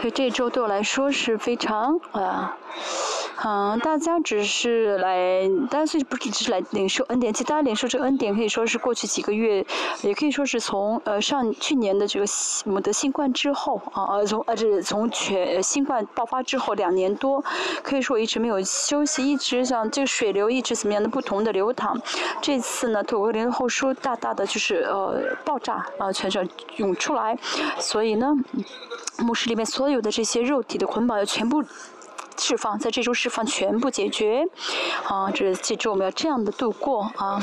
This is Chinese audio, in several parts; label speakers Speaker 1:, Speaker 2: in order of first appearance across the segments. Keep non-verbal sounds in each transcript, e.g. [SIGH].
Speaker 1: 所以这周对我来说是非常啊，嗯，大家只是来，大家所以不只是来领受恩典，其他领受这恩典可以说是过去几个月，也可以说是从呃上去年的这个我们得新冠之后啊，呃从呃这从全新冠爆发之后两年多，可以说我一直没有休息，一直像这个水流一直怎么样的不同的流淌，这次呢，透过灵的后书大大的就是呃爆炸啊，全身涌出来，所以呢。牧师里面所有的这些肉体的捆绑要全部释放，在这周释放全部解决，啊，这这周我们要这样的度过啊，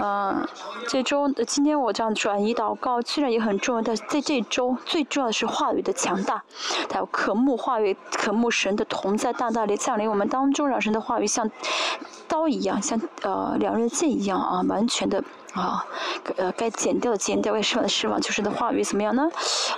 Speaker 1: 嗯，这周今天我这样转移祷告虽然也很重要，但在这周最重要的是话语的强大，还有渴慕话语、渴慕神的同在大大的降临我们当中，让神的话语像刀一样，像呃两刃剑一样啊，完全的。啊，呃，该剪掉的剪掉，该释放的释放，就是的话语怎么样呢？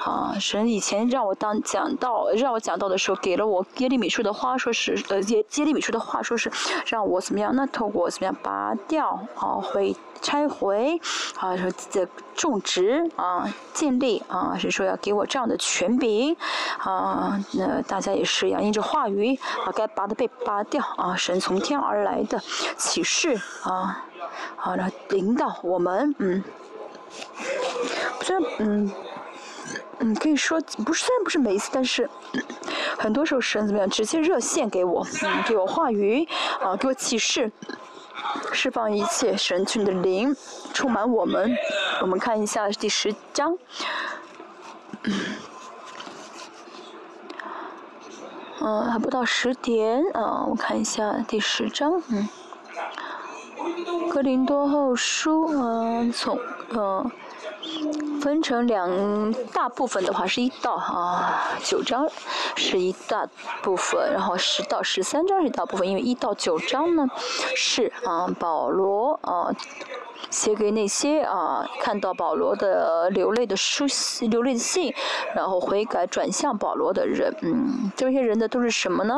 Speaker 1: 啊，神以前让我当讲到，让我讲到的时候，给了我耶利米书的话，说是呃耶耶利米书的话，说是让我怎么样？那透过怎么样拔掉啊，会拆回啊，说这种植啊，建立啊，是说要给我这样的权柄啊。那大家也是一样，因着话语啊，该拔的被拔掉啊，神从天而来的启示啊。好了，领导我们，嗯，虽然，嗯，嗯，可以说不是，虽然不是每一次，但是很多时候神怎么样，直接热线给我，嗯，给我话语，啊，给我启示，释放一切神群的灵，充满我们。我们看一下第十章，嗯，还不到十点，啊，我看一下第十章，嗯。格林多后书，嗯，从，嗯，分成两大部分的话，是一到啊九章是一大部分，然后十到十三章是一大部分，因为一到九章呢是啊保罗啊。写给那些啊看到保罗的流泪的书信、流泪的信，然后悔改转向保罗的人，嗯，这些人的都是什么呢？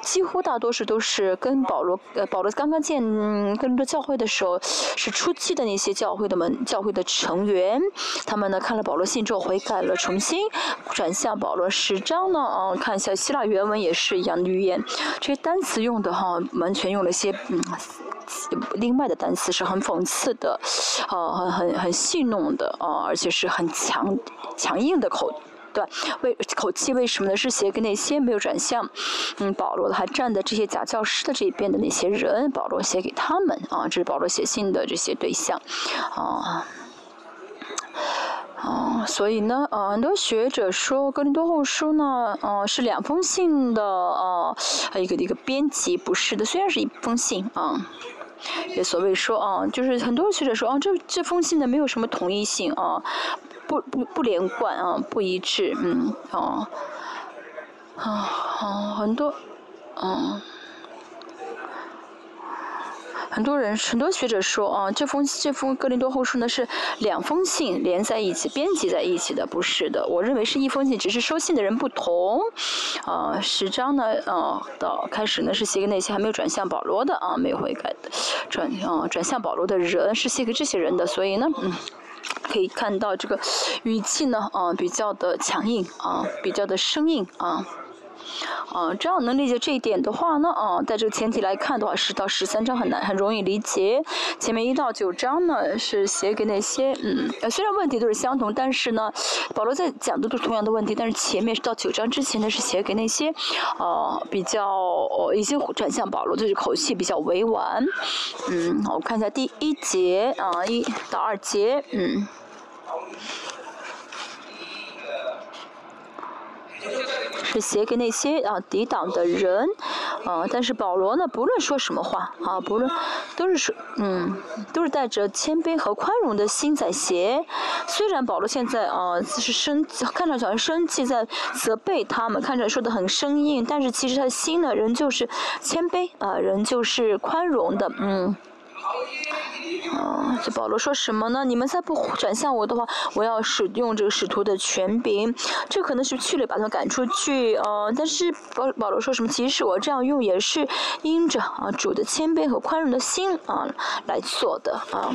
Speaker 1: 几乎大多数都是跟保罗，呃，保罗刚刚建跟着教会的时候，是初期的那些教会的门教会的成员，他们呢看了保罗信之后悔改了，重新转向保罗。十章呢，啊，看一下希腊原文也是一样的语言，这些单词用的哈，完全用了些嗯。另外的单词是很讽刺的，呃，很很很戏弄的，啊，而且是很强强硬的口对，为口气为什么呢？是写给那些没有转向，嗯，保罗的还站在这些假教师的这边的那些人，保罗写给他们，啊，这是保罗写信的这些对象，啊，啊，所以呢，啊，很多学者说《格林多后书》呢，呃，是两封信的，呃，一个一个编辑，不是的，虽然是一封信，啊。也所谓说啊，就是很多学者说啊，这这封信呢没有什么统一性啊，不不不连贯啊，不一致，嗯，啊，啊，很多，嗯。很多人，很多学者说啊，这封这封格林多后书呢是两封信连在一起、编辑在一起的，不是的。我认为是一封信，只是收信的人不同。啊，十章呢，啊，到开始呢是写给那些还没有转向保罗的啊，没有悔改的转啊转向保罗的人，是写给这些人的。所以呢，嗯，可以看到这个语气呢，啊，比较的强硬啊，比较的生硬啊。啊，这样能理解这一点的话呢，啊，在这个前提来看的话，十到十三章很难，很容易理解。前面一到九章呢，是写给那些，嗯，虽然问题都是相同，但是呢，保罗在讲的都是同样的问题，但是前面到九章之前呢，是写给那些，呃，比较已经转向保罗，就是口气比较委婉。嗯，我看一下第一节啊，一到二节，嗯。是写给那些啊抵挡的人，啊，但是保罗呢，不论说什么话啊，不论都是说，嗯，都是带着谦卑和宽容的心在写。虽然保罗现在啊是生，看上去好像生气，在责备他们，看着说的很生硬，但是其实他的心呢，仍旧是谦卑啊，仍旧是宽容的，嗯。啊，这保罗说什么呢？你们再不转向我的话，我要使用这个使徒的权柄。这可能是去了把他赶出去啊。但是保保罗说什么？其实我这样用也是因着啊主的谦卑和宽容的心啊来做的啊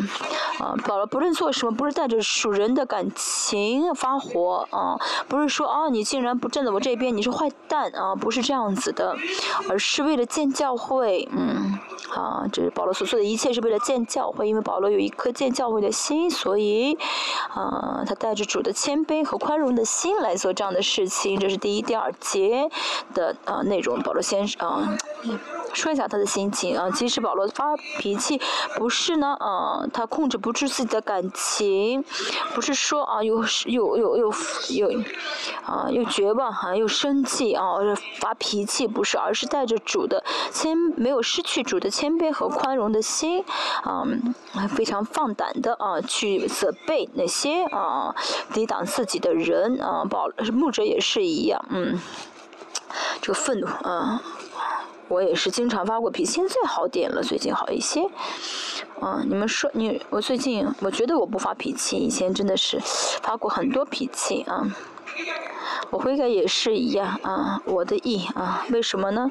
Speaker 1: 啊。保罗不论做什么，不是带着属人的感情发火啊，不是说啊你竟然不站在我这边，你是坏蛋啊，不是这样子的，而是为了建教会，嗯。啊，这是保罗所做的一切是为了建教会，因为保罗有一颗建教会的心，所以，啊，他带着主的谦卑和宽容的心来做这样的事情。这是第一、第二节的啊内容。保罗先生啊，说一下他的心情啊。其实保罗发脾气不是呢，啊，他控制不住自己的感情，不是说啊又又又又又啊又绝望啊又生气啊发脾气不是，而是带着主的谦，没有失去主的。谦卑和宽容的心，啊，非常放胆的啊，去责备那些啊抵挡自己的人啊，保牧者也是一样，嗯，这个愤怒啊，我也是经常发过脾气，现在好点了，最近好一些，啊，你们说你我最近我觉得我不发脾气，以前真的是发过很多脾气啊。我悔改也是一样啊，我的意啊，为什么呢？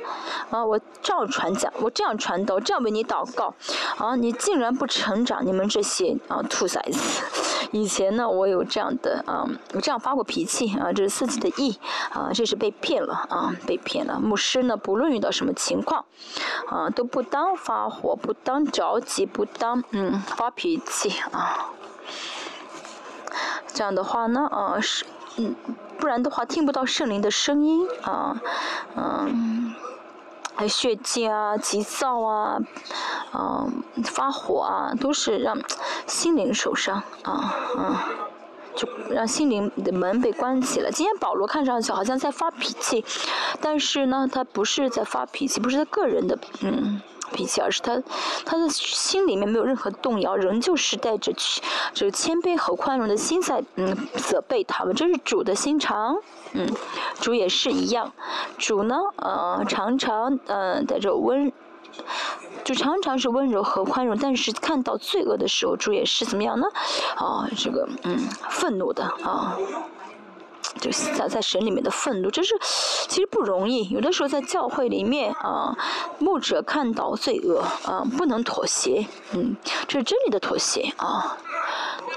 Speaker 1: 啊，我这样传讲，我这样传道，这样为你祷告，啊，你竟然不成长，你们这些啊兔崽子！以前呢，我有这样的啊，我这样发过脾气啊，这是自己的意啊，这是被骗了啊，被骗了。牧师呢，不论遇到什么情况，啊，都不当发火，不当着急，不当嗯发脾气啊。这样的话呢，啊是嗯。不然的话，听不到圣灵的声音啊，嗯，还血气啊、急躁啊、嗯、发火啊，都是让心灵受伤啊，嗯，就让心灵的门被关起了。今天保罗看上去好像在发脾气，但是呢，他不是在发脾气，不是他个人的，嗯。脾气，而是他，他的心里面没有任何动摇，仍旧是带着这个谦卑和宽容的心在嗯责备他们，这是主的心肠，嗯，主也是一样，主呢呃常常呃带着温，就常常是温柔和宽容，但是看到罪恶的时候，主也是怎么样呢？啊，这个嗯愤怒的啊。就在在神里面的愤怒，这是其实不容易。有的时候在教会里面啊，牧者看到罪恶啊，不能妥协，嗯，这是真理的妥协啊。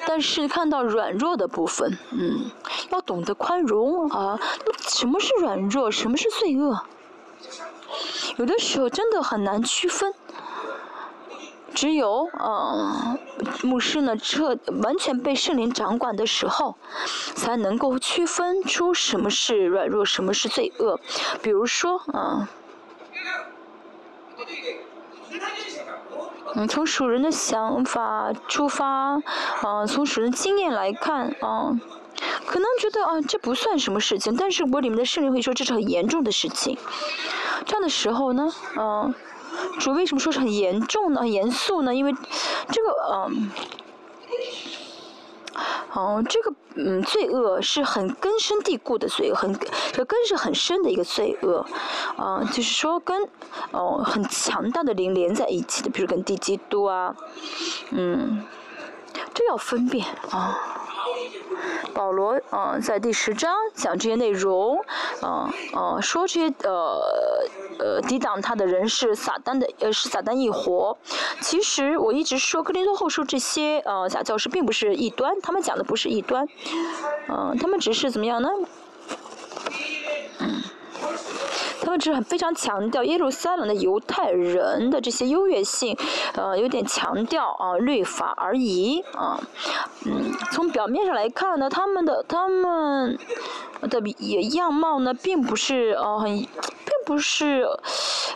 Speaker 1: 但是看到软弱的部分，嗯，要懂得宽容啊。什么是软弱？什么是罪恶？有的时候真的很难区分。只有嗯，牧师呢彻完全被圣灵掌管的时候，才能够区分出什么是软弱，什么是罪恶。比如说，嗯，嗯，从属人的想法出发，嗯，从属人经验来看，嗯，可能觉得啊，这不算什么事情，但是我里面的圣灵会说这是很严重的事情。这样的时候呢，嗯。主为什么说是很严重呢？很严肃呢？因为这个嗯，哦，这个嗯，罪恶是很根深蒂固的罪恶，很这根是很深的一个罪恶，啊，就是说跟哦很强大的灵连在一起的，比如跟地基督啊，嗯，这要分辨啊。保罗嗯，在第十章讲这些内容，嗯，嗯，说这些呃呃抵挡他的人是撒旦的，呃是撒旦一伙。其实我一直说，格林多后书这些呃假教师并不是异端，他们讲的不是异端，嗯，他们只是怎么样呢？嗯。们只是非常强调耶路撒冷的犹太人的这些优越性，呃，有点强调啊律法而已啊，嗯，从表面上来看呢，他们的他们的也样貌呢，并不是呃很，并不是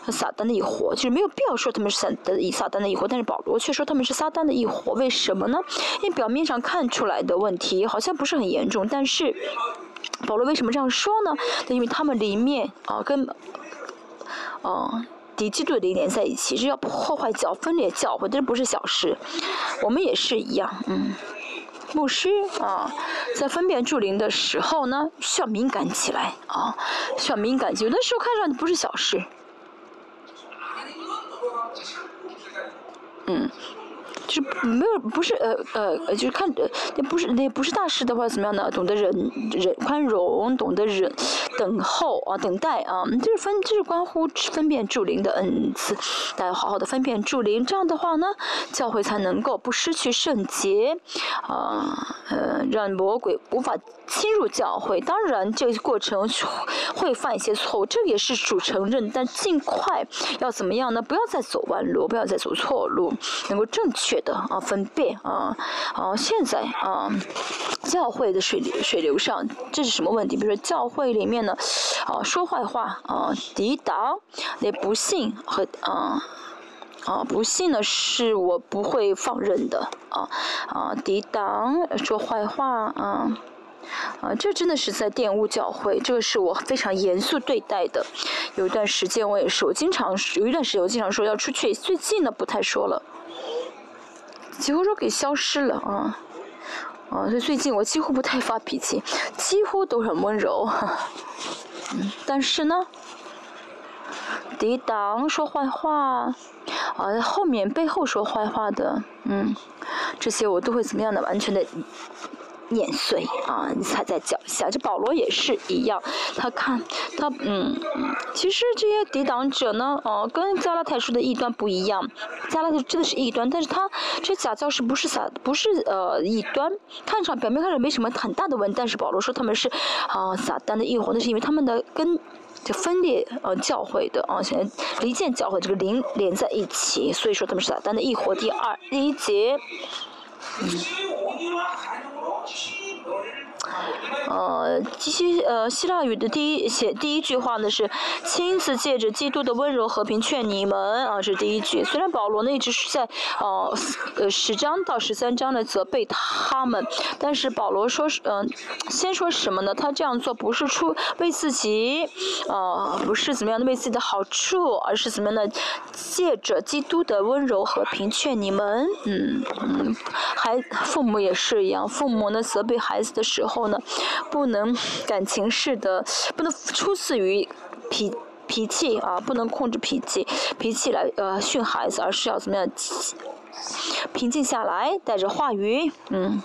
Speaker 1: 撒旦的一伙，就是没有必要说他们是撒的撒旦的一伙，但是保罗却说他们是撒旦的一伙，为什么呢？因为表面上看出来的问题好像不是很严重，但是。保罗为什么这样说呢？那因为他们里面啊，跟啊敌基督的连在一起，是要破坏教、分裂教会，这不是小事。我们也是一样，嗯，牧师啊，在分辨助灵的时候呢，需要敏感起来啊，需要敏感。有的时候看上去不是小事，嗯。就是没有不是呃呃就是看呃那不是那不是大师的话怎么样呢？懂得忍忍宽容，懂得忍等候啊等待啊，就是分就是关乎分辨助灵的恩赐，大家好好的分辨助灵，这样的话呢，教会才能够不失去圣洁啊呃让魔鬼无法侵入教会。当然这个过程会犯一些错误，这也是主承认，但尽快要怎么样呢？不要再走弯路，不要再走错路，能够正确的啊分辨啊啊现在啊教会的水流水流上这是什么问题？比如说教会里面呢啊说坏话啊抵挡那不幸和啊啊不幸呢是我不会放任的啊啊抵挡说坏话啊。啊，这真的是在玷污教会，这个是我非常严肃对待的。有一段时间我也是，我经常有一段时间我经常说要出去，最近呢不太说了，几乎都给消失了啊啊！所以最近我几乎不太发脾气，几乎都很温柔。[LAUGHS] 嗯，但是呢，抵挡说坏话啊，后面背后说坏话的，嗯，这些我都会怎么样的，完全的。碾碎啊！你踩在脚下，这保罗也是一样。他看他嗯，其实这些抵挡者呢，哦，跟加拉太书的异端不一样。加拉太真的是异端，但是他这假教是不是撒不是呃异端？看上表面看着没什么很大的问，但是保罗说他们是啊撒旦的异火，那是因为他们的跟就分裂呃教会的啊，现在离间教会这个连连在一起，所以说他们是撒旦的异火。第二第一节。 아, 시 너희를 呃，希呃希腊语的第一写第一句话呢是亲自借着基督的温柔和平劝你们啊，是第一句。虽然保罗呢一直是在呃呃十章到十三章的责备他们，但是保罗说是嗯，先说什么呢？他这样做不是出为自己呃不是怎么样的为自己的好处，而是怎么样的借着基督的温柔和平劝你们。嗯嗯，还父母也是一样，父母呢责备孩子的时候呢。不能感情式的，不能出自于脾脾气啊，不能控制脾气，脾气来呃训孩子，而是要怎么样平静下来，带着话语，嗯，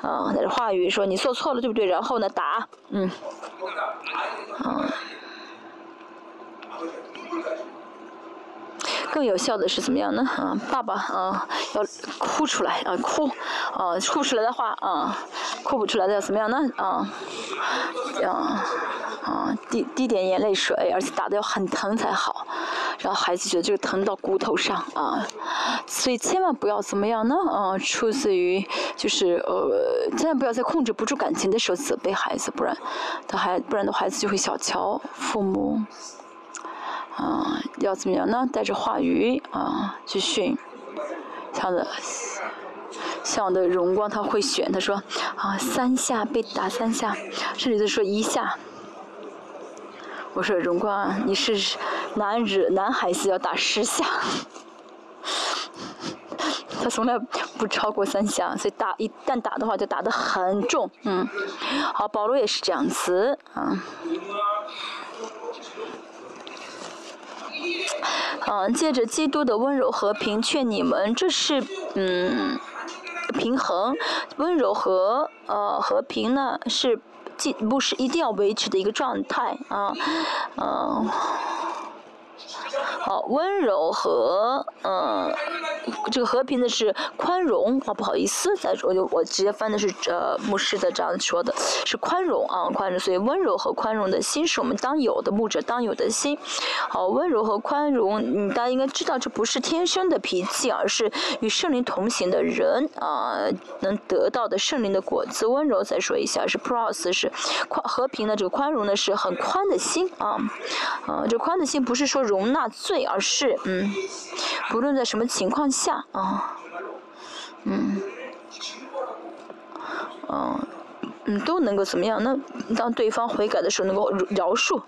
Speaker 1: 啊，带着话语说你做错了对不对？然后呢打，嗯，啊。更有效的是怎么样呢？啊，爸爸啊，要哭出来啊，哭，啊，哭出来的话啊，哭不出来的要怎么样呢？啊，啊，啊，滴滴点眼泪水，而且打的要很疼才好，然后孩子觉得这个疼到骨头上啊，所以千万不要怎么样呢？啊，出自于就是呃，千万不要在控制不住感情的时候责备孩子，不然他还不然的孩子就会小瞧父母。啊，要怎么样呢？带着话语啊去训，像的，像我的荣光他会选，他说啊三下被打三下，甚至就说一下。我说荣光，你是男人，男孩子要打十下，[LAUGHS] 他从来不超过三下，所以打一旦打的话就打得很重，嗯，好，保罗也是这样子啊。嗯，嗯借着基督的温柔和平劝你们，这是嗯平衡，温柔和呃和平呢是，既不是一定要维持的一个状态啊，嗯。[LAUGHS] 好，温柔和呃，这个和平的是宽容啊，不好意思，再说我就我直接翻的是呃牧师的这样说的，是宽容啊，宽容，所以温柔和宽容的心是我们当有的牧者当有的心。好，温柔和宽容，你，大家应该知道这不是天生的脾气，而是与圣灵同行的人啊能得到的圣灵的果子。温柔再说一下是 pros 是宽和平的这个宽容呢是很宽的心啊，啊，这宽的心不是说容纳。罪，而是嗯，不论在什么情况下啊，嗯，嗯，嗯，都能够怎么样？那当对方悔改的时候，能够饶恕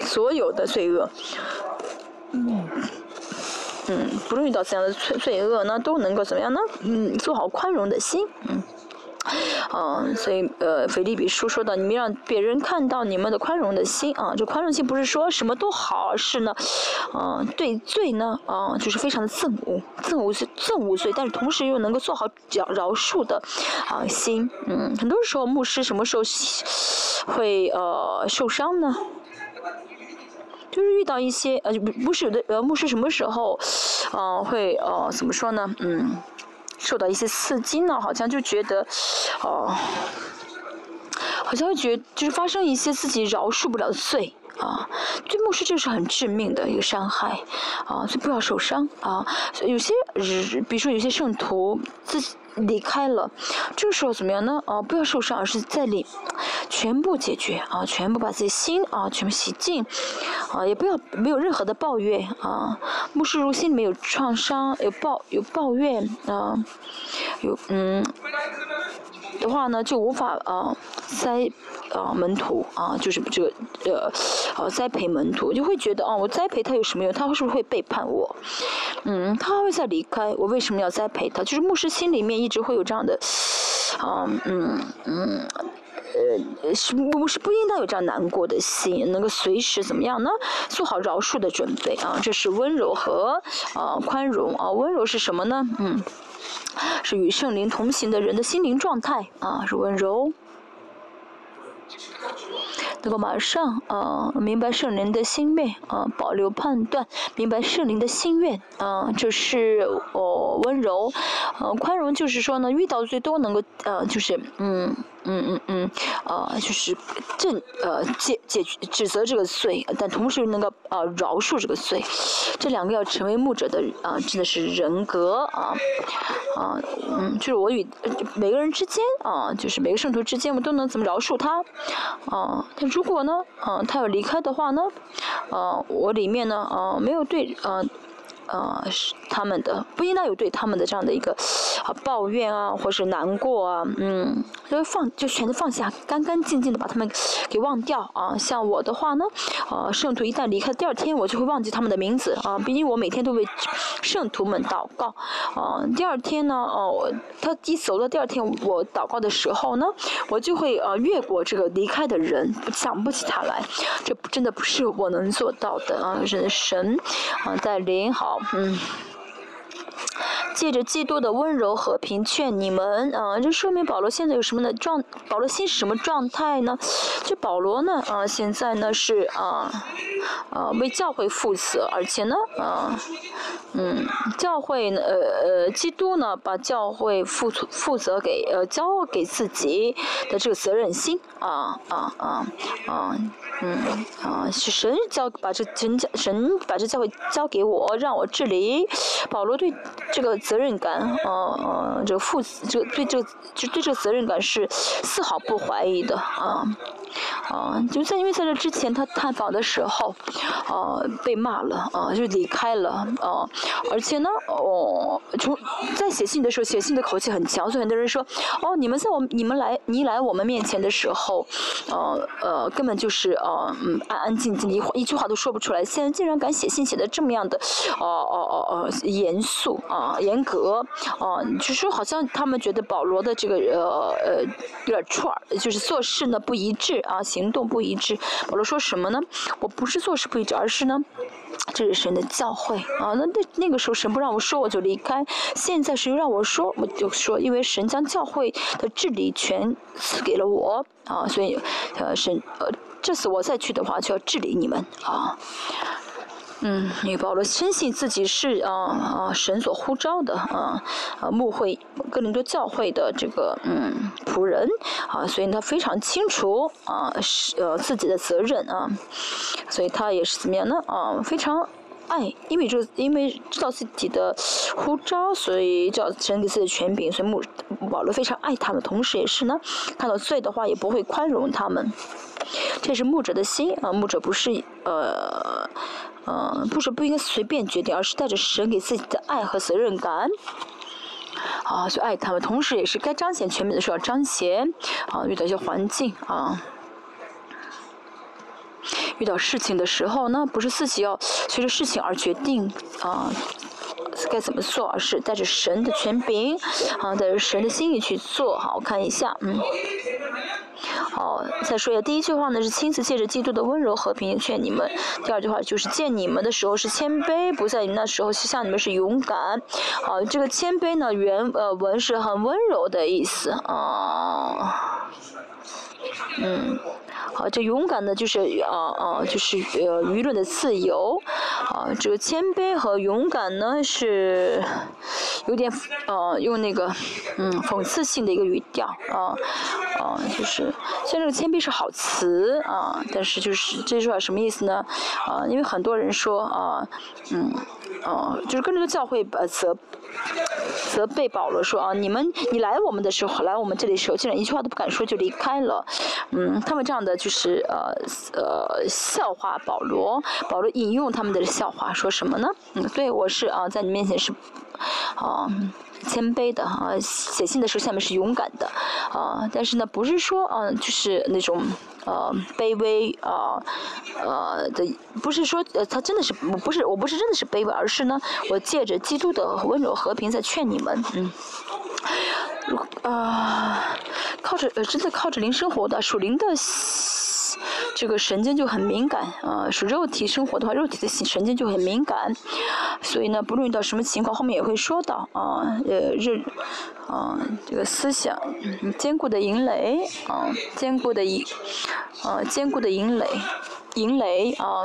Speaker 1: 所有的罪恶，嗯，嗯，不论遇到怎样的罪罪恶呢，都能够怎么样呢？嗯，做好宽容的心，嗯，[LAUGHS] 嗯，所以呃，菲利比书说的，你们让别人看到你们的宽容的心啊，这宽容心不是说什么都好，是呢，嗯，对罪呢，啊，就是非常的憎恶，憎恶是憎恶罪，但是同时又能够做好饶饶恕的啊心，嗯，很多时候牧师什么时候会呃受伤呢？就是遇到一些呃不不是有的呃牧师什么时候，呃会呃怎么说呢？嗯。受到一些刺激呢，好像就觉得，哦，好像会觉就是发生一些自己饶恕不了的罪。啊，对牧师这是很致命的一个伤害啊，所以不要受伤啊。有些，比如说有些圣徒自己。离开了，这个时候怎么样呢？啊，不要受伤，而是在里全部解决啊，全部把自己心啊全部洗净啊，也不要没有任何的抱怨啊。牧师如心里面有创伤，有抱有抱怨啊，有嗯的话呢，就无法啊栽啊门徒啊，就是这个呃啊栽培门徒，就会觉得啊，我栽培他有什么用？他是不是会背叛我？嗯，他会再离开，我为什么要栽培他？就是牧师心里面。一直会有这样的，啊，嗯嗯，呃，是不是不应当有这样难过的心，能够随时怎么样呢？做好饶恕的准备啊，这是温柔和啊宽容啊。温柔是什么呢？嗯，是与圣灵同行的人的心灵状态啊，是温柔。能够马上啊明白圣灵的心愿啊，保留判断，明白圣灵的心愿啊，这是哦温柔，呃宽容就是说呢，遇到最多能够呃就是嗯。嗯嗯嗯，呃，就是正呃解解指责这个罪，但同时能够呃饶恕这个罪，这两个要成为牧者的啊，真的是人格啊啊嗯，就是我与每个人之间啊，就是每个圣徒之间，我都能怎么饶恕他啊？但如果呢，啊，他要离开的话呢，啊，我里面呢，啊，没有对啊。呃，是他们的不应当有对他们的这样的一个啊抱怨啊，或是难过啊，嗯，就放就全都放下，干干净净的把他们给忘掉啊。像我的话呢，呃，圣徒一旦离开，第二天我就会忘记他们的名字啊。毕竟我每天都为圣徒们祷告啊。第二天呢，哦，他一走了，第二天我祷告的时候呢，我就会呃越过这个离开的人，想不起他来。这真的不是我能做到的啊，是神啊带领好。嗯，借着基督的温柔和平劝你们啊，这说明保罗现在有什么的状？保罗心是什么状态呢？就保罗呢啊，现在呢是啊啊为教会负责，而且呢啊嗯教会呢呃呃基督呢把教会负负责给呃交给自己的这个责任心啊啊啊啊。嗯啊，是神交把这神教神把这教会交给我，让我治理。保罗对这个责任感，呃呃，这个负这个对这个就对这个责任感是丝毫不怀疑的啊。啊，就在因为在这之前他探访的时候，啊，被骂了，啊，就离开了，啊，而且呢，哦，从在写信的时候，写信的口气很强，所以很多人说，哦，你们在我你们来你来我们面前的时候，呃呃，根本就是呃嗯安安静静的，一一句话都说不出来，现在竟然敢写信写的这么样的，哦哦哦哦严肃啊严格，啊，就说好像他们觉得保罗的这个呃呃有点串，就是做事呢不一致。啊，行动不一致。保罗说什么呢？我不是做事不一致，而是呢，这是神的教诲啊。那那那个时候神不让我说，我就离开。现在神又让我说，我就说，因为神将教会的治理权赐给了我啊，所以呃神呃这次我再去的话就要治理你们啊。嗯，因为保罗深信自己是啊啊神所呼召的啊啊牧会哥林多教会的这个嗯仆人啊，所以他非常清楚啊是呃自己的责任啊，所以他也是怎么样呢啊非常爱，因为这因为知道自己的呼召，所以叫神给自己的权柄，所以牧保罗非常爱他们，同时也是呢看到罪的话也不会宽容他们，这是牧者的心啊，牧者不是呃。嗯，不是不应该随便决定，而是带着神给自己的爱和责任感，啊，去爱他们。同时，也是该彰显权柄的时候要彰显。啊，遇到一些环境啊，遇到事情的时候呢，不是自己要随着事情而决定啊，该怎么做，而是带着神的权柄，啊，带着神的心意去做。好，我看一下，嗯。哦，再说一下，第一句话呢是亲自借着基督的温柔和平劝你们；第二句话就是见你们的时候是谦卑，不在你那时候是向你们是勇敢。好，这个谦卑呢原呃文是很温柔的意思啊，嗯。好，这勇敢的，就是啊啊，就是呃舆论的自由，啊，这个谦卑和勇敢呢是有点呃用那个嗯讽刺性的一个语调啊啊，就是虽然这个谦卑是好词啊，但是就是这句话什么意思呢？啊，因为很多人说啊嗯。哦，就是跟这个教会呃责责备保罗说啊，你们你来我们的时候，来我们这里时候，竟然一句话都不敢说就离开了，嗯，他们这样的就是呃呃笑话保罗，保罗引用他们的笑话说什么呢？嗯，对我是啊，在你面前是啊谦卑的啊，写信的时候下面是勇敢的啊，但是呢不是说啊就是那种。呃，卑微啊，呃的，不是说呃，他真的是不是，我不是真的是卑微，而是呢，我借着基督的温柔和平在劝你们，嗯，如啊，靠着呃，真的靠着灵生活的属灵的。这个神经就很敏感啊，是肉体生活的话，肉体的神经就很敏感，所以呢，不论遇到什么情况，后面也会说到啊，呃，日，啊，这个思想，坚固的营垒啊，坚固的营，啊，坚固的营垒，营垒啊。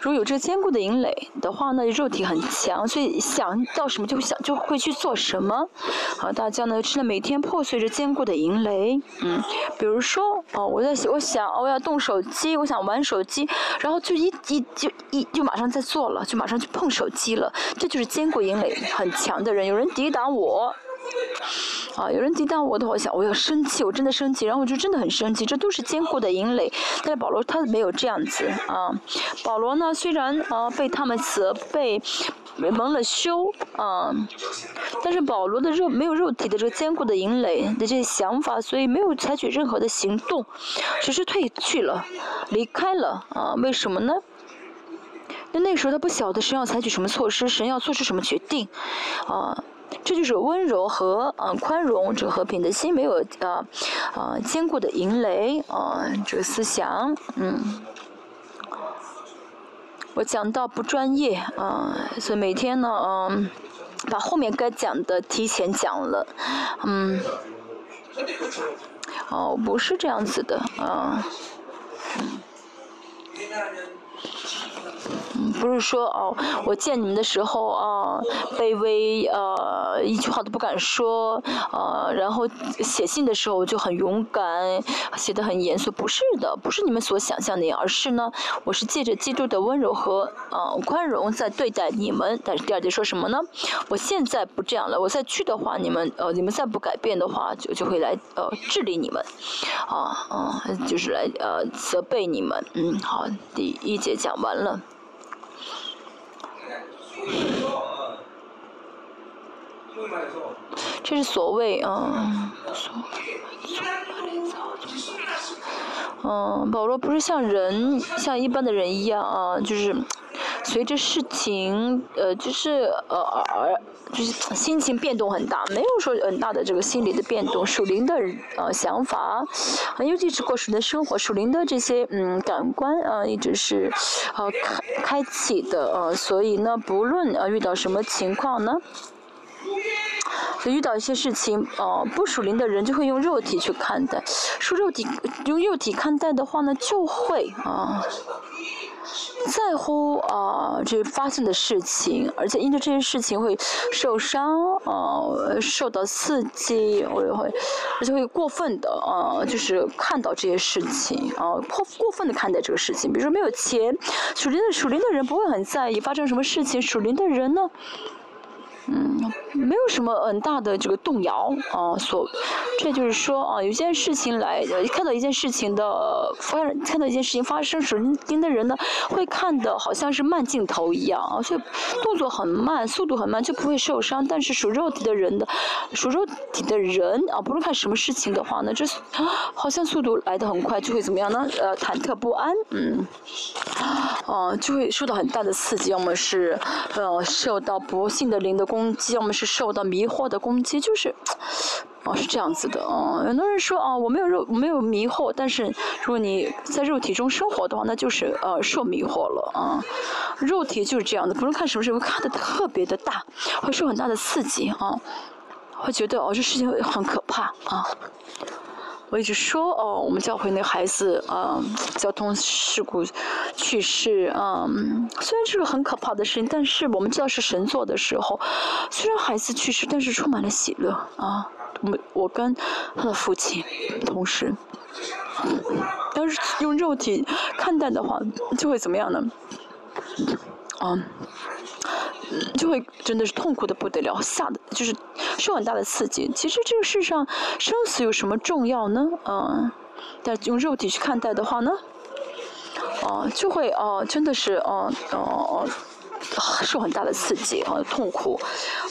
Speaker 1: 如果有这个坚固的营垒的话呢，肉体很强，所以想到什么就会想就会去做什么。好，大家呢吃的每天破碎着坚固的营垒，嗯，比如说哦，我在我想我要动手机，我想玩手机，然后就一一就一就马上在做了，就马上去碰手机了，这就是坚固营垒很强的人。有人抵挡我。啊，有人抵挡我的话，我想我要生气，我真的生气，然后我就真的很生气，这都是坚固的营垒。但是保罗他没有这样子啊，保罗呢虽然啊被他们责备，蒙了羞啊，但是保罗的肉没有肉体的这个坚固的营垒的这些想法，所以没有采取任何的行动，只是退去了，离开了啊？为什么呢？那那时候他不晓得神要采取什么措施，神要做出什么决定啊？这就是温柔和嗯宽容，这和平的心没有呃呃坚固的营垒啊，这个思想嗯，我讲到不专业啊，所以每天呢嗯把后面该讲的提前讲了嗯，哦不是这样子的啊。嗯，不是说哦，我见你们的时候啊，卑微呃，一句话都不敢说，呃，然后写信的时候就很勇敢，写的很严肃，不是的，不是你们所想象的，而是呢，我是借着基督的温柔和呃宽容在对待你们。但是第二节说什么呢？我现在不这样了，我再去的话，你们呃，你们再不改变的话，就就会来呃治理你们，啊啊，就是来呃责备你们。嗯，好，第一节讲完了。挺不错，嗯，挺蛮不错。这是所谓啊，嗯，保罗不是像人，像一般的人一样啊，就是随着事情，呃，就是呃而就是心情变动很大，没有说很大的这个心理的变动，属灵的呃想法，尤其是过属灵的生活，属灵的这些嗯感官啊，一直是呃开开启的呃，所以呢，不论呃遇到什么情况呢。遇到一些事情，呃，不属灵的人就会用肉体去看待，说肉体用肉体看待的话呢，就会啊在乎啊这发生的事情，而且因着这些事情会受伤，呃，受到刺激，我也会而且会过分的啊，就是看到这些事情啊，过过分的看待这个事情，比如说没有钱，属灵的属灵的人不会很在意发生什么事情，属灵的人呢？嗯，没有什么很大的这个动摇啊，所，这就是说啊，有件事情来，看到一件事情的发，看到一件事情发生时，盯的人呢，会看的好像是慢镜头一样啊，所以动作很慢，速度很慢就不会受伤。但是属肉体的人的，属肉体的人啊，不论看什么事情的话呢，这好像速度来的很快，就会怎么样呢？呃，忐忑不安，嗯，啊，就会受到很大的刺激，要么是呃受到不幸的灵的攻。攻击，我们是受到迷惑的攻击，就是，哦，是这样子的，哦，很多人说，哦，我没有肉，没有迷惑，但是如果你在肉体中生活的话，那就是呃受迷惑了，啊，肉体就是这样的，不论看什么事，会看的特别的大，会受很大的刺激，啊，会觉得哦这事情很可怕，啊。我一直说哦，我们教会那孩子啊，交通事故去世啊，虽然这个很可怕的事情，但是我们知道是神做的时候，虽然孩子去世，但是充满了喜乐啊。我我跟他的父亲同时，要是用肉体看待的话，就会怎么样呢？嗯就会真的是痛苦的不得了，吓的就是受很大的刺激。其实这个世上生死有什么重要呢？嗯，但用肉体去看待的话呢，哦，就会哦，真的是哦哦。[LAUGHS] 受很大的刺激和，痛苦，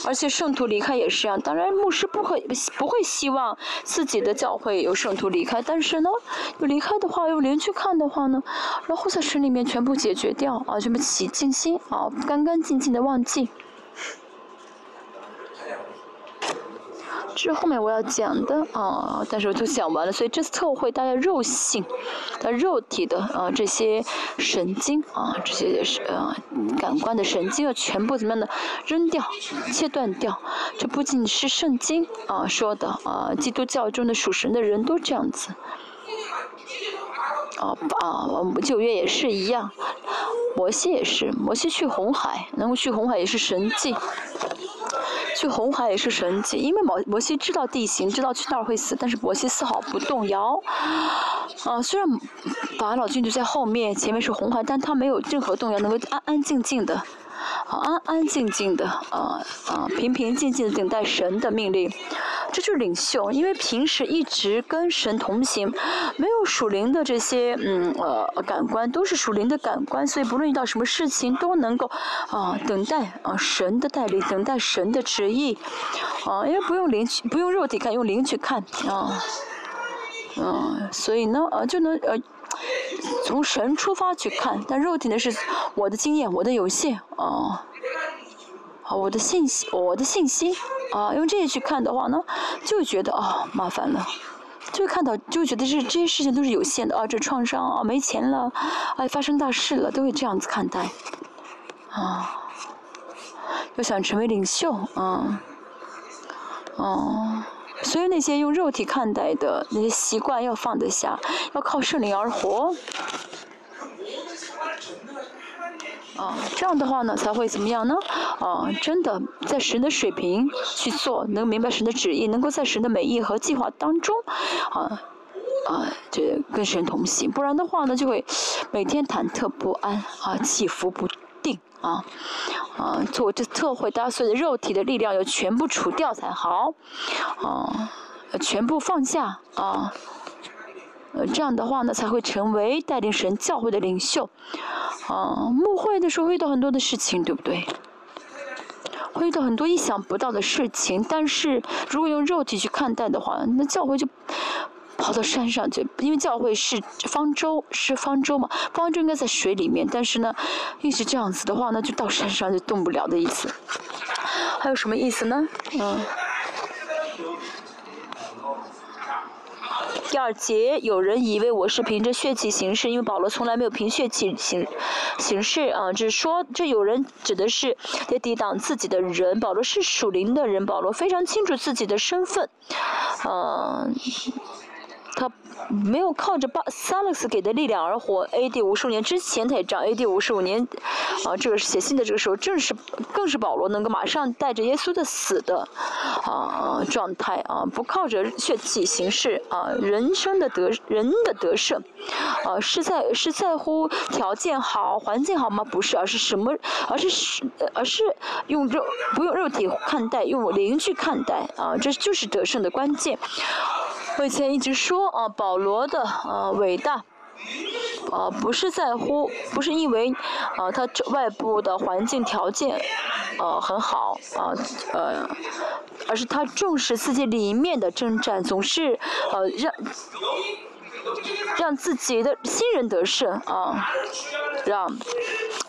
Speaker 1: 而且圣徒离开也是这样。当然，牧师不会不会希望自己的教会有圣徒离开，但是呢，有离开的话，用灵去看的话呢，然后在神里面全部解决掉啊，全部起静心啊，干干净净的忘记。这是后面我要讲的啊，但是我就讲完了，所以这次特会大家肉性，的肉体的啊这些神经啊这些是啊感官的神经要全部怎么样的扔掉、切断掉。这不仅是圣经啊说的啊，基督教中的属神的人都这样子。哦啊啊，九月也是一样，摩西也是，摩西去红海，能够去红海也是神迹。去红海也是神迹，因为摩摩西知道地形，知道去那儿会死，但是摩西丝毫不动摇。啊，虽然法老军就在后面，前面是红海，但他没有任何动摇，能够安安静静的。安安静静的，啊啊，平平静静的等待神的命令，这就是领袖。因为平时一直跟神同行，没有属灵的这些嗯呃感官，都是属灵的感官，所以不论遇到什么事情，都能够啊等待啊神的带领，等待神的旨意，啊，因为不用灵去，不用肉体看，用灵去看啊，嗯，所以呢，呃，就能呃。[LAUGHS] 从神出发去看，但肉体呢是我的经验，我的有限啊，好，我的信息，我的信息啊，用这些去看的话呢，就觉得啊麻烦了，就看到就觉得这这些事情都是有限的啊，这创伤啊，没钱了，哎，发生大事了，都会这样子看待啊，要想成为领袖啊，哦。所以那些用肉体看待的那些习惯要放得下，要靠圣灵而活。啊，这样的话呢，才会怎么样呢？啊，真的在神的水平去做，能明白神的旨意，能够在神的美意和计划当中，啊啊，这跟神同行。不然的话呢，就会每天忐忑不安，啊，起伏不。啊，啊，做这特会，大家所有的肉体的力量要全部除掉才好，啊，全部放下啊，呃，这样的话呢，才会成为带领神教会的领袖。啊，牧会的时候遇到很多的事情，对不对？会遇到很多意想不到的事情，但是如果用肉体去看待的话，那教会就。跑到山上去，因为教会是方舟，是方舟嘛，方舟应该在水里面，但是呢，一直这样子的话呢，就到山上就动不了的意思。还有什么意思呢？嗯。第二节，有人以为我是凭着血气行事，因为保罗从来没有凭血气行行事啊，只是说这有人指的是在抵挡自己的人。保罗是属灵的人，保罗非常清楚自己的身份，嗯。他没有靠着巴萨勒斯给的力量而活。A.D. 五十五年之前，他也这样。A.D. 五十五年，啊，这个写信的这个时候，正是更是保罗能够马上带着耶稣的死的啊状态啊，不靠着血气行事啊，人生的得人的得胜啊，是在是在乎条件好环境好吗？不是，而是什么？而是是而是用肉不用肉体看待，用灵去看待啊，这就是得胜的关键。我以前一直说啊，保罗的啊伟大。呃，不是在乎，不是因为，呃，他外部的环境条件，呃，很好，啊，呃，而是他重视自己里面的征战，总是，呃，让，让自己的新人得胜，啊，让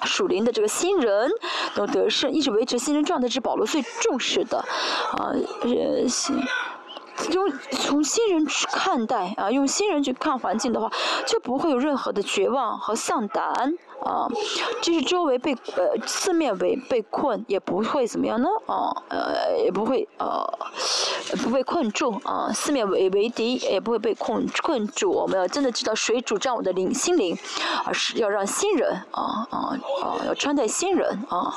Speaker 1: 属灵的这个新人都得胜，一直维持新人状态是保罗最重视的，啊，人心。用从新人去看待啊，用新人去看环境的话，就不会有任何的绝望和丧胆。啊，就是周围被呃四面围被困，也不会怎么样呢？啊，呃，也不会呃不被困住啊，四面围围敌也不会被困困住。我们要真的知道谁主张我的灵心灵，而是要让新人啊啊啊要穿戴新人啊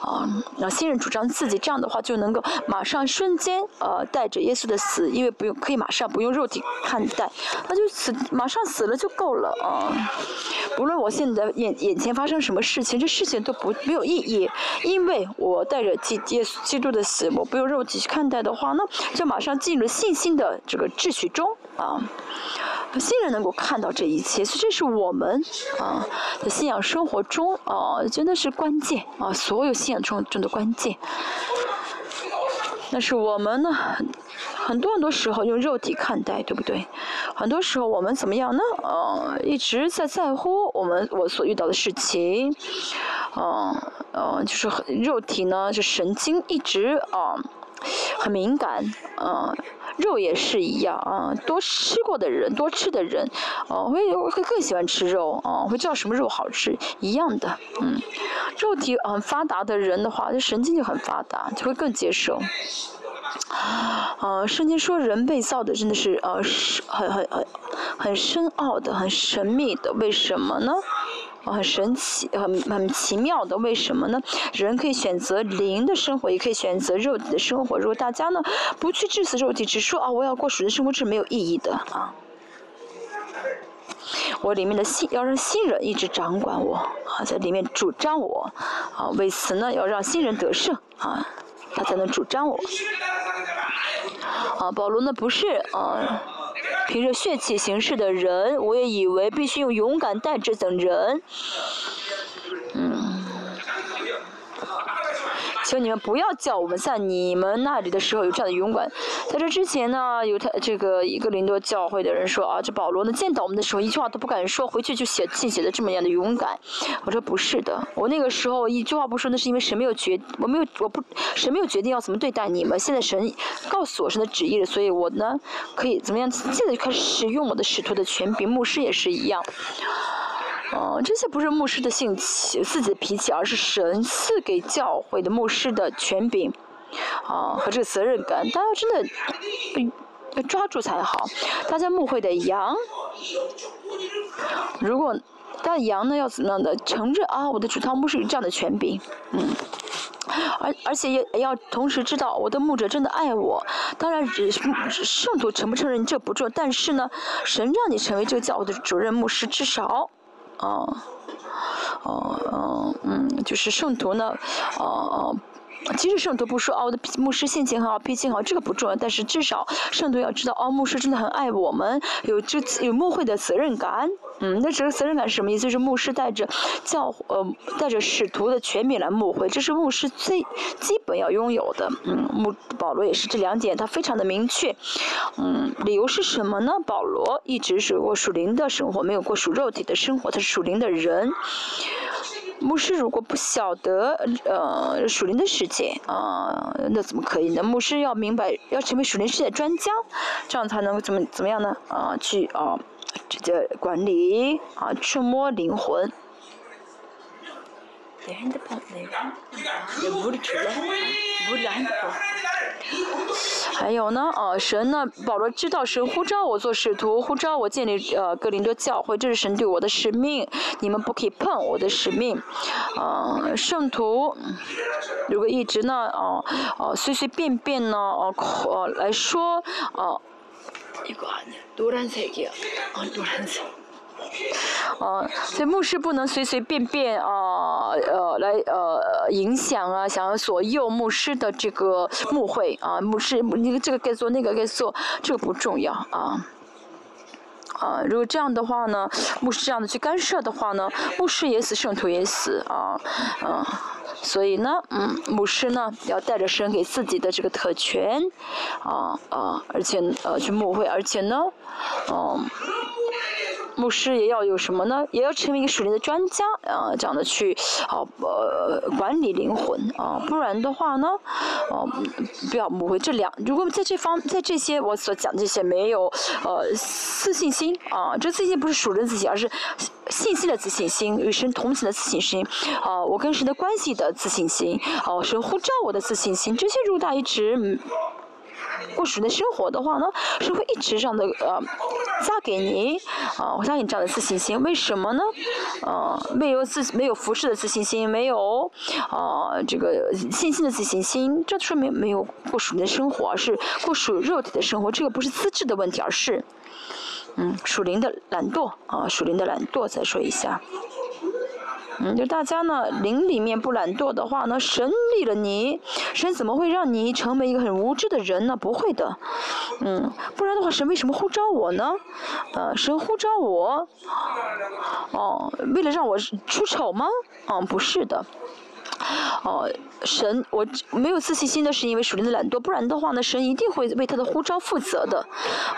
Speaker 1: 啊让新人主张自己，这样的话就能够马上瞬间呃带着耶稣的死，因为不用可以马上不用肉体看待，那就死马上死了就够了啊。不论我现在眼。眼前发生什么事情，这事情都不没有意义，因为我带着基耶稣基督的死，我不用肉体去看待的话，呢就马上进入信心的这个秩序中啊。新人能够看到这一切，所以这是我们啊的信仰生活中啊，真的是关键啊，所有信仰中中的关键。但是我们呢？很多很多时候用肉体看待，对不对？很多时候我们怎么样呢？呃，一直在在乎我们我所遇到的事情，嗯嗯，就是很肉体呢，就神经一直啊很敏感，嗯，肉也是一样啊。多吃过的人，多吃的人，哦，会会更喜欢吃肉，哦，会知道什么肉好吃，一样的，嗯，肉体很发达的人的话，这神经就很发达，就会更接受。呃，圣经说人被造的真的是呃是很很很很深奥的、很神秘的，为什么呢？很神奇、很很奇妙的，为什么呢？人可以选择灵的生活，也可以选择肉体的生活。如果大家呢不去致死肉体，只说啊我要过属的生活，是没有意义的啊。我里面的信要让新人一直掌管我啊，在里面主张我啊，为此呢要让新人得胜啊。他才能主张我。啊，保罗呢不是啊，凭着血气行事的人，我也以为必须用勇敢代之等人。求你们不要叫我们在你们那里的时候有这样的勇敢。在这之前呢，有他这个一个林多教会的人说啊，这保罗呢见到我们的时候一句话都不敢说，回去就写信写的这么样的勇敢。我说不是的，我那个时候一句话不说，那是因为神没有决，我没有我不神没有决定要怎么对待你们。现在神告诉我神的旨意了，所以我呢可以怎么样？现在就开始使用我的使徒的权柄，牧师也是一样。哦，这些不是牧师的性气、自己的脾气，而是神赐给教会的牧师的权柄，啊和这个责任感。大家真的要抓住才好。大家牧会的羊，如果大羊呢要怎么样的承认啊？我的主汤牧师有这样的权柄，嗯，而而且也要同时知道我的牧者真的爱我。当然，圣徒承不承认这不重要，但是呢，神让你成为这个教会的主任牧师，至少。哦，哦，哦，嗯，就是圣徒呢，哦哦。其实圣徒不说哦，我的牧师性情很好，脾气好，这个不重要。但是至少圣徒要知道，哦，牧师真的很爱我们，有这有牧会的责任感。嗯，那这个责任感是什么意思？就是牧师带着教呃带着使徒的权柄来牧会，这是牧师最基本要拥有的。嗯，牧保罗也是这两点，他非常的明确。嗯，理由是什么呢？保罗一直是过属灵的生活，没有过属肉体的生活，他是属灵的人。牧师如果不晓得呃属灵的世界啊，那怎么可以呢？牧师要明白，要成为属灵世界专家，这样才能怎么怎么样呢？啊，去啊，直接管理啊，触摸灵魂。还有呢，呃，神呢，保罗知道神呼召我做使徒，呼召我建立呃格林多教会，这是神对我的使命，你们不可以碰我的使命。呃，圣徒如果一直呢，哦哦随随便便呢，哦哦来说，哦，一个多蓝色的，啊多蓝色。呃，[LAUGHS] 所以牧师不能随随便便啊呃来呃影响啊，想要左右牧师的这个牧会啊，牧师那个这个该做那个该做，这个不重要啊。啊，如果这样的话呢，牧师这样的去干涉的话呢，牧师也死，圣徒也死啊，嗯，所以呢，嗯，牧师呢要带着神给自己的这个特权，啊啊，而且呃去牧会，而且呢，嗯。牧师也要有什么呢？也要成为一个属灵的专家啊，这样的去啊呃管理灵魂啊，不然的话呢，哦不要误会这两。如果在这方在这些我所讲这些没有呃自信心啊，这自信不是属灵自信，而是信息的自信心，与神同行的自信心啊，我跟神的关系的自信心哦，神呼召我的自信心，这些如果大一直。过属灵的生活的话呢，是会一直这样的呃加给你啊，我相信这样的自信心。为什么呢？呃，没有自没有服饰的自信心，没有啊这个信心的自信心，这说明没有过属灵的生活，是过属肉体的生活。这个不是资质的问题，而是嗯属灵的懒惰啊，属灵的懒惰。再说一下。嗯，就大家呢，灵里面不懒惰的话呢，神立了你，神怎么会让你成为一个很无知的人呢？不会的，嗯，不然的话，神为什么呼召我呢？呃，神呼召我，哦，为了让我出丑吗？嗯，不是的。哦，神，我没有自信心的是因为属灵的懒惰，不然的话呢，神一定会为他的呼召负责的。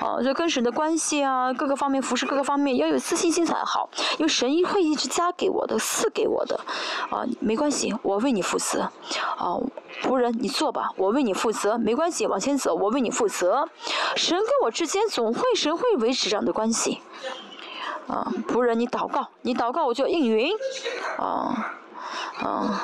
Speaker 1: 哦，就跟神的关系啊，各个方面服侍各个方面要有自信心才好，因为神会一直加给我的，赐给我的。啊，没关系，我为你负责。哦，仆人，你做吧，我为你负责，没关系，往前走，我为你负责。神跟我之间总会，神会维持这样的关系。啊，仆人，你祷告，你祷告我就应允。啊，啊。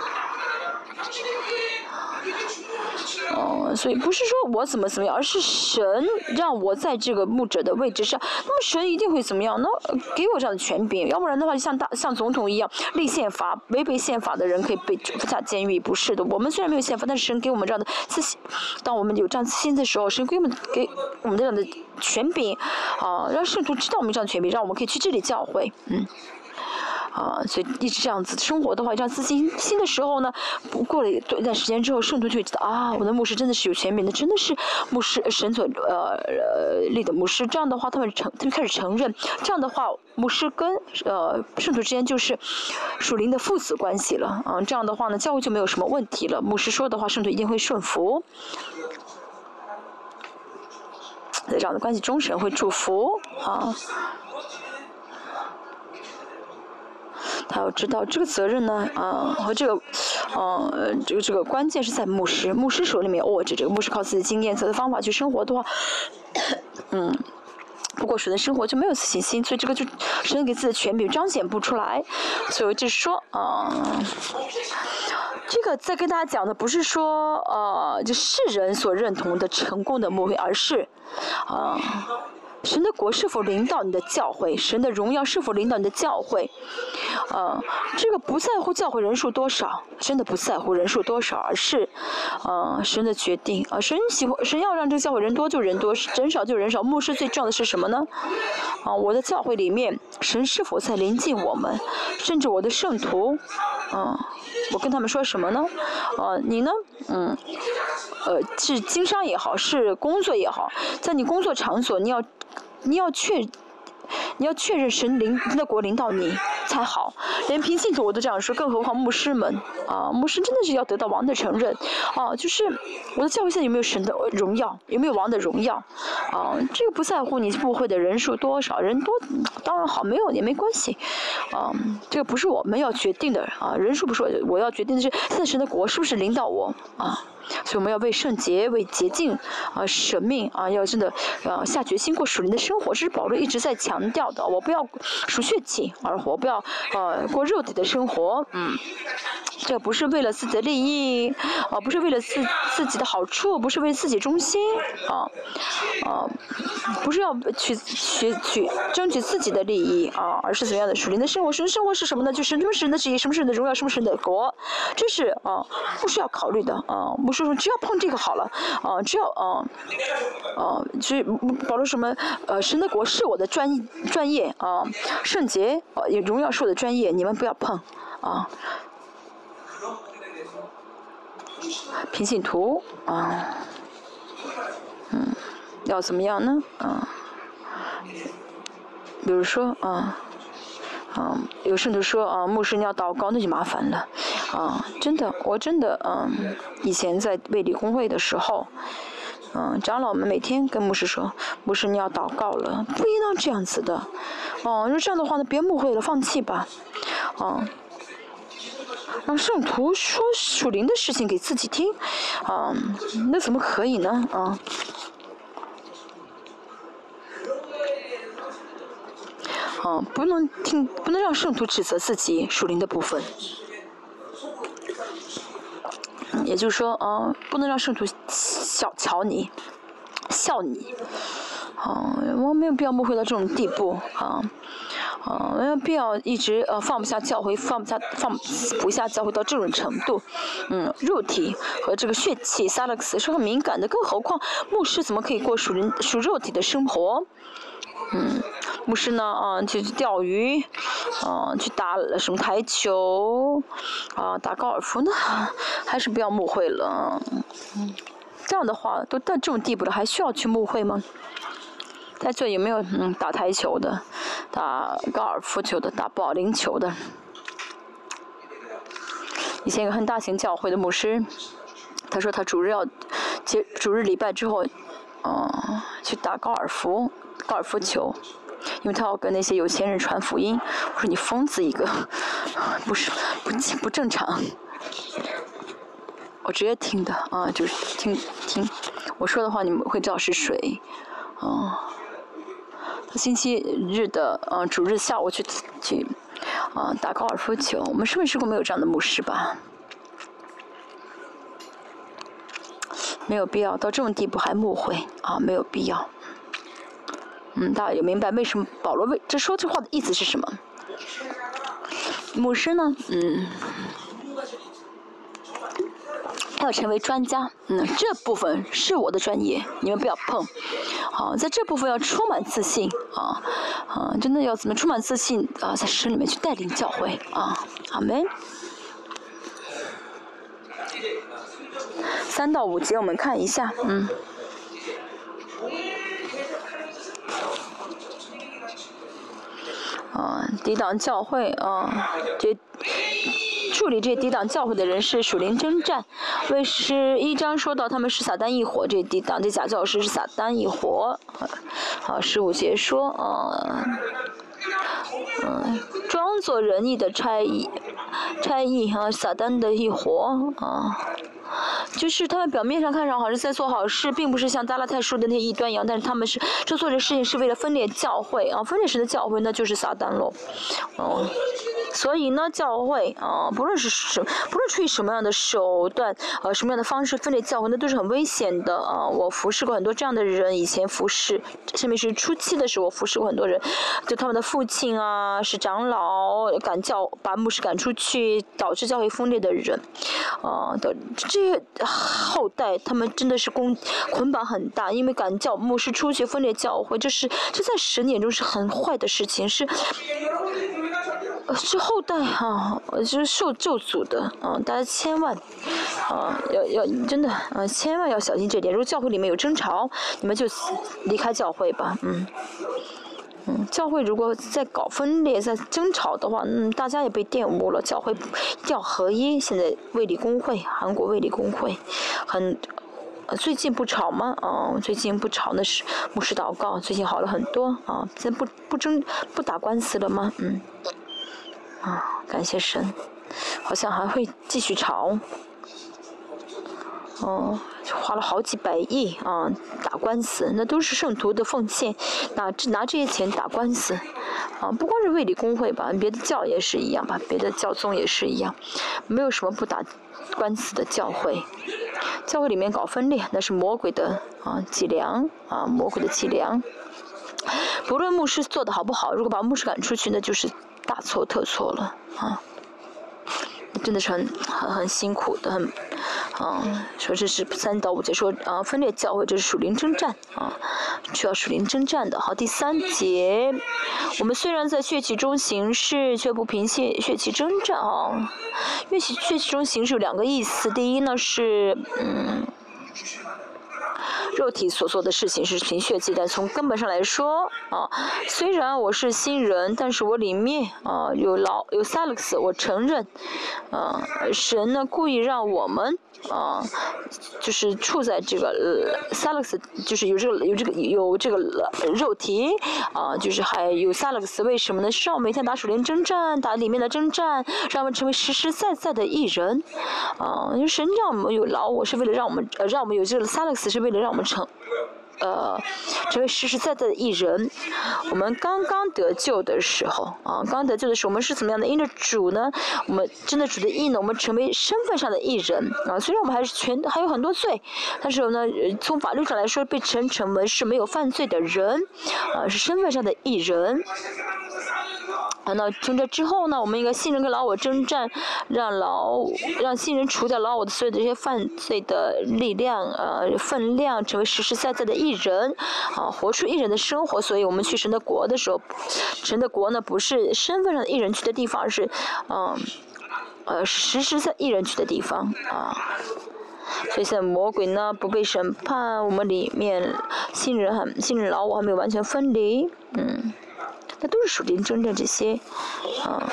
Speaker 1: 哦，所以不是说我怎么怎么样，而是神让我在这个牧者的位置上。那么神一定会怎么样？那给我这样的权柄，要不然的话，就像大像总统一样立宪法，违背宪法的人可以被下监狱。不是的，我们虽然没有宪法，但是神给我们这样的自信。当我们有这样自信的时候，神给我们给我们这样的权柄，啊，让圣徒知道我们这样的权柄，让我们可以去这里教会，嗯。啊，所以一直这样子生活的话，这样自信心的时候呢，不过了一段时间之后，圣徒就会知道啊，我的牧师真的是有权柄的，真的是牧师神所呃立的牧师。这样的话，他们承他们开始承认，这样的话，牧师跟呃圣徒之间就是属灵的父子关系了啊。这样的话呢，教会就没有什么问题了。牧师说的话，圣徒一定会顺服。在这样的关系中，神会祝福啊。他要知道这个责任呢，啊，和这个，呃，这个这个关键是在牧师，牧师手里面握着这个牧师靠自己经验、自己的方法去生活的话，嗯，不过谁的生活就没有自信心，所以这个就神给自己的权柄彰显不出来，所以就说，啊，这个在跟大家讲的不是说，呃，就世人所认同的成功的牧会，而是，啊。神的国是否领导你的教会？神的荣耀是否领导你的教会？呃，这个不在乎教会人数多少，真的不在乎人数多少，而是，呃，神的决定。啊，神喜欢，神要让这个教会人多就人多，人少就人少。牧师最重要的是什么呢？啊，我的教会里面，神是否在临近我们？甚至我的圣徒，嗯，我跟他们说什么呢？呃，你呢？嗯，呃，是经商也好，是工作也好，在你工作场所，你要。你要确，你要确认神领的国领导你才好。连平信徒我都这样说，更何况牧师们啊！牧师真的是要得到王的承认啊！就是我的教会现在有没有神的荣耀，有没有王的荣耀啊？这个不在乎你部会的人数多少，人多当然好，没有也没关系啊。这个不是我们要决定的啊，人数不是我要决定的是，现在神的国是不是领导我啊？所以我们要为圣洁、为洁净啊舍命啊，要真的呃下决心过属灵的生活，这是保罗一直在强调的。我不要属血气而活，不要呃过肉体的生活，嗯，这不是为了自己的利益，啊，不是为了自自己的好处，不是为自己中心，啊，啊，不是要去去去争取自己的利益啊，而是怎样的属灵的生活？属灵生活是什么呢？就是什么神的旨意，什么神的荣耀，什么神的国，这是啊，不需要考虑的啊，不是说只要碰这个好了，啊，只要啊，啊，所以保罗什么？呃，神的国是我的专专业啊，圣洁啊，也荣耀是我的专业，你们不要碰啊。平行图啊，嗯，要怎么样呢？啊，比如说啊，啊，有圣徒说啊，牧师你要祷告，那就麻烦了，啊，真的，我真的嗯，以前在卫理公会的时候，嗯，长老们每天跟牧师说，牧师你要祷告了，不应当这样子的，哦，如果这样的话呢，别误会了，放弃吧，啊。让圣徒说属灵的事情给自己听，啊，那怎么可以呢？啊，啊，不能听，不能让圣徒指责自己属灵的部分。也就是说，啊，不能让圣徒小瞧你，笑你，啊，我没有必要误会到这种地步，啊。啊，没有必要一直呃放不下教会，放不下放不下教会到这种程度。嗯，肉体和这个血气萨勒克斯是很敏感的，更何况牧师怎么可以过属人属肉体的生活？嗯，牧师呢啊，去钓鱼，啊，去打什么台球，啊，打高尔夫呢，[LAUGHS] 还是不要牧会了。嗯，这样的话都到这种地步了，还需要去牧会吗？在这有没有嗯打台球的，打高尔夫球的，打保龄球的？以前一个很大型教会的牧师，他说他主日要接主日礼拜之后，嗯，去打高尔夫高尔夫球，因为他要跟那些有钱人传福音。我说你疯子一个，[LAUGHS] 不是不不正常。我直接听的啊，就是听听我说的话，你们会知道是谁，哦。星期日的呃主日下午去去啊打高尔夫球，我们是不是过没有这样的牧师吧？没有必要到这种地步还误会啊，没有必要。嗯，大家有明白为什么保罗为这说这话的意思是什么？牧师呢？嗯。要成为专家，嗯，这部分是我的专业，你们不要碰。好，在这部分要充满自信，啊，啊，真的要怎么充满自信啊，在神里面去带领教会，啊，阿门。三到五节我们看一下，嗯。啊，抵挡教会啊，这。处理这抵挡教会的人是属灵征战，为十一章说到他们是撒旦一伙，这抵挡这假教师是撒旦一伙。好，十五节说，啊，嗯，装作仁义的差役，差役哈，撒旦的一伙啊。就是他们表面上看上好像在做好事，并不是像达拉泰说的那异端一样，但是他们是这做这事情是为了分裂教会啊，分裂神的教会那就是撒旦喽，哦，所以呢，教会啊，不论是什，不论出于什么样的手段，呃，什么样的方式分裂教会，那都是很危险的啊。我服侍过很多这样的人，以前服侍，特别是初期的时候，我服侍过很多人，就他们的父亲啊是长老，赶教把牧师赶出去，导致教会分裂的人，啊的这。后代他们真的是公捆绑很大，因为赶教牧师出去分裂教会，这是这在神眼中是很坏的事情，是是后代哈，就是受咒诅的啊！大家千万啊要要真的啊千万要小心这点。如果教会里面有争吵，你们就离开教会吧，嗯。嗯，教会如果在搞分裂、在争吵的话，嗯，大家也被玷污了。教会要合一。现在卫理公会，韩国卫理公会，很，最近不吵吗？哦，最近不吵，那是牧师祷告，最近好了很多啊。现在不不争不打官司了吗？嗯，啊，感谢神，好像还会继续吵。哦，花了好几百亿啊，打官司，那都是圣徒的奉献，拿这拿这些钱打官司，啊，不光是卫理公会吧，别的教也是一样吧，别的教宗也是一样，没有什么不打官司的教会。教会里面搞分裂，那是魔鬼的啊伎俩啊，魔鬼的伎俩。不论牧师做的好不好，如果把牧师赶出去，那就是大错特错了啊。真的是很很很辛苦的，很，嗯，说这是三到五节说啊分裂教会，这是属灵征战啊，需要属灵征战的。好，第三节，我们虽然在血气中行事，却不凭血血气征战啊。血气血气中行事有两个意思，第一呢是嗯。肉体所做的事情是凭血气，但从根本上来说，啊，虽然我是新人，但是我里面啊有老有萨勒斯，我承认，啊，神呢故意让我们。啊，就是处在这个呃萨勒斯，就是有这个有这个有这个肉体，啊，就是还有萨勒斯，为什么呢？是让每天打属灵征战，打里面的征战，让我们成为实实在在的艺人，啊，因为神让我们有劳，我是为了让我们呃让我们有这个萨勒斯，是为了让我们成。呃，成为实实在在的艺人。我们刚刚得救的时候，啊，刚得救的时候，我们是怎么样的？因着主呢，我们真的主的义呢，我们成为身份上的艺人。啊，虽然我们还是全还有很多罪，但是呢，从法律上来说，被称成为是没有犯罪的人，啊，是身份上的艺人。啊，那从这之后呢，我们应该信任跟老我征战，让老让新人除掉老我的所有的这些犯罪的力量，呃，分量，成为实实在在的艺人，啊，活出艺人的生活。所以我们去神的国的时候，神的国呢不是身份上的艺人去的地方，而是，嗯，呃，实实在艺人去的地方，啊。所以现在魔鬼呢不被审判，我们里面新人还新人老我还没有完全分离，嗯。那都是属灵征战这些，啊，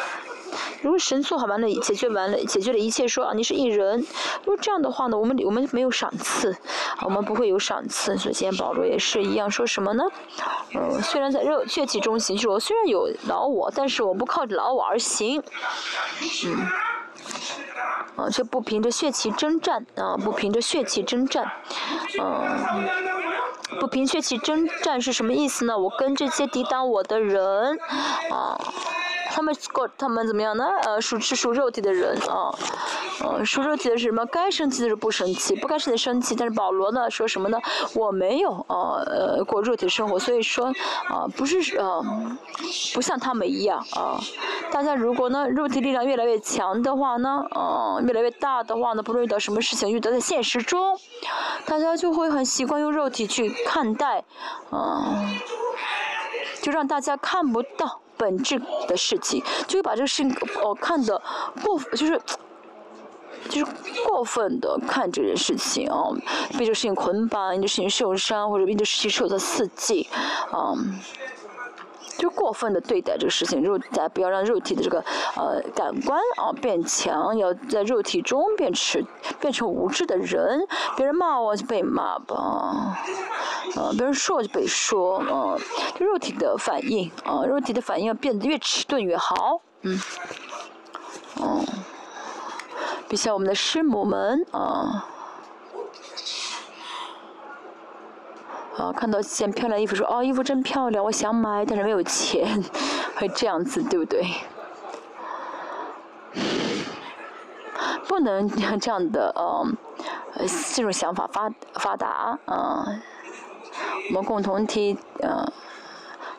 Speaker 1: 如果神做好完了，解决完了，解决了一切，说啊你是一人，如果这样的话呢，我们我们没有赏赐，我们不会有赏赐。所以今天保罗也是一样，说什么呢？嗯，虽然在肉血气中行，就是我虽然有劳我，但是我不靠着老我而行，嗯，啊，却不凭着血气征战，啊，不凭着血气征战，嗯。不凭血气征战是什么意思呢？我跟这些抵挡我的人，啊。他们过他们怎么样呢？呃，属吃属肉体的人啊，呃，属肉体的是什么？该生气的是不生气，不该生气生气。但是保罗呢说什么呢？我没有啊，呃，过肉体生活，所以说啊，不是呃，不像他们一样啊。大家如果呢，肉体力量越来越强的话呢，呃，越来越大的话呢，不论遇到什么事情，遇到在现实中，大家就会很习惯用肉体去看待，啊，就让大家看不到。本质的事情，就会把这个事情哦看的过，就是就是过分的看这件事情啊，被这个事情捆绑，因这事情受伤，或者因这事情受到刺激，啊。就过分的对待这个事情，肉在不要让肉体的这个呃感官啊变强，要在肉体中变成变成无知的人，别人骂我就被骂吧，啊，别人说我就被说，啊，就肉体的反应啊，肉体的反应要变得越迟钝越好，嗯，哦，比像我们的师母们啊。啊，看到件漂亮衣服，说哦，衣服真漂亮，我想买，但是没有钱，会这样子，对不对？不能这样的，嗯，这种想法发发达，嗯，我们共同体，嗯，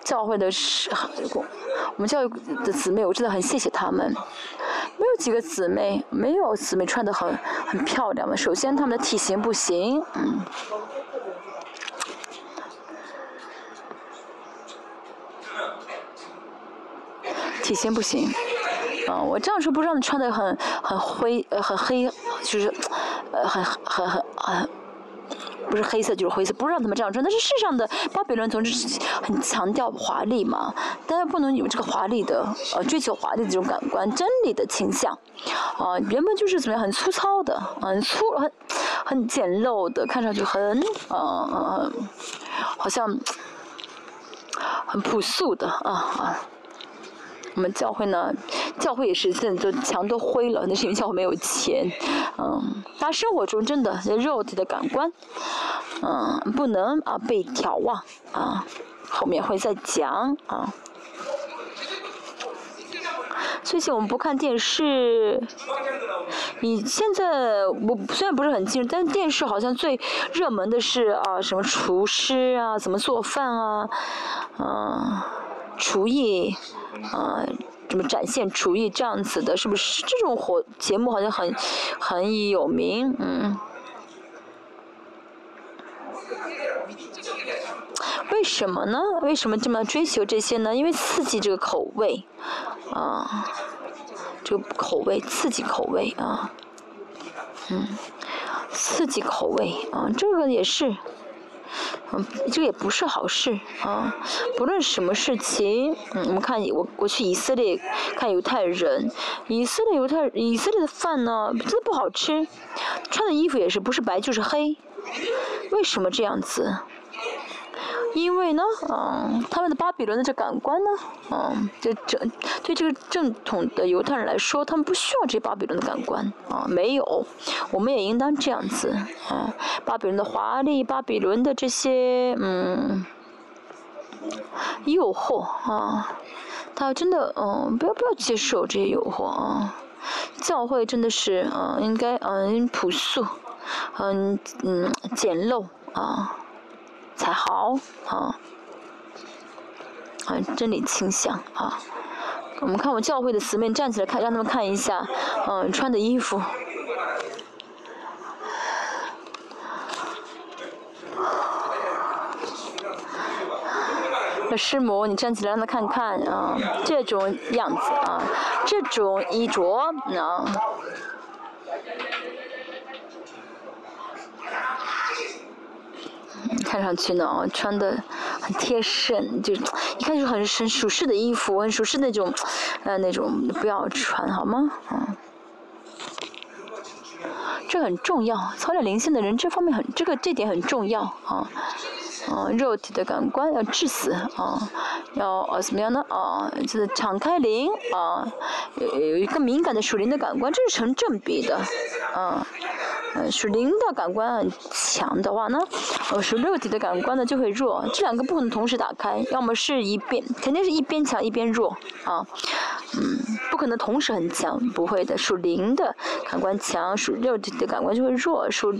Speaker 1: 教会的是，我们教育的姊妹，我真的很谢谢他们。没有几个姊妹，没有姊妹穿的很很漂亮的。首先，她们的体型不行，嗯。体型不行，啊，我这样说不让你穿的很很灰呃很黑，就是呃很很很很不是黑色就是灰色，不让他们这样穿。但是世上的巴比伦总是很强调华丽嘛，大家不能有这个华丽的呃追求华丽的这种感官，真理的倾向，啊，原本就是怎么样很粗糙的，很粗很很简陋的，看上去很嗯嗯好像很朴素的啊啊。我们教会呢，教会也是现在都墙都灰了，那是因为教会没有钱。嗯，但生活中真的肉体的感官，嗯，不能啊被眺望啊。后面会再讲啊。最近我们不看电视。你现在我虽然不是很清楚，但电视好像最热门的是啊什么厨师啊，怎么做饭啊，嗯，厨艺，啊，怎么展现厨艺这样子的，是不是？这种活节目好像很很有名，嗯。为什么呢？为什么这么追求这些呢？因为刺激这个口味，啊，这个口味刺激口味啊，嗯，刺激口味啊，这个也是，嗯，这也不是好事啊。不论什么事情，嗯，我们看我我去以色列看犹太人，以色列犹太以色列的饭呢，真的不好吃，穿的衣服也是不是白就是黑，为什么这样子？因为呢，嗯，他们的巴比伦的这感官呢，嗯，这这对这个正统的犹太人来说，他们不需要这巴比伦的感官，啊，没有，我们也应当这样子，啊，巴比伦的华丽，巴比伦的这些，嗯，诱惑，啊，他真的，嗯，不要不要接受这些诱惑啊，教会真的是，嗯，应该，嗯，朴素，嗯嗯，简陋，啊。才好啊，啊，真理倾向啊！我们看我教会的姊妹站起来看，让他们看一下，嗯，穿的衣服。那师母，你站起来让他看看啊，这种样子啊，这种衣着啊。看上去呢，穿的很贴身，就一看就很很舒适的衣服，很舒适那种，呃，那种不要穿好吗？嗯，这很重要，操练灵性的人这方面很，这个这点很重要啊。嗯，肉体的感官要致死啊，要呃怎么样呢？啊，就是敞开灵啊，有有一个敏感的属灵的感官，这是成正比的，啊。呃，属灵的感官强的话呢，呃，属肉体的感官呢就会弱，这两个不能同时打开，要么是一边，肯定是一边强一边弱，啊，嗯，不可能同时很强，不会的，属灵的感官强，属肉体的感官就会弱，属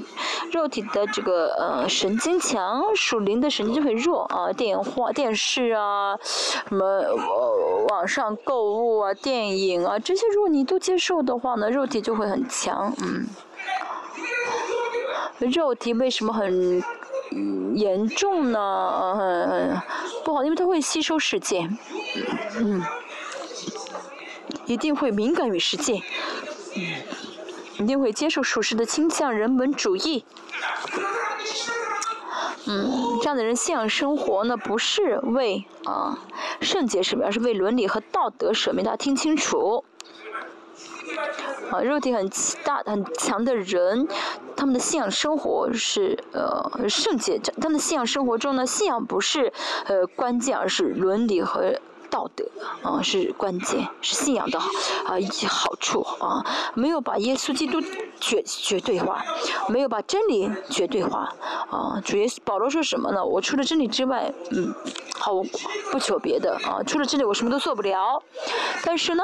Speaker 1: 肉体的这个呃神经强，属灵的神经就会弱，啊，电话、电视啊，什么呃网上购物啊、电影啊这些，如果你都接受的话呢，肉体就会很强，嗯。肉体为什么很严重呢？嗯，不好，因为它会吸收世界，嗯，一定会敏感于世界，一定会接受属实的倾向，人本主义，嗯，这样的人信仰生活呢，不是为啊圣洁使命，而是为伦理和道德舍命，大家听清楚。啊，肉体很大很强的人，他们的信仰生活是呃圣洁。他们的信仰生活中呢，信仰不是呃关键，而是伦理和道德啊是关键，是信仰的啊一些好处啊。没有把耶稣基督绝绝对化，没有把真理绝对化啊。主耶稣保罗说什么呢？我除了真理之外，嗯，好不求别的啊。除了真理，我什么都做不了。但是呢。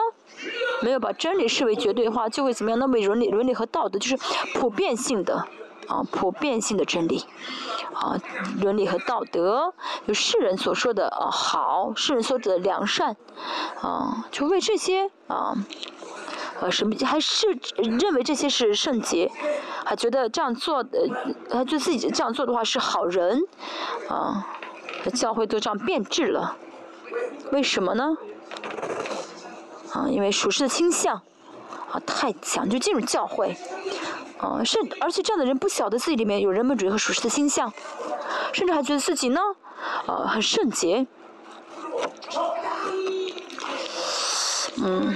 Speaker 1: 没有把真理视为绝对化，就会怎么样？那么伦理、伦理和道德就是普遍性的啊，普遍性的真理啊，伦理和道德，就世人所说的啊好，世人所指的良善啊，就为这些啊，呃什么还是认为这些是圣洁，还觉得这样做的，他觉得自己这样做的话是好人啊，教会都这样变质了，为什么呢？啊，因为属实的倾向太强，就进入教会，啊，甚而且这样的人不晓得自己里面有人本主义和属实的倾向，甚至还觉得自己呢，啊很圣洁，嗯，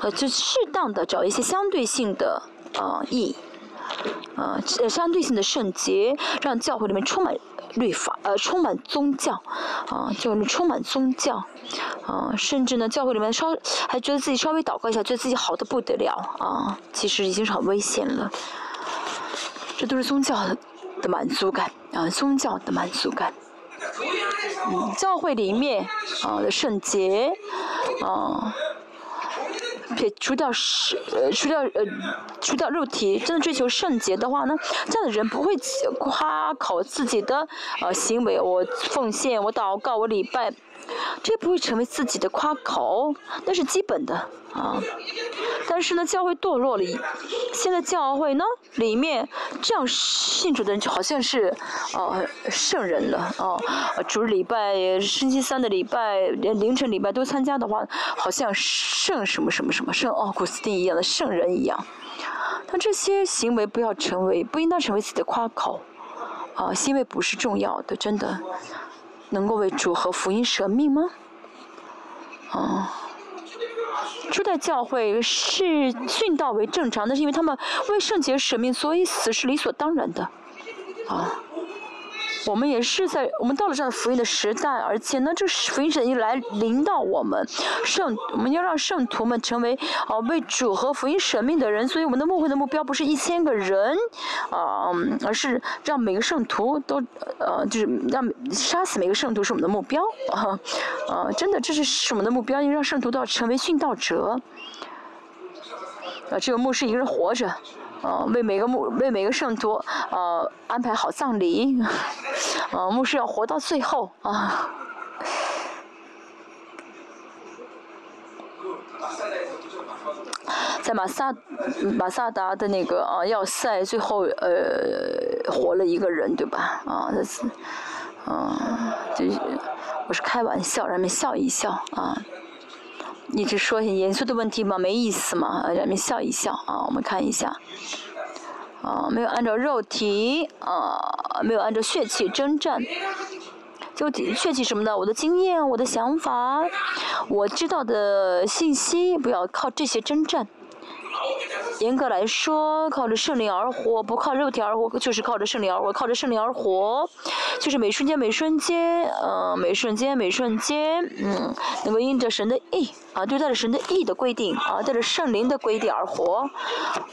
Speaker 1: 呃，就适当的找一些相对性的啊义，啊相对性的圣洁，让教会里面充满。律法，呃，充满宗教，啊，就是充满宗教，啊，甚至呢，教会里面稍还觉得自己稍微祷告一下，觉得自己好的不得了，啊，其实已经是很危险了。这都是宗教的满足感，啊，宗教的满足感。嗯，教会里面啊的圣洁，啊，撇除掉是呃除掉呃除掉肉体，真的追求圣洁的话呢，这样的人不会夸口自己的呃行为，我奉献，我祷告，我礼拜。这不会成为自己的夸口，那是基本的啊。但是呢，教会堕落了，现在教会呢里面这样信主的人就好像是哦圣人了哦，主礼拜、星期三的礼拜、连凌晨礼拜都参加的话，好像圣什么什么什么圣奥古斯丁一样的圣人一样。但这些行为不要成为，不应当成为自己的夸口啊，行为不是重要的，真的。能够为主和福音舍命吗？哦，初代教会是殉道为正常，那是因为他们为圣洁舍命，所以死是理所当然的，啊。我们也是在我们到了这样的福音的时代，而且呢，这福音神一来临到我们圣，我们要让圣徒们成为啊为主和福音舍命的人。所以我们的牧会的目标不是一千个人，啊，而是让每个圣徒都呃就是让杀死每个圣徒是我们的目标啊，啊，真的这是是我们的目标，要让圣徒都要成为殉道者。啊，只有牧师一个人活着。呃，为每个牧为每个圣徒呃安排好葬礼，啊，牧师要活到最后啊。在马萨马萨达的那个啊要塞，最后呃活了一个人，对吧？啊，这是，啊，就是我是开玩笑，让们笑一笑啊。一直说很严肃的问题嘛，没意思嘛，让你们笑一笑啊。我们看一下，啊，没有按照肉体啊，没有按照血气征战，就血气什么的，我的经验，我的想法，我知道的信息，不要靠这些征战。严格来说，靠着圣灵而活，不靠肉体而活，就是靠着圣灵而活。靠着圣灵而活，就是每瞬间每瞬间，呃，每瞬间每瞬间，嗯，能够因着神的意啊，对待着神的意的规定啊，带着圣灵的规定而活。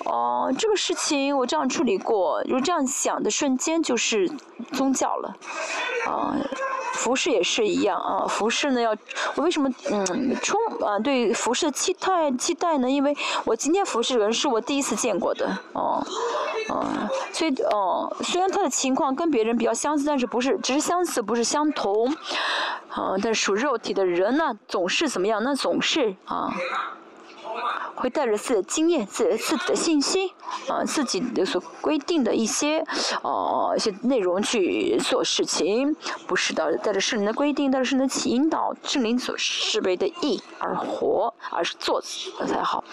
Speaker 1: 哦，这个事情我这样处理过，如这样想的瞬间就是宗教了，啊。服饰也是一样啊，服饰呢要，我为什么嗯充啊对服饰的期待期待呢？因为我今天服饰人是我第一次见过的哦，哦，所以哦虽然他的情况跟别人比较相似，但是不是只是相似不是相同，啊，但属肉体的人呢总是怎么样？那总是啊。会带着自己的经验、自自己的信心，啊，自己的所规定的一些，哦，一些内容去做事情，不是的，带着圣灵的规定，带着圣灵的引导，圣灵所示为的意而活，而是做才好。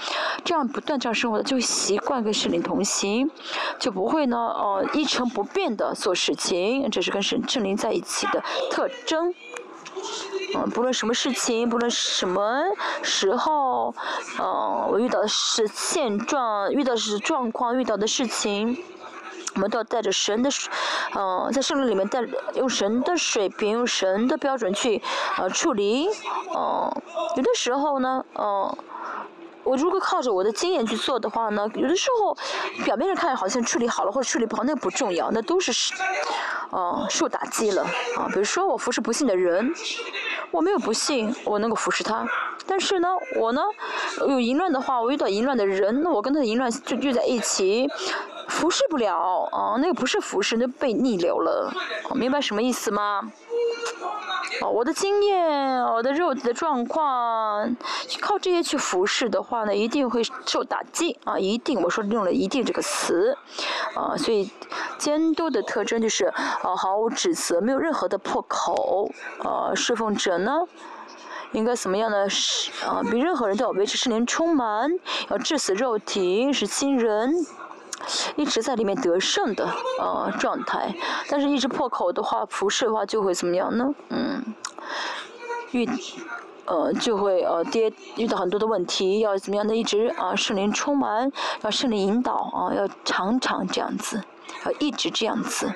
Speaker 1: 这样不断这样生活的，就习惯跟圣灵同行，就不会呢，哦，一成不变的做事情，这是跟圣圣灵在一起的特征。嗯，不论什么事情，不论什么时候，嗯，我遇到的是现状，遇到是状况，遇到的事情，我们都要带着神的，嗯，在圣灵里面带用神的水平，用神的标准去呃处理，嗯，有的时候呢，嗯。我如果靠着我的经验去做的话呢，有的时候表面上看好像处理好了或者处理不好，那不重要，那都是，呃，受打击了啊。比如说我服侍不幸的人，我没有不幸，我能够服侍他，但是呢，我呢有淫乱的话，我遇到淫乱的人，那我跟他的淫乱就聚在一起，服侍不了啊，那个不是服侍，那被逆流了，明白什么意思吗？哦，我的经验，我的肉体的状况，靠这些去服侍的话呢，一定会受打击啊！一定，我说用了“一定”这个词，啊，所以监督的特征就是啊，毫无指责，没有任何的破口。啊，侍奉者呢，应该怎么样呢？是啊，比任何人都要维持圣灵充满，要致死肉体，是亲人。一直在里面得胜的呃状态，但是一直破口的话，服侍的话就会怎么样呢？嗯，遇呃就会呃跌遇到很多的问题，要怎么样的一直啊圣灵充满，要圣灵引导啊，要常常这样子，要一直这样子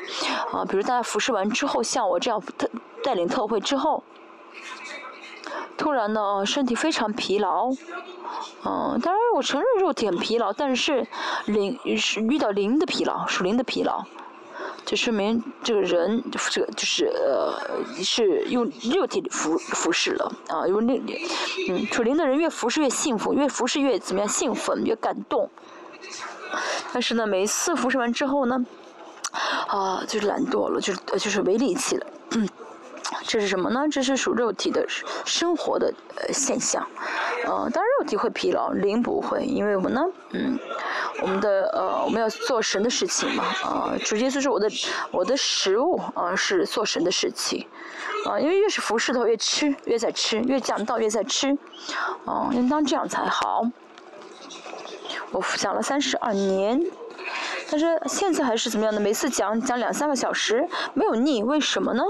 Speaker 1: 啊。比如大家服侍完之后，像我这样特带领特会之后，突然呢身体非常疲劳。嗯，当然我承认肉体很疲劳，但是灵是遇到灵的疲劳，属灵的疲劳。就说明这个人这个就是呃是用肉体服服侍了啊，用那嗯，属灵的人越服侍越幸福，越服侍越怎么样兴奋，越感动。但是呢，每一次服侍完之后呢，啊，就懒惰了，就就是没力气了。嗯这是什么呢？这是属肉体的生活的呃现象，呃，当然肉体会疲劳，灵不会，因为我们呢，嗯，我们的呃我们要做神的事情嘛，啊，直接就是我的我的食物啊是做神的事情，啊，因为越是服侍的话越吃越在吃，越讲道越在吃，啊，应当这样才好。我讲了三十二年。但是现在还是怎么样的？每次讲讲两三个小时，没有腻，为什么呢？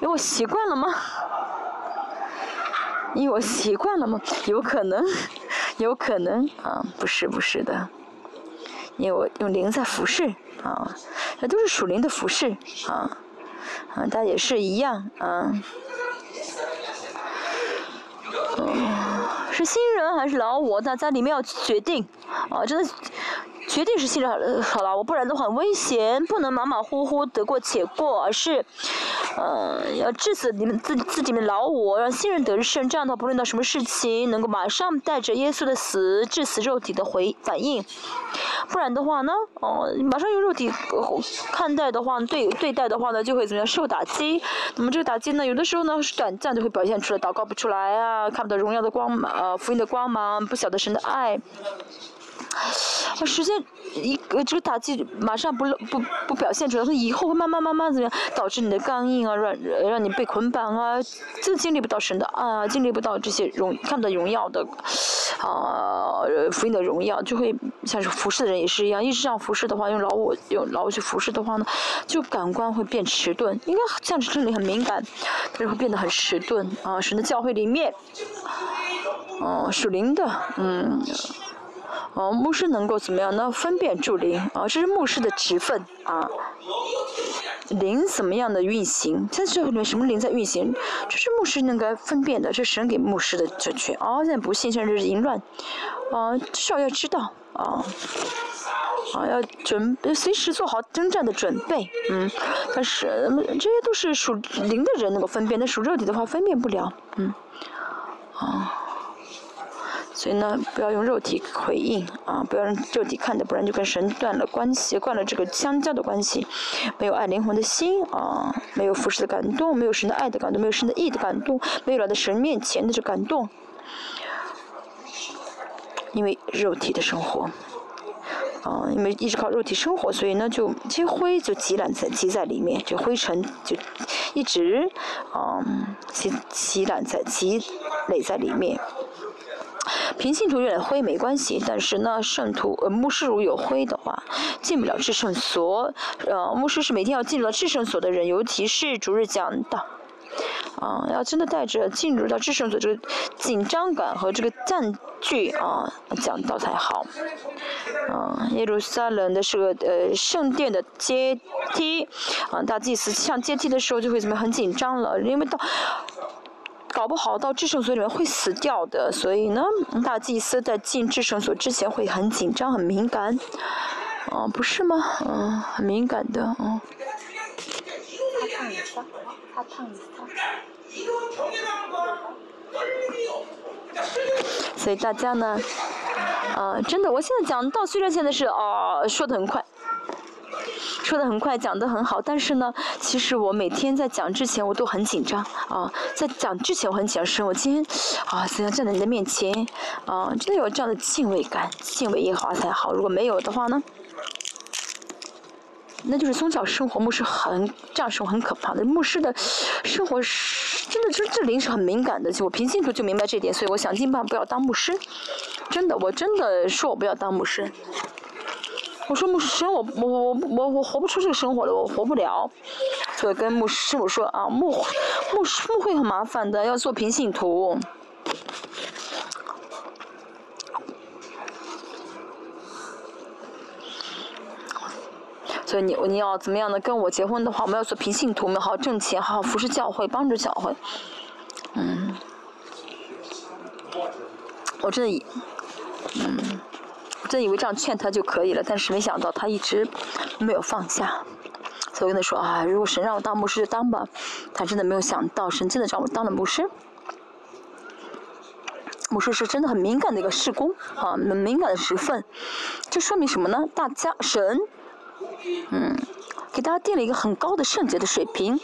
Speaker 1: 因为我习惯了吗？因为我习惯了吗？有可能，有可能啊，不是不是的，因为我用灵在服侍啊，那都是属灵的服侍啊，啊，它也是一样啊，嗯，是新人还是老我？大家里面要决定啊，真的。绝对是信任好了，我不然的话很危险，不能马马虎虎得过且过，而是，呃，要致死你们自自己的老我，让信任得胜，这样的话不论到什么事情，能够马上带着耶稣的死致死肉体的回反应，不然的话呢，哦，马上用肉体看待的话，对对待的话呢，就会怎么样受打击。那么这个打击呢，有的时候呢是短暂的会表现出来，祷告不出来啊，看不到荣耀的光芒，呃，福音的光芒，不晓得神的爱。啊，时间一个这个打击马上不不不表现出来，说以后会慢慢慢慢怎么样，导致你的刚硬啊，让让你被捆绑啊，就经历不到神的啊，经历不到这些荣看不到荣耀的啊福音的荣耀，就会像是服侍的人也是一样，一直这样服侍的话，用老我用老我去服侍的话呢，就感官会变迟钝，应该像是这里很敏感，但是会变得很迟钝啊，神的教会里面，哦，属灵的，嗯。哦，牧师能够怎么样呢？分辨助灵啊，这是牧师的职分啊。灵怎么样的运行？现在这里面什么灵在运行？这是牧师应该分辨的，这是神给牧师的职权。哦，现在不信，现在是淫乱。啊，至少要知道啊，啊，要准随时做好征战的准备。嗯，但是这些都是属灵的人能够分辨，那属肉体的话分辨不了。嗯，啊。所以呢，不要用肉体回应啊，不要用肉体看的，不然就跟神断了关系，断了这个相交的关系。没有爱灵魂的心啊，没有服侍的感动，没有神的爱的感动，没有神的意的感动，没有来到神面前的这感动。因为肉体的生活，啊，因为一直靠肉体生活，所以呢，就这灰就积攒在积在里面，就灰尘就一直啊积积攒在积累在里面。平信徒有点灰没关系，但是呢，圣徒呃牧师如有灰的话，进不了至圣所。呃，牧师是每天要进入到至圣所的人，尤其是逐日讲道，啊，要真的带着进入到至圣所这个紧张感和这个占据啊讲道才好。啊，耶路撒冷的是个呃圣殿的阶梯，啊，大祭司上阶梯的时候就会怎么很紧张了，因为到。搞不好到制胜所里面会死掉的，所以呢，大祭司在进制胜所之前会很紧张、很敏感，哦，不是吗？嗯，很敏感的，嗯。所以大家呢，啊，真的，我现在讲到虽然现在是啊说的很快。说的很快，讲的很好，但是呢，其实我每天在讲之前我都很紧张啊，在讲之前我很紧张，我今天啊，怎样站在你的面前啊，真的有这样的敬畏感，敬畏耶和华才好。如果没有的话呢，那就是宗教生活牧师很这样生活很可怕的。牧师的生活真的，这这灵是很敏感的。就我平信徒就明白这点，所以我想尽办法不要当牧师。真的，我真的说我不要当牧师。我说牧师，我我我我我活不出这个生活了，我活不了。所以跟牧师傅说啊，牧牧师牧会很麻烦的，要做平信徒。所以你你要怎么样的跟我结婚的话，我们要做平信徒，我们好好挣钱，好好服侍教会，帮助教会。嗯，我真的，嗯。真以为这样劝他就可以了，但是没想到他一直没有放下，所以我跟他说啊，如果神让我当牧师就当吧。他真的没有想到，神真的让我当了牧师。牧师是真的很敏感的一个事工啊，很敏感的时分。这说明什么呢？大家神，嗯，给大家定了一个很高的圣洁的水平。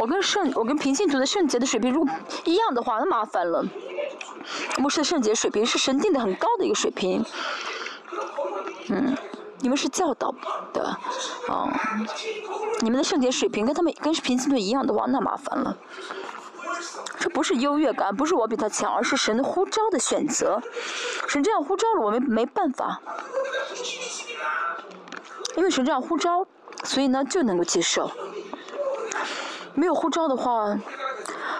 Speaker 1: 我跟圣，我跟平信徒的圣洁的水平如果一样的话，那麻烦了。牧师的圣洁水平是神定的很高的一个水平。嗯。你们是教导的，哦，你们的圣洁水平跟他们跟平行队一样的话，那麻烦了。这不是优越感，不是我比他强，而是神的呼召的选择。神这样呼召了，我们没办法。因为神这样呼召，所以呢就能够接受。没有呼召的话，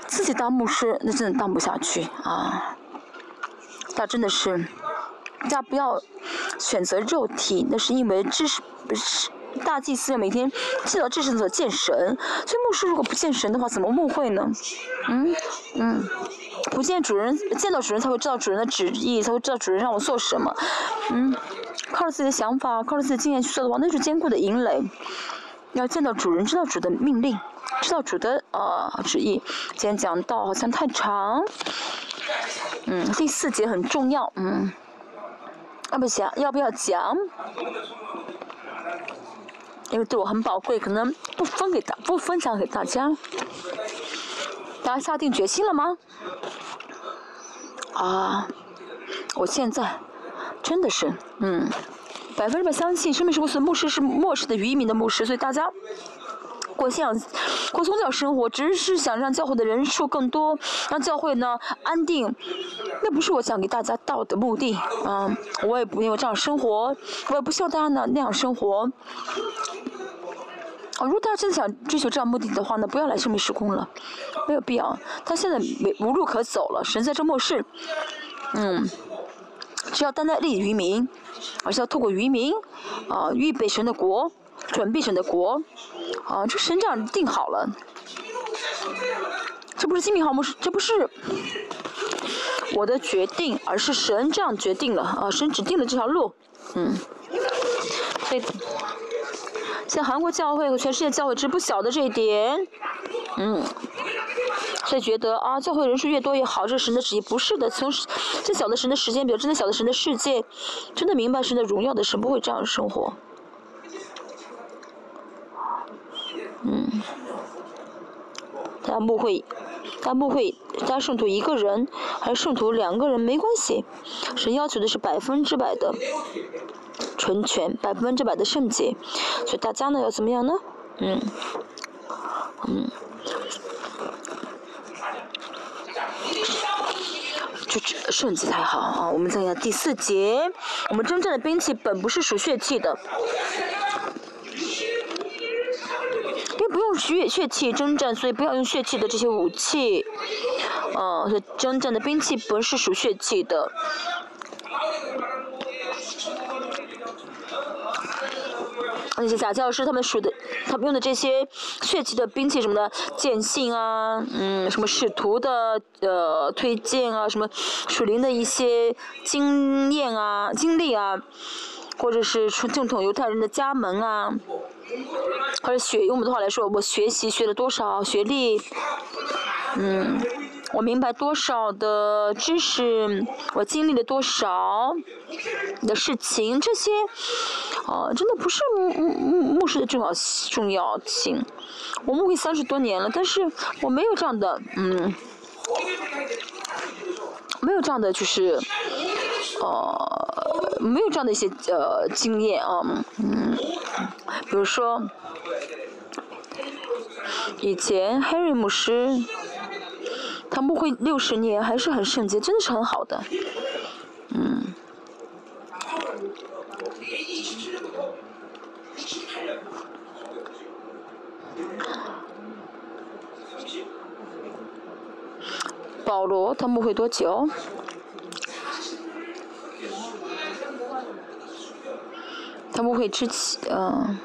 Speaker 1: 自己当牧师那真的当不下去啊。他真的是。大家不要选择肉体，那是因为知识不是大祭司要每天见到至圣所见神，所以牧师如果不见神的话，怎么牧会呢？嗯嗯，不见主人，见到主人才会知道主人的旨意，才会知道主人让我做什么。嗯，靠着自己的想法，靠着自己的经验去做的话，那是坚固的营垒。要见到主人，知道主的命令，知道主的呃旨意。今天讲到好像太长，嗯，第四节很重要，嗯。要不讲？要不要讲？因为对我很宝贵，可能不分给大，不分享给大家。大家下定决心了吗？啊！我现在真的是，嗯，百分之百相信生命是我所牧师是末世的渔民的牧师，所以大家。过信仰、过宗教生活，只是想让教会的人数更多，让教会呢安定。那不是我想给大家道的目的，嗯，我也不因为这样生活，我也不希望大家呢那样生活。啊，如果大家真的想追求这样目的的话呢，不要来生命时空了，没有必要。他现在没无路可走了，神在这末世，嗯，只要单单立于民，而是要透过渔民，啊，预备神的国。准备神的国，啊，这神这样定好了，这不是金明好牧师，这不是我的决定，而是神这样决定了，啊，神指定了这条路，嗯，所以，在韩国教会和全世界教会只不晓得这一点，嗯，所以觉得啊，教会人数越多越好，这是神的旨意，不是的，从最小的神的时间表，真的小的神的世界，真的明白神的荣耀的神不会这样生活。嗯，他不会，他不会，他圣徒一个人还是圣徒两个人没关系，神要求的是百分之百的纯全，百分之百的圣洁，所以大家呢要怎么样呢？嗯，嗯，就圣洁才好啊！我们再看第四节，我们真正的兵器本不是属血气的。因为不用血血气征战，所以不要用血气的这些武器。嗯，所以征战的兵器不是属血气的。那些假教师他们属的，他们用的这些血气的兵器什么的，剑信啊，嗯，什么使徒的呃推荐啊，什么属灵的一些经验啊、经历啊，或者是正统犹太人的家门啊。或者学用我们的话来说，我学习学了多少学历，嗯，我明白多少的知识，我经历了多少的事情，这些，哦，真的不是牧牧牧师的重要重要性。我牧会三十多年了，但是我没有这样的，嗯，没有这样的就是，呃，没有这样的一些呃经验啊，嗯。比如说，以前 Harry 牧师，他牧会六十年还是很圣洁，真的是很好的，嗯。保罗他牧会多久？他们会之前，嗯，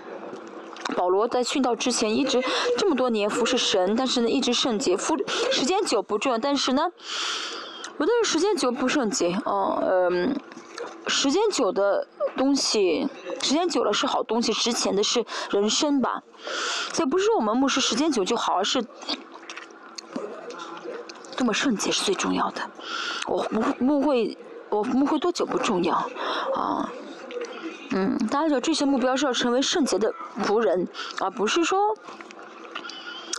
Speaker 1: 保罗在殉道之前一直这么多年服侍神，但是呢一直圣洁，服时间久不重要，但是呢，有的人时间久不圣洁，哦，嗯，时间久的东西，时间久了是好东西，值钱的是人生吧。所以不是说我们牧师时间久就好，而是多么圣洁是最重要的。我牧牧会，我牧会多久不重要，啊，嗯，大家要追求目标是要成为圣洁的仆人，而不是说。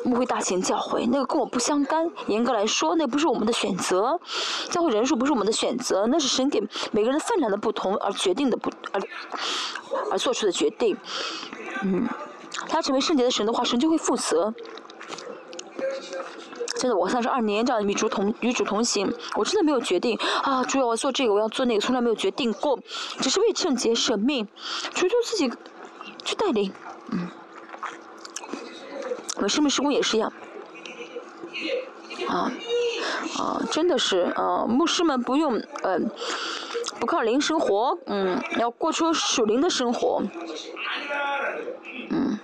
Speaker 1: 牧会大型教会，那个跟我不相干。严格来说，那不是我们的选择。教会人数不是我们的选择，那是神给每个人分量的不同而决定的不而而做出的决定。嗯，他成为圣洁的神的话，神就会负责。真的，我三十二年这样与主同与主同行，我真的没有决定啊，主要我做这个，我要做那个，从来没有决定过，只是为圣洁舍命，求求自己去带领。嗯。我生命施工也是一样，啊，啊，真的是，啊，牧师们不用，呃，不靠灵生活，嗯，要过出属灵的生活，嗯，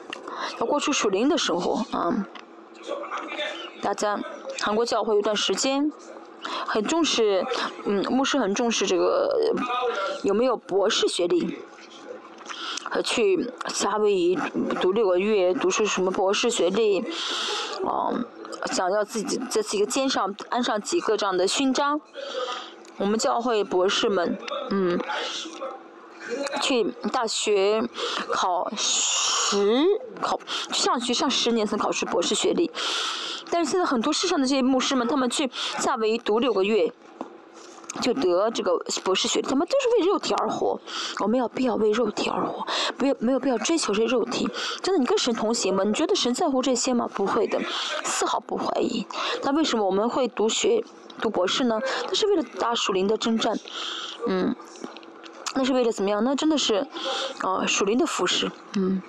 Speaker 1: 要过出属灵的生活，啊，大家，韩国教会有段时间很重视，嗯，牧师很重视这个有没有博士学历。和去夏威夷读六个月，读出什么博士学历，嗯，想要自己在自己的肩上安上几个这样的勋章。我们教会博士们，嗯，去大学考十考上学上十年才考试博士学历，但是现在很多世上的这些牧师们，他们去夏威夷读六个月。就得这个博士学历，他们都是为肉体而活。我们有必要为肉体而活，不要没有必要追求这肉体。真的，你跟神同行吗？你觉得神在乎这些吗？不会的，丝毫不怀疑。那为什么我们会读学读博士呢？那是为了打属灵的征战，嗯，那是为了怎么样？那真的是，啊，属灵的服饰，嗯。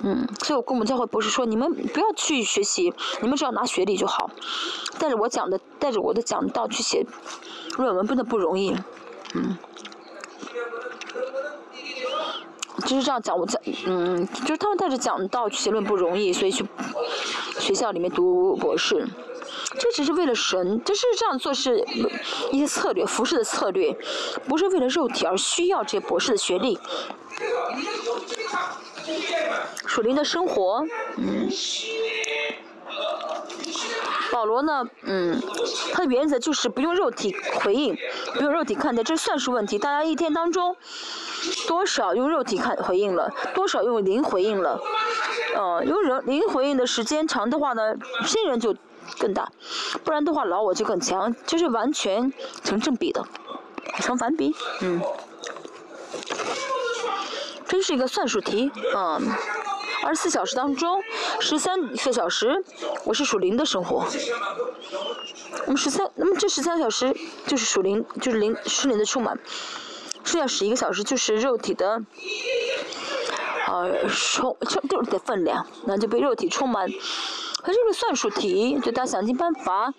Speaker 1: 嗯，所以我跟我们教会博士说，你们不要去学习，你们只要拿学历就好。带着我讲的，带着我的讲道去写论文，真的不容易。嗯，就是这样讲，我讲，嗯，就是他们带着讲道去写论文不容易，所以去学校里面读博士，这只是为了神，这是这样做是一些策略，服饰的策略，不是为了肉体而需要这些博士的学历。属灵的生活，嗯，保罗呢，嗯，他的原则就是不用肉体回应，不用肉体看待，这算术问题。大家一天当中多少用肉体看回应了，多少用灵回应了，呃，用人灵回应的时间长的话呢，新人就更大，不然的话老我就更强，就是完全成正比的，成反比，嗯。真是一个算术题，嗯，二十四小时当中，十三个小时我是属灵的生活，我们十三，那么这十三小时就是属灵，就是灵，是灵的充满，剩下十一个小时就是肉体的，呃，充充肉体的分量，那就被肉体充满。它是个算术题，就大家想尽办法，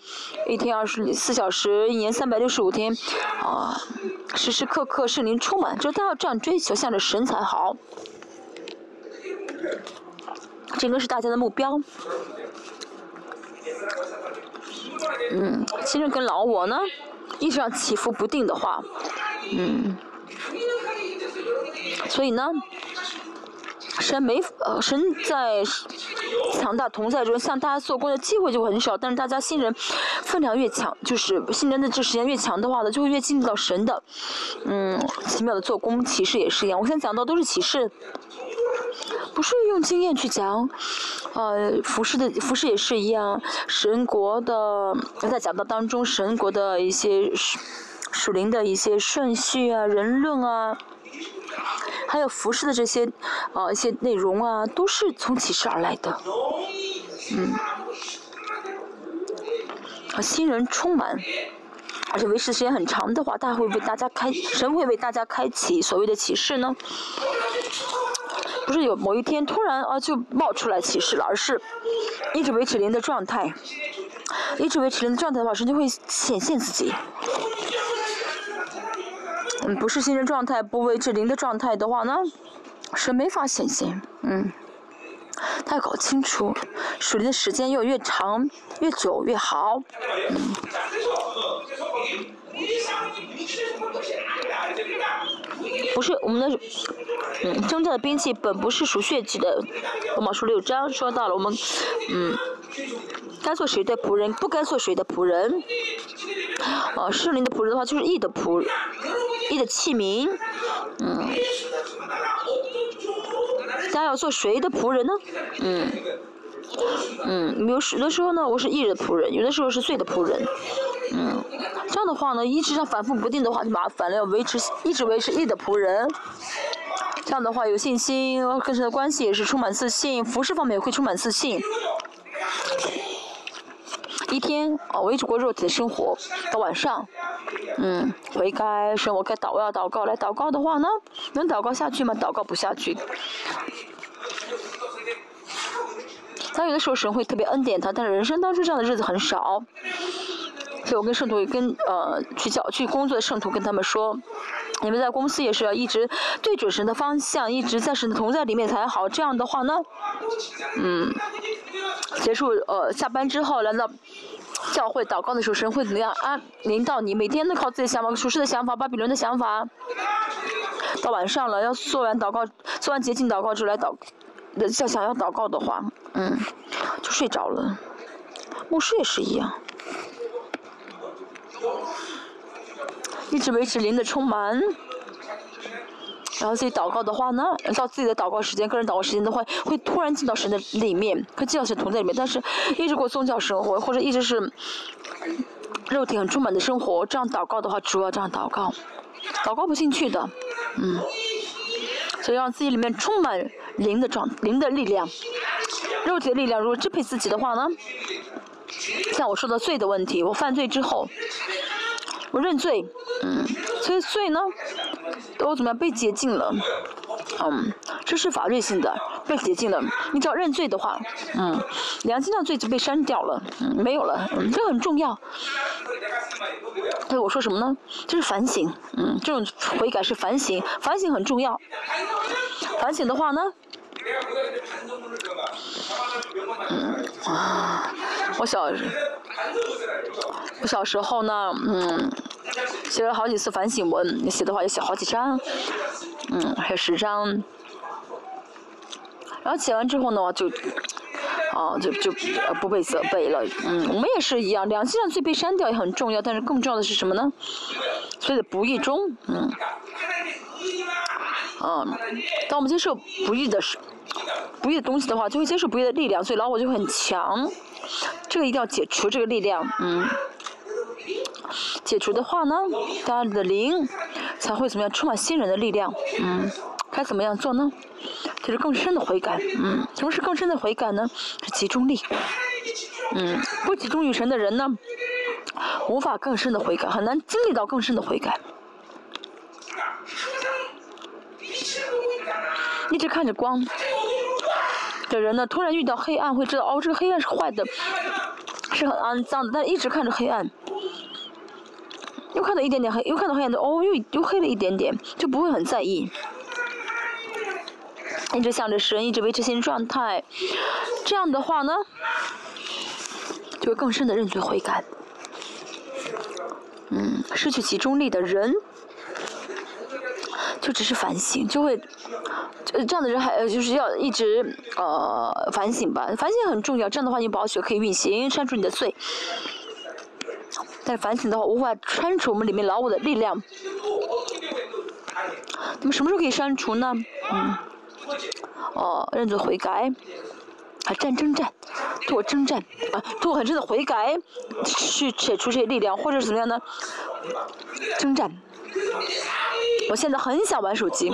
Speaker 1: 一天二十四小时，一年三百六十五天，啊，时时刻刻圣灵充满，就大家要这样追求，向着神才好。这个是大家的目标。嗯，其实跟老我呢，一直上起伏不定的话，嗯，所以呢。神没呃，神在强大同在中，向大家做工的机会就很少。但是大家新人分量越强，就是新人的这时间越强的话呢，就会越进入到神的嗯奇妙的做工。启示也是一样，我现在讲到都是启示，不是用经验去讲。呃，服饰的服饰也是一样，神国的在讲到当中，神国的一些属灵的一些顺序啊，人论啊。还有服饰的这些，呃，一些内容啊，都是从启示而来的，嗯，和新人充满，而且维持时间很长的话，大会为大家开，神会为大家开启所谓的启示呢？不是有某一天突然啊就冒出来启示了，而是一直维持灵的状态，一直维持灵的状态的话，神就会显现自己。嗯，不是新人状态，不为至零的状态的话呢，是没法显现。嗯，他要搞清楚，属灵的时间要越长、越久越好。嗯。不是我们的，嗯，征战的兵器本不是属血气的。罗马书六章说到了我们，嗯，该做谁的仆人，不该做谁的仆人。啊，圣灵的仆人的话就是义的仆，义的器皿，嗯。大家要做谁的仆人呢？嗯，嗯，有时的时候呢，我是义的仆人；有的时候是罪的仆人。嗯，这样的话呢，一直上反复不定的话就麻烦了。要维持，一直维持一的仆人。这样的话有信心，跟神的关系也是充满自信，服饰方面也会充满自信。一天啊，维持过肉体的生活，到晚上，嗯，悔改，生活该祷要祷告来祷告的话呢，能祷告下去吗？祷告不下去。他有的时候神会特别恩典他，但是人生当中这样的日子很少。所以我跟圣徒跟呃去教去工作的圣徒跟他们说，你们在公司也是要一直对准神的方向，一直在神的同在里面才好。这样的话呢，嗯，结束呃下班之后来到教会祷告的时候，神会怎么样啊？领导你每天都靠自己的想法、属世的想法、巴比伦的想法。到晚上了，要做完祷告、做完洁净祷告之后来祷，要想要祷告的话，嗯，就睡着了。牧师也是一样。一直维持灵的充满，然后自己祷告的话呢，到自己的祷告时间、个人祷告时间的话，会突然进到神的里面，会进到神同在里面。但是一直过宗教生活，或者一直是肉体很充满的生活，这样祷告的话，主要这样祷告，祷告不进去的，嗯。所以让自己里面充满灵的状、灵的力量，肉体的力量如果支配自己的话呢，像我说的罪的问题，我犯罪之后。我认罪，嗯，所以所以呢，我怎么样被洁净了？嗯，这是法律性的，被洁净了。你只要认罪的话，嗯，良心上罪就被删掉了，嗯，没有了，嗯，这很重要。对我说什么呢？这是反省，嗯，这种悔改是反省，反省很重要。反省的话呢，嗯啊，我小。我小时候呢，嗯，写了好几次反省文，写的话也写好几张，嗯，还有十张。然后写完之后呢，就，啊，就就不被责备了。嗯，我们也是一样，两心上最被删掉也很重要，但是更重要的是什么呢？所以在不义中，嗯，啊，当我们接受不义的事、不义的东西的话，就会接受不义的力量，所以老我就很强。这个一定要解除这个力量，嗯，解除的话呢，大家的灵才会怎么样充满新人的力量，嗯，该怎么样做呢？就是更深的悔改，嗯，什么是更深的悔改呢？是集中力，嗯，不集中于神的人呢，无法更深的悔改，很难经历到更深的悔改。一直看着光。的人呢，突然遇到黑暗，会知道哦，这个黑暗是坏的，是很肮脏的。但一直看着黑暗，又看到一点点黑，又看到黑暗的，哦，又又黑了一点点，就不会很在意。一直想着神，一直维持新状态，这样的话呢，就会更深的认罪悔改。嗯，失去集中力的人。就只是反省，就会，这样的人还就是要一直呃反省吧，反省很重要。这样的话，你宝血可以运行，删除你的罪。但反省的话，无法删除我们里面老我的力量。那么什么时候可以删除呢？嗯，哦，认罪悔改，啊，战争战，通过征战，啊，通过很深的悔改，去解除这些力量，或者是怎么样呢？征战。我现在很想玩手机，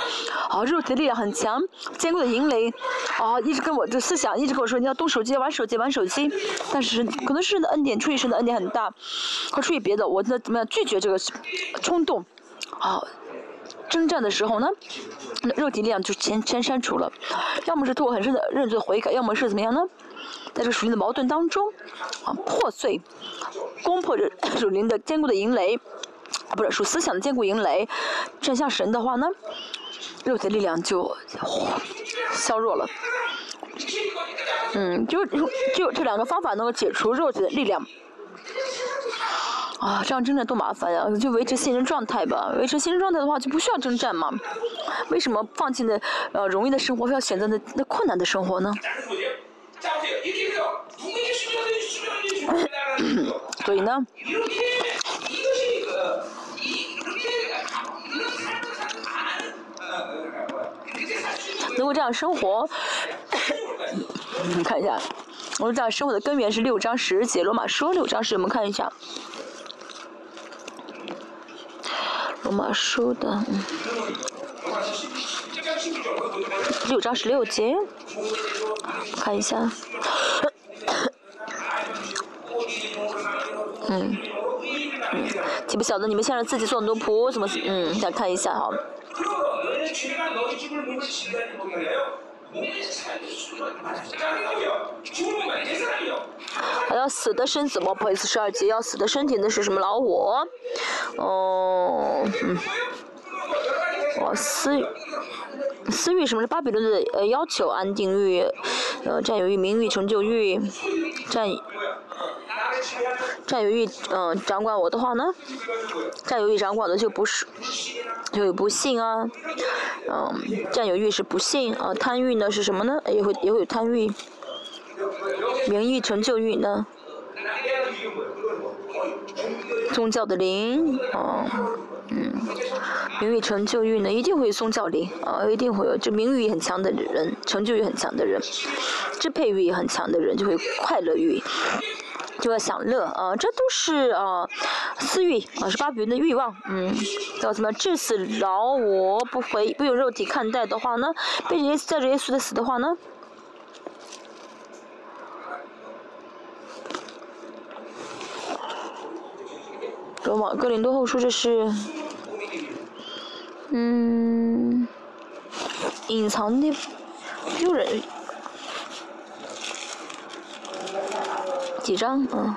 Speaker 1: 啊，肉体的力量很强，坚固的营垒，啊，一直跟我的思想一直跟我说你要动手机，玩手机，玩手机。但是可能是的恩典，出于神的恩典很大，或出于别的，我在怎么样拒绝这个冲动，啊，征战的时候呢，肉体力量就先先删除了，要么是通过很深的认罪悔改，要么是怎么样呢，在这属灵的矛盾当中，啊，破碎，攻破这 [COUGHS] 属灵的坚固的营垒。不是属思想的坚固营垒，正向神的话呢，肉体力量就削弱了。嗯，就就这两个方法能够解除肉体的力量。啊，这样征战多麻烦呀！就维持现实状态吧。维持现实状态的话，就不需要征战嘛。为什么放弃那呃容易的生活，非要选择那那困难的生活呢？所以呢？能够这样生活，你看一下，我们这样生活的根源是六章十节罗马书六章十，我们看一下，罗马书的六章十六节，看一下，嗯，嗯，岂不晓得你们现在自己做奴仆，怎么嗯，再看一下哈。还要死的身子么？不好意思，十二节要死的身体那是什么老我？哦，嗯，哦，私欲，私欲什么是巴比伦的呃要求？安定欲，呃占有欲、名誉、成就欲，占。占有欲，嗯，掌管我的话呢？占有欲掌管的就不是，就有不幸啊，嗯，占有欲是不幸啊，贪欲呢是什么呢？也会也会有贪欲，名誉成就欲呢？宗教的灵，啊，嗯，名誉成就欲呢，一定会有宗教灵，啊，一定会有，就名誉很强的人，成就欲很强的人，支配欲也很强的人，就会快乐欲。就要享乐啊，这都是啊私欲啊，是巴比伦的欲望，嗯，叫什么？至死饶我不回，不用肉体看待的话呢？被耶稣带着耶稣的死的话呢？罗马哥林多后书这是，嗯，隐藏的丢人。几张？嗯，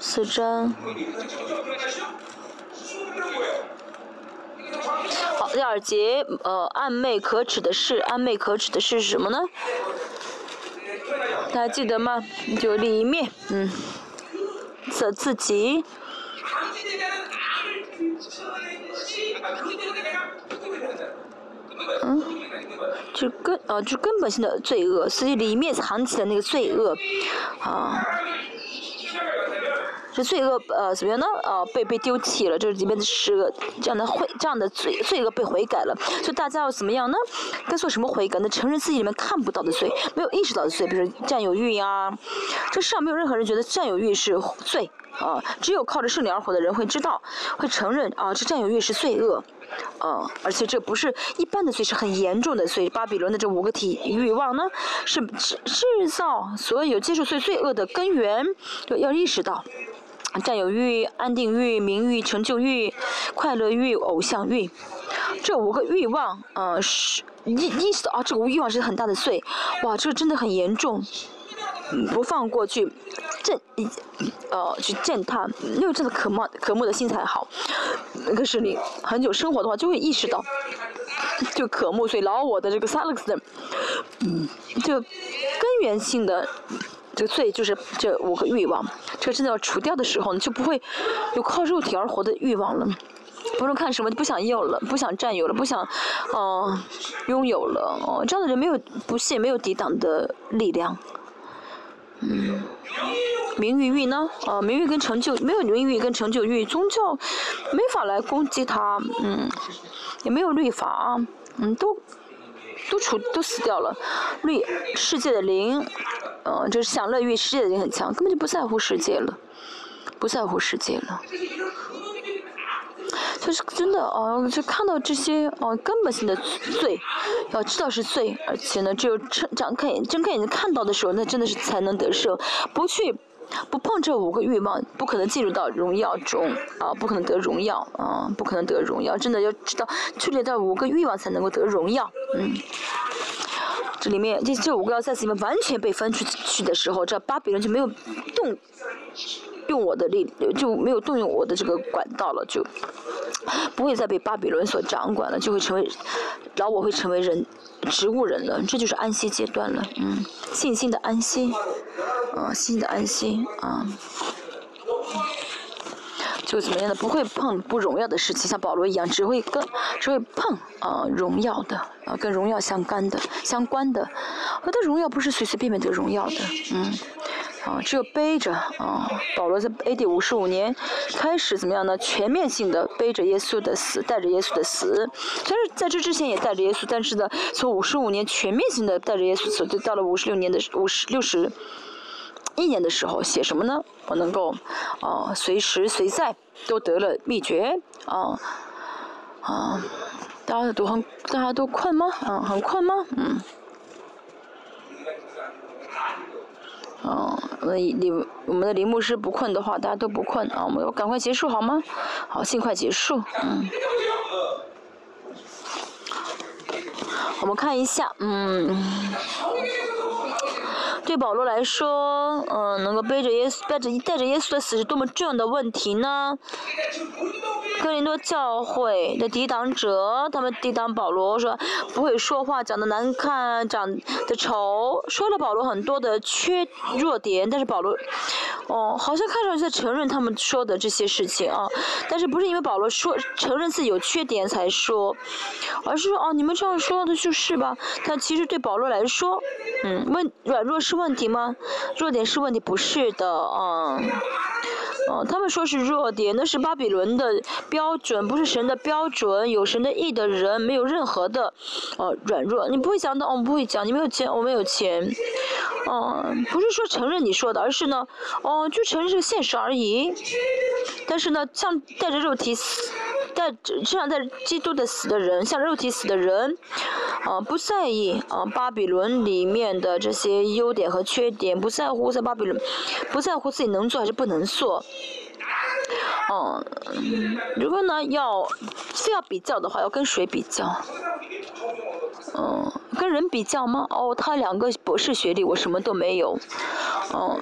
Speaker 1: 四张。好，第二节，呃，暧昧可耻的事，暧昧可耻的事是什么呢？大家记得吗？就里面，嗯，色自己。嗯。就根呃，就根本性的罪恶，所以里面藏起的那个罪恶，啊，这罪恶呃怎么样呢？呃，被被丢弃了，这里面的是这样的悔，这样的罪罪恶被悔改了，所以大家要怎么样呢？该做什么悔改呢？承认自己里面看不到的罪，没有意识到的罪，比如占有欲呀，这世上没有任何人觉得占有欲是罪。啊，只有靠着圣灵而活的人会知道，会承认啊，这占有欲是罪恶，啊，而且这不是一般的罪，是很严重的罪。巴比伦的这五个体欲望呢，是制造所有接受罪罪恶的根源，要要意识到，占有欲、安定欲、名誉、成就欲、快乐欲、偶像欲，这五个欲望，啊，是意意识到啊，这个欲望是很大的罪，哇，这个真的很严重。不放过去，践，呃，去践踏，因为真的渴慕渴慕的心才好。可是你很久生活的话，就会意识到，就渴慕，所以老我的这个萨勒克的，嗯，就根源性的这个罪就是这五个欲望。这个真的要除掉的时候呢，就不会有靠肉体而活的欲望了。不论看什么，就不想要了，不想占有了，不想，哦，拥有了。哦，这样的人没有不屑，没有抵挡的力量。嗯，名誉欲呢？啊，名誉跟成就没有名誉跟成就欲，宗教没法来攻击他，嗯，也没有律法，嗯，都都处都死掉了。律世界的灵，嗯，就是享乐欲，世界的灵很强，根本就不在乎世界了，不在乎世界了。就是真的哦，就看到这些哦根本性的罪，要知道是罪，而且呢，只有睁张开眼睁开眼睛看到的时候，那真的是才能得胜。不去不碰这五个欲望，不可能进入到荣耀中啊，不可能得荣耀啊，不可能得荣耀。真的要知道处理到五个欲望才能够得荣耀。嗯，这里面这这五个要在里面完全被分出去的时候，这巴比伦就没有动。用我的力就没有动用我的这个管道了，就不会再被巴比伦所掌管了，就会成为老我会成为人植物人了，这就是安息阶段了，嗯，信心的安息，嗯，心的安息，啊。就怎么样的，不会碰不荣耀的事情，像保罗一样，只会跟只会碰啊荣耀的啊跟荣耀相干的相关的，我的荣耀不是随随便便得荣耀的，嗯。啊，只有背着啊，保罗在 A.D. 五十五年开始怎么样呢？全面性的背着耶稣的死，带着耶稣的死。虽然在这之前也带着耶稣，但是呢，从五十五年全面性的带着耶稣死，就到了五十六年的五十六十一年的时候，写什么呢？我能够啊，随时随在都得了秘诀啊啊！大家都很，大家都困吗？嗯，很困吗？嗯。嗯，我们李我们的林牧师不困的话，大家都不困啊，我们要赶快结束好吗？好，尽快结束，嗯。我们看一下，嗯，对保罗来说，嗯，能够背着耶稣，带着带着耶稣的死是多么重要的问题呢？哥林多教会的抵挡者，他们抵挡保罗，说不会说话，长得难看，长得丑，说了保罗很多的缺弱点，但是保罗，哦，好像看上去在承认他们说的这些事情啊，但是不是因为保罗说承认自己有缺点才说，而是说哦，你们这样说的就是吧？但其实对保罗来说，嗯，问软弱是问题吗？弱点是问题，不是的嗯。哦，他们说是弱点，那是巴比伦的标准，不是神的标准。有神的意的人，没有任何的，哦，软弱。你不会讲的，我们不会讲。你没有钱，我没有钱。哦，不是说承认你说的，而是呢，哦，就承认这个现实而已。但是呢，像带着肉体死。带身上带基督的死的人，像肉体死的人，啊，不在意啊巴比伦里面的这些优点和缺点，不在乎在巴比伦，不在乎自己能做还是不能做。嗯，如果呢要非要比较的话，要跟谁比较？嗯，跟人比较吗？哦，他两个博士学历，我什么都没有。嗯。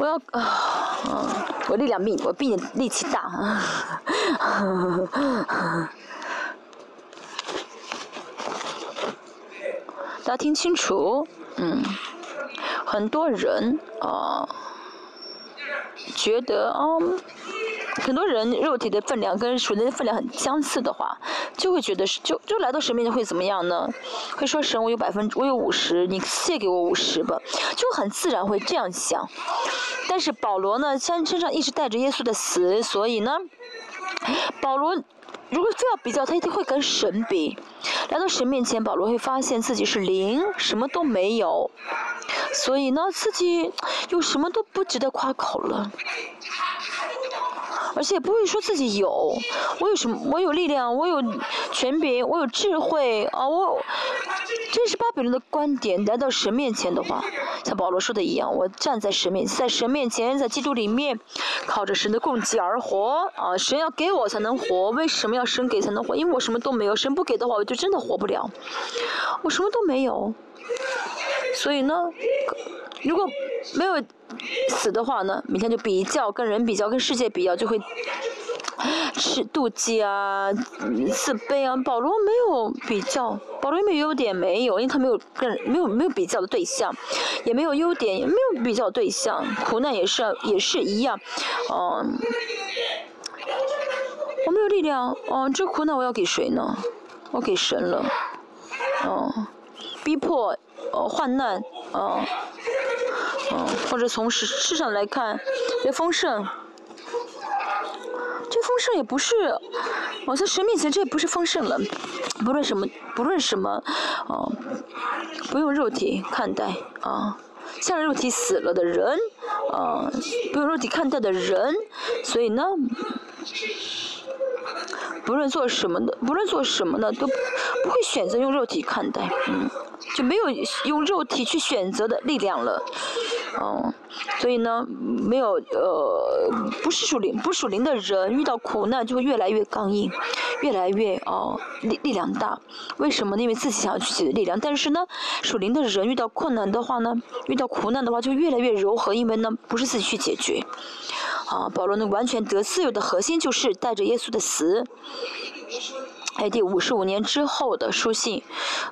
Speaker 1: 我要啊，我力量比我比你力气大！大家听清楚，嗯，很多人啊，觉得啊。很多人肉体的分量跟属灵的分量很相似的话，就会觉得是就就来到神面前会怎么样呢？会说神我有百分之我有五十，你借给我五十吧，就很自然会这样想。但是保罗呢，身身上一直带着耶稣的死，所以呢，保罗如果非要比较，他一定会跟神比。来到神面前，保罗会发现自己是零，什么都没有，所以呢，自己又什么都不值得夸口了。而且不会说自己有，我有什么？我有力量，我有权柄，我有智慧啊！我这是巴比伦的观点。来到神面前的话，像保罗说的一样，我站在神面，在神面前，在基督里面，靠着神的供给而活啊！神要给我才能活，为什么要神给才能活？因为我什么都没有，神不给的话，我就真的活不了。我什么都没有，所以呢，如果没有。死的话呢，每天就比较，跟人比较，跟世界比较，就会是妒忌啊，自卑啊。保罗没有比较，保罗没有优点，没有，因为他没有跟没有没有比较的对象，也没有优点，也没有比较对象。苦难也是也是一样，嗯，我没有力量，哦，这苦难我要给谁呢？我给神了，哦，逼迫，哦，患难，哦。嗯，或者从世世上来看，这丰盛，这丰盛也不是，我在神面前这也不是丰盛了，不论什么，不论什么，哦，不用肉体看待啊，像肉体死了的人，啊，不用肉体看待的人，所以呢。不论做什么的，不论做什么的，都不会选择用肉体看待，嗯，就没有用肉体去选择的力量了，嗯，所以呢，没有呃，不是属灵，不属灵的人遇到苦难就会越来越刚硬，越来越哦力力量大，为什么呢？因为自己想要去解决力量，但是呢，属灵的人遇到困难的话呢，遇到苦难的话就越来越柔和，因为呢不是自己去解决。啊，保罗能完全得自由的核心就是带着耶稣的死。哎，第五十五年之后的书信，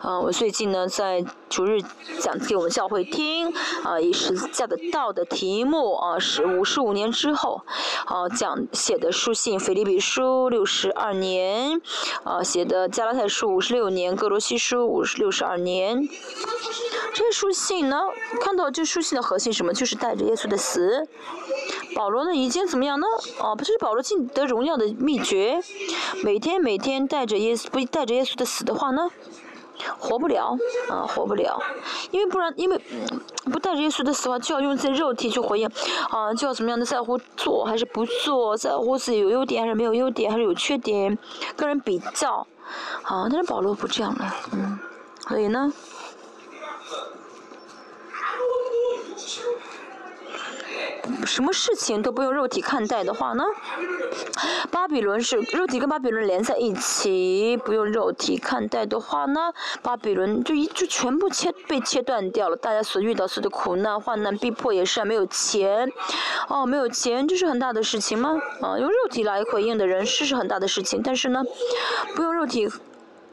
Speaker 1: 啊，我最近呢在逐日讲给我们教会听，啊，以十字架的道的题目啊，是五十五年之后，啊讲写的书信，腓立比书六十二年，啊写的加拉太书五十六年，哥罗西书五十六十二年，这些书信呢，看到这书信的核心什么，就是带着耶稣的死。保罗呢，已经怎么样呢？哦，不是保罗进得荣耀的秘诀。每天每天带着耶稣，不带着耶稣的死的话呢，活不了啊，活不了。因为不然，因为不带着耶稣的死的话，就要用自己肉体去回应啊，就要怎么样的在乎做还是不做，在乎自己有优点还是没有优点，还是有缺点，跟人比较啊。但是保罗不这样了，嗯，所以呢。什么事情都不用肉体看待的话呢？巴比伦是肉体跟巴比伦连在一起，不用肉体看待的话呢，巴比伦就一就全部切被切断掉了。大家所遇到所有的苦难、患难、逼迫也是没有钱，哦，没有钱这是很大的事情吗？啊，用肉体来回应的人是是很大的事情，但是呢，不用肉体，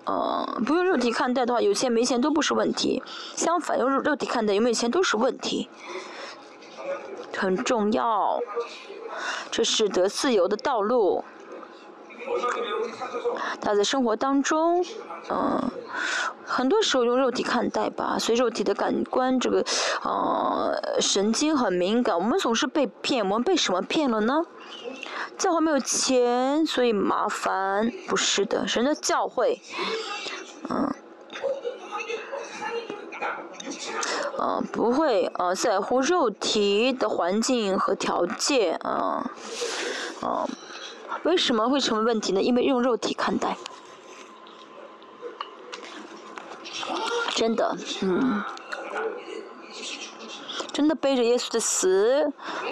Speaker 1: 呃，不用肉体看待的话，有钱没钱都不是问题。相反，用肉体看待有没有钱都是问题。很重要，这是得自由的道路。他在生活当中，嗯，很多时候用肉体看待吧，所以肉体的感官这个，呃，神经很敏感。我们总是被骗，我们被什么骗了呢？教会没有钱，所以麻烦，不是的，神的教会，嗯。嗯，不会呃在乎肉体的环境和条件啊，嗯，为什么会成为问题呢？因为用肉体看待，真的，嗯，真的背着耶稣的死，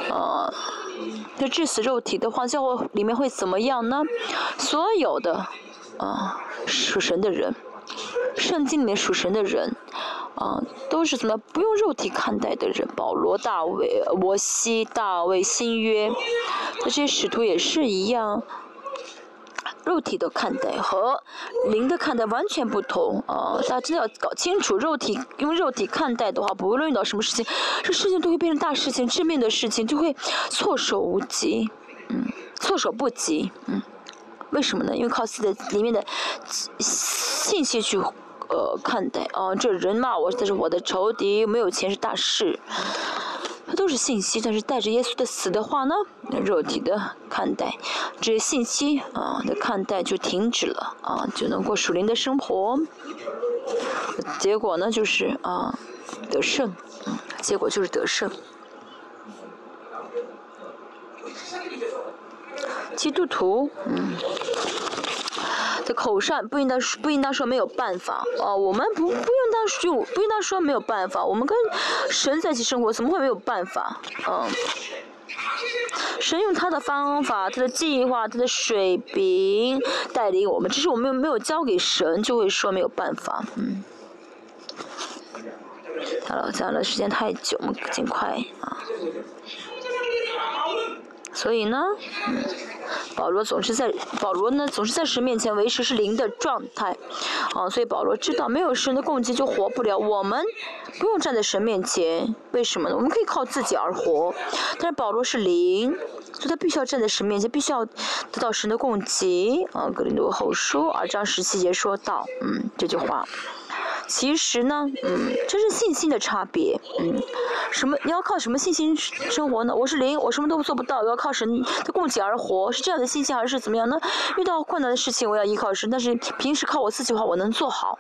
Speaker 1: 呃，就致死肉体的话，教会里面会怎么样呢？所有的啊属神的人，圣经里面属神的人。啊，都是怎么不用肉体看待的人？保罗、大卫、摩西、大卫、新约，这些使徒也是一样，肉体的看待和灵的看待完全不同啊！大家真的要搞清楚，肉体用肉体看待的话，不论遇到什么事情，这事情都会变成大事情、致命的事情，就会措手无及，嗯，措手不及，嗯，为什么呢？因为靠自己的里面的信息去。呃，看待啊，这人骂我，这是我的仇敌，没有钱是大事，它都是信息。但是带着耶稣的死的话呢，肉体的看待，这些信息啊的看待就停止了啊，就能过属灵的生活。结果呢，就是啊得胜，结果就是得胜。基督徒，嗯。的口上不应当不应当说没有办法啊，我们不不应当就不应当说没有办法，我们跟神在一起生活，怎么会没有办法？嗯，神用他的方法、他的计划、他的水平带领我们，只是我们没有交给神，就会说没有办法。嗯，好了，讲了时间太久，我们尽快啊。所以呢，嗯。保罗总是在保罗呢，总是在神面前维持是零的状态，啊，所以保罗知道没有神的供给就活不了。我们不用站在神面前，为什么呢？我们可以靠自己而活，但是保罗是零，所以他必须要站在神面前，必须要得到神的供给。啊，格林多后书二章十七节说到，嗯，这句话。其实呢，嗯，这是信心的差别，嗯，什么？你要靠什么信心生活呢？我是零，我什么都做不到，我要靠神的供给而活，是这样的信心还是怎么样呢？遇到困难的事情，我要依靠神，但是平时靠我自己的话，我能做好，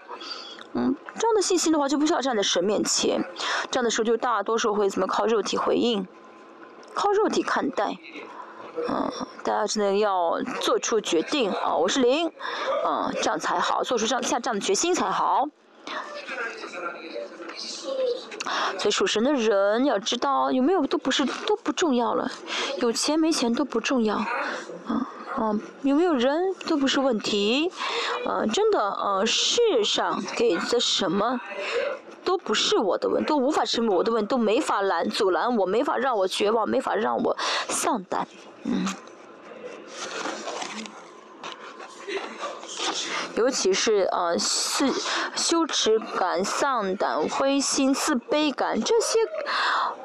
Speaker 1: 嗯，这样的信心的话，就不需要站在神面前，这样的时候就大多数会怎么靠肉体回应，靠肉体看待，嗯，大家真的要做出决定啊，我是零，嗯，这样才好，做出这样下这样的决心才好。所以属神的人要知道，有没有都不是都不重要了，有钱没钱都不重要，啊啊，有没有人都不是问题，啊，真的，啊，世上给的什么都不是我的问，都无法成为我的问，都没法拦阻拦我，没法让我绝望，没法让我丧胆，嗯。尤其是呃，是羞耻感、丧胆、灰心、自卑感这些，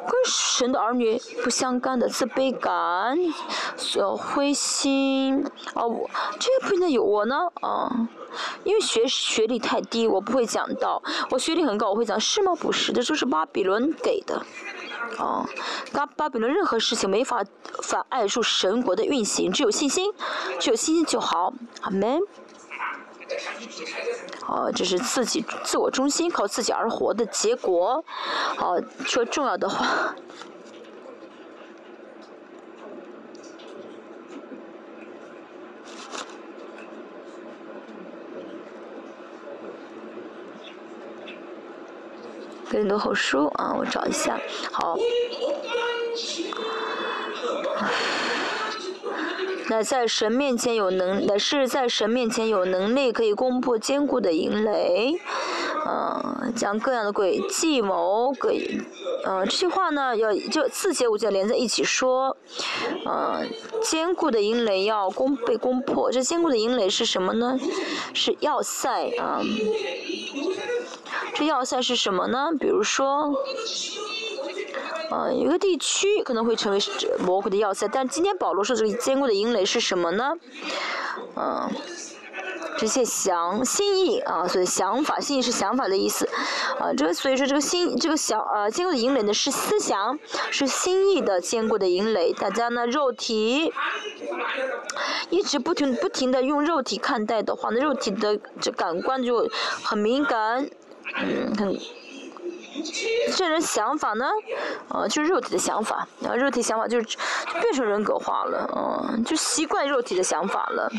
Speaker 1: 跟神的儿女不相干的自卑感、呃灰心啊，我这些不应该有我呢啊，因为学学历太低，我不会讲到；我学历很高，我会讲是吗？不是，这就是巴比伦给的。哦，巴巴比伦任何事情没法妨碍住神国的运行，只有信心，只有信心就好。阿门。哦，这是自己自我中心，靠自己而活的结果。哦，说重要的话。更多后书啊，我找一下，好。那在神面前有能，乃是在神面前有能力，可以攻破坚固的营垒，嗯，将各样的诡计谋，各，嗯，这些话呢，要就四节五节连在一起说，嗯，坚固的营垒要攻被攻破，这坚固的营垒是什么呢？是要塞啊。这要塞是什么呢？比如说，呃，一个地区可能会成为魔鬼的要塞，但今天保罗说这个坚固的营垒是什么呢？嗯，这些想心意啊，所以想法，心意是想法的意思，啊，这个所以说这个心这个小呃坚固的营垒呢是思想，是心意的坚固的营垒。大家呢肉体一直不停不停的用肉体看待的话，那肉体的这感官就很敏感。嗯，很，这人想法呢，呃，就是肉体的想法，然后肉体想法就就变成人格化了，嗯，就习惯肉体的想法了，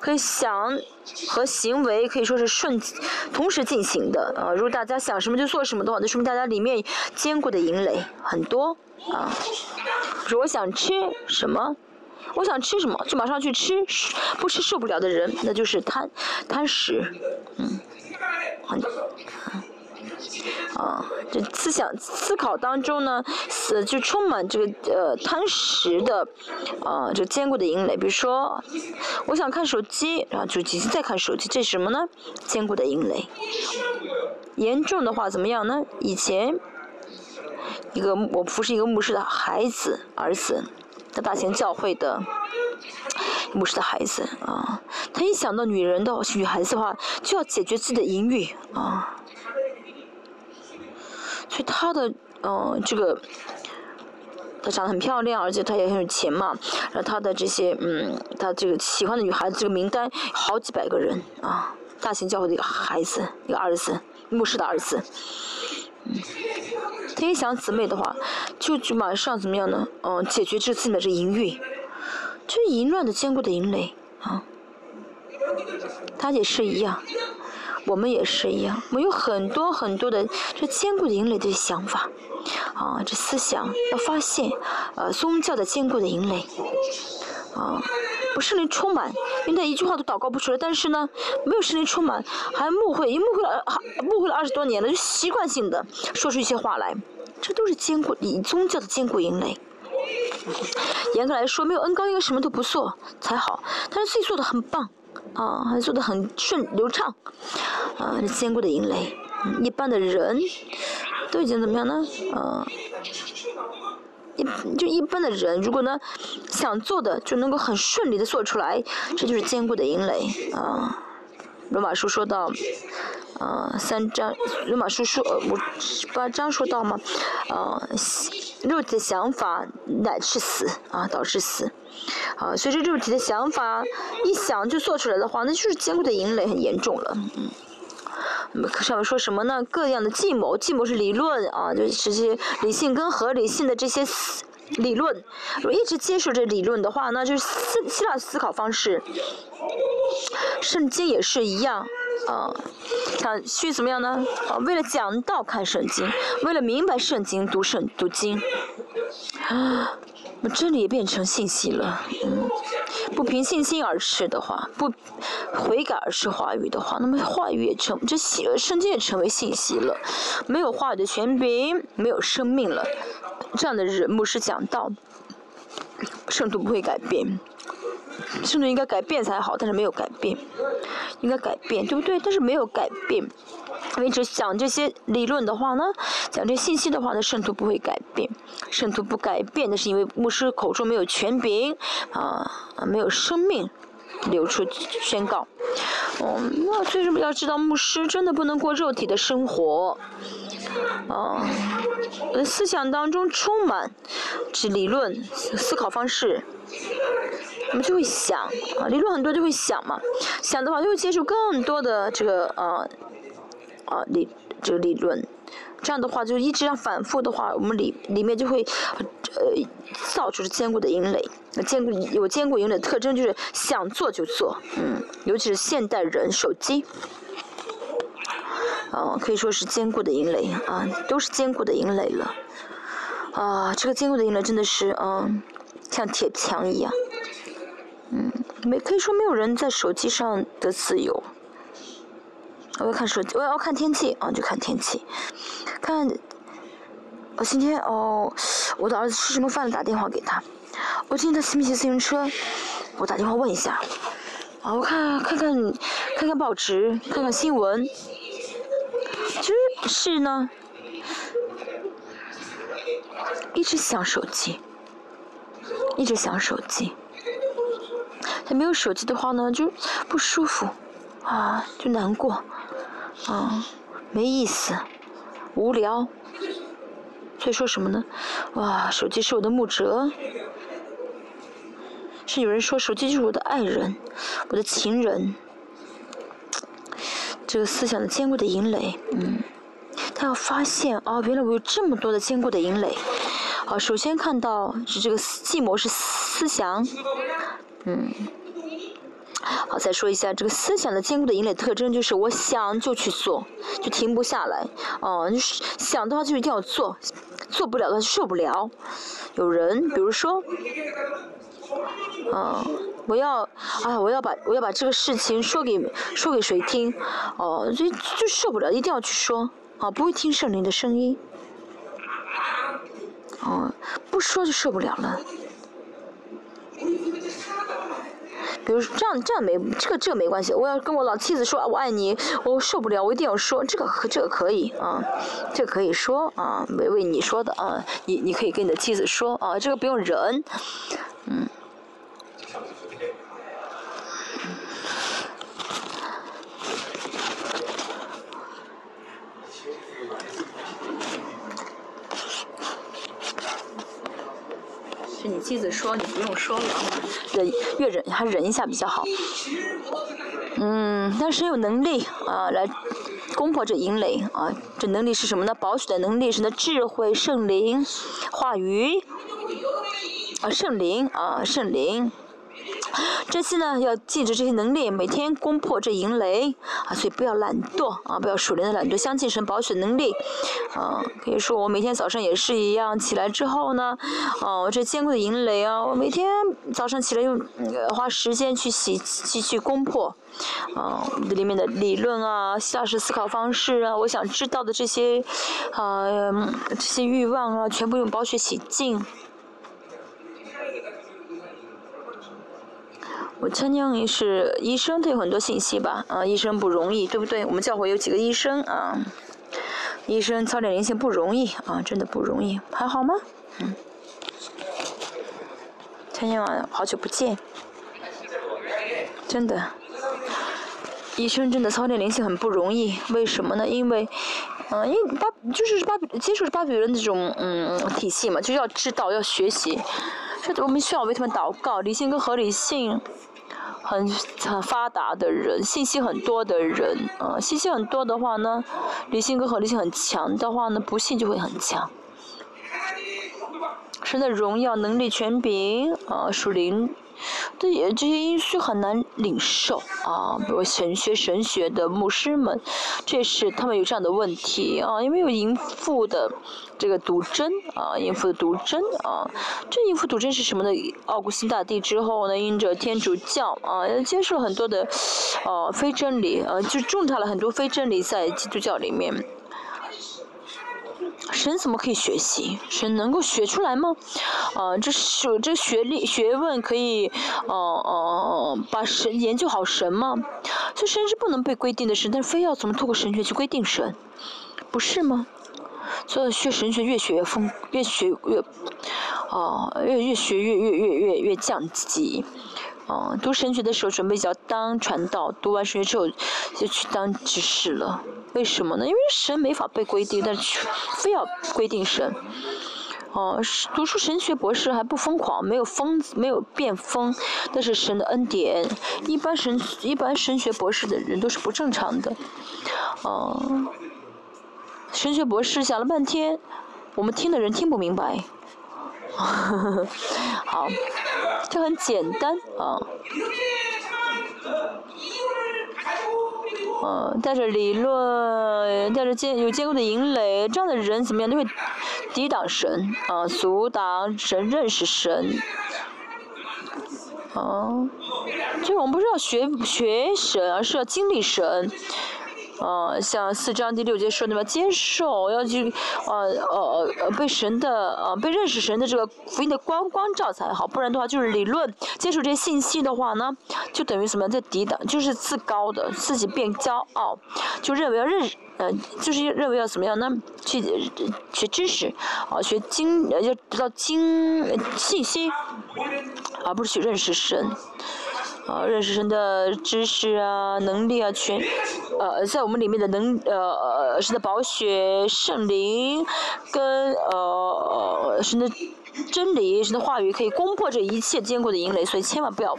Speaker 1: 可以想和行为可以说是顺同时进行的，啊，如果大家想什么就做什么的话，那说明大家里面坚固的营垒很多，啊，比如我想吃什么，我想吃什么就马上去吃，不吃受不了的人，那就是贪贪食，嗯。很，嗯。啊，这思想思考当中呢，是就充满这个呃贪食的，啊，这坚固的营垒。比如说，我想看手机，然后就继续再看手机，这是什么呢？坚固的营垒。严重的话怎么样呢？以前一个我服侍一个牧师的孩子儿子，在大型教会的。牧师的孩子啊，他一想到女人的女孩子的话，就要解决自己的淫欲啊。所以他的嗯，这个他长得很漂亮，而且他也很有钱嘛。然后他的这些嗯，他这个喜欢的女孩子这个名单好几百个人啊。大型教会的一个孩子，一个儿子，牧师的儿子。嗯，他一想姊妹的话，就就马上怎么样呢？嗯，解决这次的这淫欲。这淫乱的坚固的营垒啊，他也是一样，我们也是一样，我们有很多很多的这坚固的营垒的想法，啊，这思想要发现，呃，宗教的坚固的营垒，啊，不圣灵充满，因为他一句话都祷告不出来，但是呢，没有圣灵充满，还误会，因误会了，误会了二十多年了，就习惯性的说出一些话来，这都是坚固以宗教的坚固营垒。严格来说，没有恩高应该什么都不做才好。但是自己做的很棒，啊，还做的很顺流畅，啊，坚固的营垒。一般的人都已经怎么样呢？啊，一就一般的人，如果呢想做的就能够很顺利的做出来，这就是坚固的营垒啊。罗马书说到。呃，三章，罗马书说，我八章说到吗？呃，肉体的想法乃是死啊，导致死。啊，所以这肉体的想法一想就做出来的话，那就是坚固的淫累很严重了。嗯，那么上面说什么呢？各样的计谋，计谋是理论啊，就是这些理性跟合理性的这些思理论。我一直接受这理论的话，那就是希希腊思考方式。圣经也是一样。啊，想去怎么样呢？啊，为了讲道看圣经，为了明白圣经读圣读经，真理也变成信息了。嗯，不凭信心而吃的话，不悔改而吃话语的话，那么话语也成这信圣经也成为信息了。没有话语的权柄，没有生命了。这样的人牧师讲道，圣徒不会改变。圣徒应该改变才好，但是没有改变，应该改变，对不对？但是没有改变，因为只讲这些理论的话呢，讲这信息的话呢，圣徒不会改变，圣徒不改变，那是因为牧师口中没有权柄，啊，没有生命流出宣告。哦，那为什么要知道牧师真的不能过肉体的生活？啊，思想当中充满是理论思考方式，我们就会想啊，理论很多就会想嘛，想的话就会接触更多的这个呃啊理这个理论，这样的话就一直要反复的话，我们里里面就会呃造出坚固的营垒，坚固有坚固营垒特征就是想做就做，嗯，尤其是现代人手机。啊，可以说是坚固的营垒啊，都是坚固的营垒了。啊，这个坚固的营垒真的是嗯，像铁墙一样。嗯，没可以说没有人在手机上的自由。我要看手机，我要看天气啊，就看天气。看，我今天哦，我的儿子吃什么饭了？打电话给他。我今天他骑没骑自行车？我打电话问一下。啊，我看看看看看报纸，看看新闻。就是呢，一直想手机，一直想手机。他没有手机的话呢，就不舒服，啊，就难过，啊，没意思，无聊。所以说什么呢？哇，手机是我的木哲，是有人说手机就是我的爱人，我的情人。这个思想的坚固的营垒，嗯。他要发现啊，原来我有这么多的坚固的营垒。好，首先看到是这个寂寞是思想，嗯。好，再说一下这个思想的坚固的引领特征，就是我想就去做，就停不下来。哦，就是想的话就一定要做，做不了的就受不了。有人，比如说，嗯，我要啊，我要把我要把这个事情说给说给谁听？哦，就就受不了，一定要去说。啊，不会听圣灵的声音，哦，不说就受不了了。比如这样，这样没这个这个没关系。我要跟我老妻子说啊我爱你，我受不了，我一定要说这个可这个可以啊，这可以说啊，没为你说的啊，你你可以跟你的妻子说啊，这个不用忍，嗯。是你妻子说，你不用说了，忍越忍还忍一下比较好。嗯，但是有能力啊，来攻破这营垒啊，这能力是什么呢？保守的能力是那智慧、圣灵、话语啊，圣灵啊，圣灵。[LAUGHS] 这些呢，要记着这些能力，每天攻破这营垒啊，所以不要懒惰啊，不要属灵的懒惰，相信神保守能力啊。可以说我每天早上也是一样，起来之后呢，哦，这坚固的营垒啊，我每天早上起来用呃花时间去洗，去去攻破啊，里面的理论啊，下式思考方式啊，我想知道的这些啊，这些欲望啊，全部用宝血洗净。我参加也是医生，他有很多信息吧，啊，医生不容易，对不对？我们教会有几个医生啊，医生操练灵性不容易啊，真的不容易，还好吗？嗯，参加完好久不见，真的，医生真的操练灵性很不容易，为什么呢？因为，嗯，因为巴就是巴比接触巴比伦那种嗯体系嘛，就要知道要学习，这我们需要为他们祷告，理性跟合理性。很很发达的人，信息很多的人，啊，信息很多的话呢，理性跟合理性很强的话呢，不信就会很强。神的荣耀、能力、权柄，啊，属灵。对这些因素很难领受啊，比如神学神学的牧师们，这是他们有这样的问题啊，因为有淫妇的这个毒针啊，淫妇的毒针啊，这淫妇毒针是什么呢？奥古斯大帝之后呢，因着天主教啊，接受很多的呃非真理，啊，就种下了很多非真理在基督教里面。神怎么可以学习？神能够学出来吗？啊，这是这学历学问可以，哦哦，把神研究好神吗？这神是不能被规定的神，但是非要怎么透过神学去规定神，不是吗？所以学神学越学越疯，越学越，哦，越越学越越越越越降级。哦，读神学的时候准备要当传道，读完神学之后就去当执事了。为什么呢？因为神没法被规定，但是非要规定神。哦，读书神学博士还不疯狂，没有疯，没有变疯，但是神的恩典。一般神一般神学博士的人都是不正常的。哦，神学博士想了半天，我们听的人听不明白。[LAUGHS] 好，这很简单啊。嗯，带着理论，带着坚有坚固的引雷，这样的人怎么样都会抵挡神啊，阻挡神，认识神。啊，就是我们不是要学学神，而是要经历神。呃，像四章第六节说的嘛，接受要去，呃呃呃，被神的呃被认识神的这个福音的光光照才好，不然的话就是理论接受这些信息的话呢，就等于什么在抵挡，就是自高的自己变骄傲，就认为要认，呃，就是认为要怎么样呢？去学知识，啊，学经要得到经信息，而不是去认识神。啊，认识神的知识啊，能力啊，全，呃，在我们里面的能，呃，神的宝血、圣灵，跟呃，神的真理、神的话语，可以攻破这一切坚固的营垒，所以千万不要。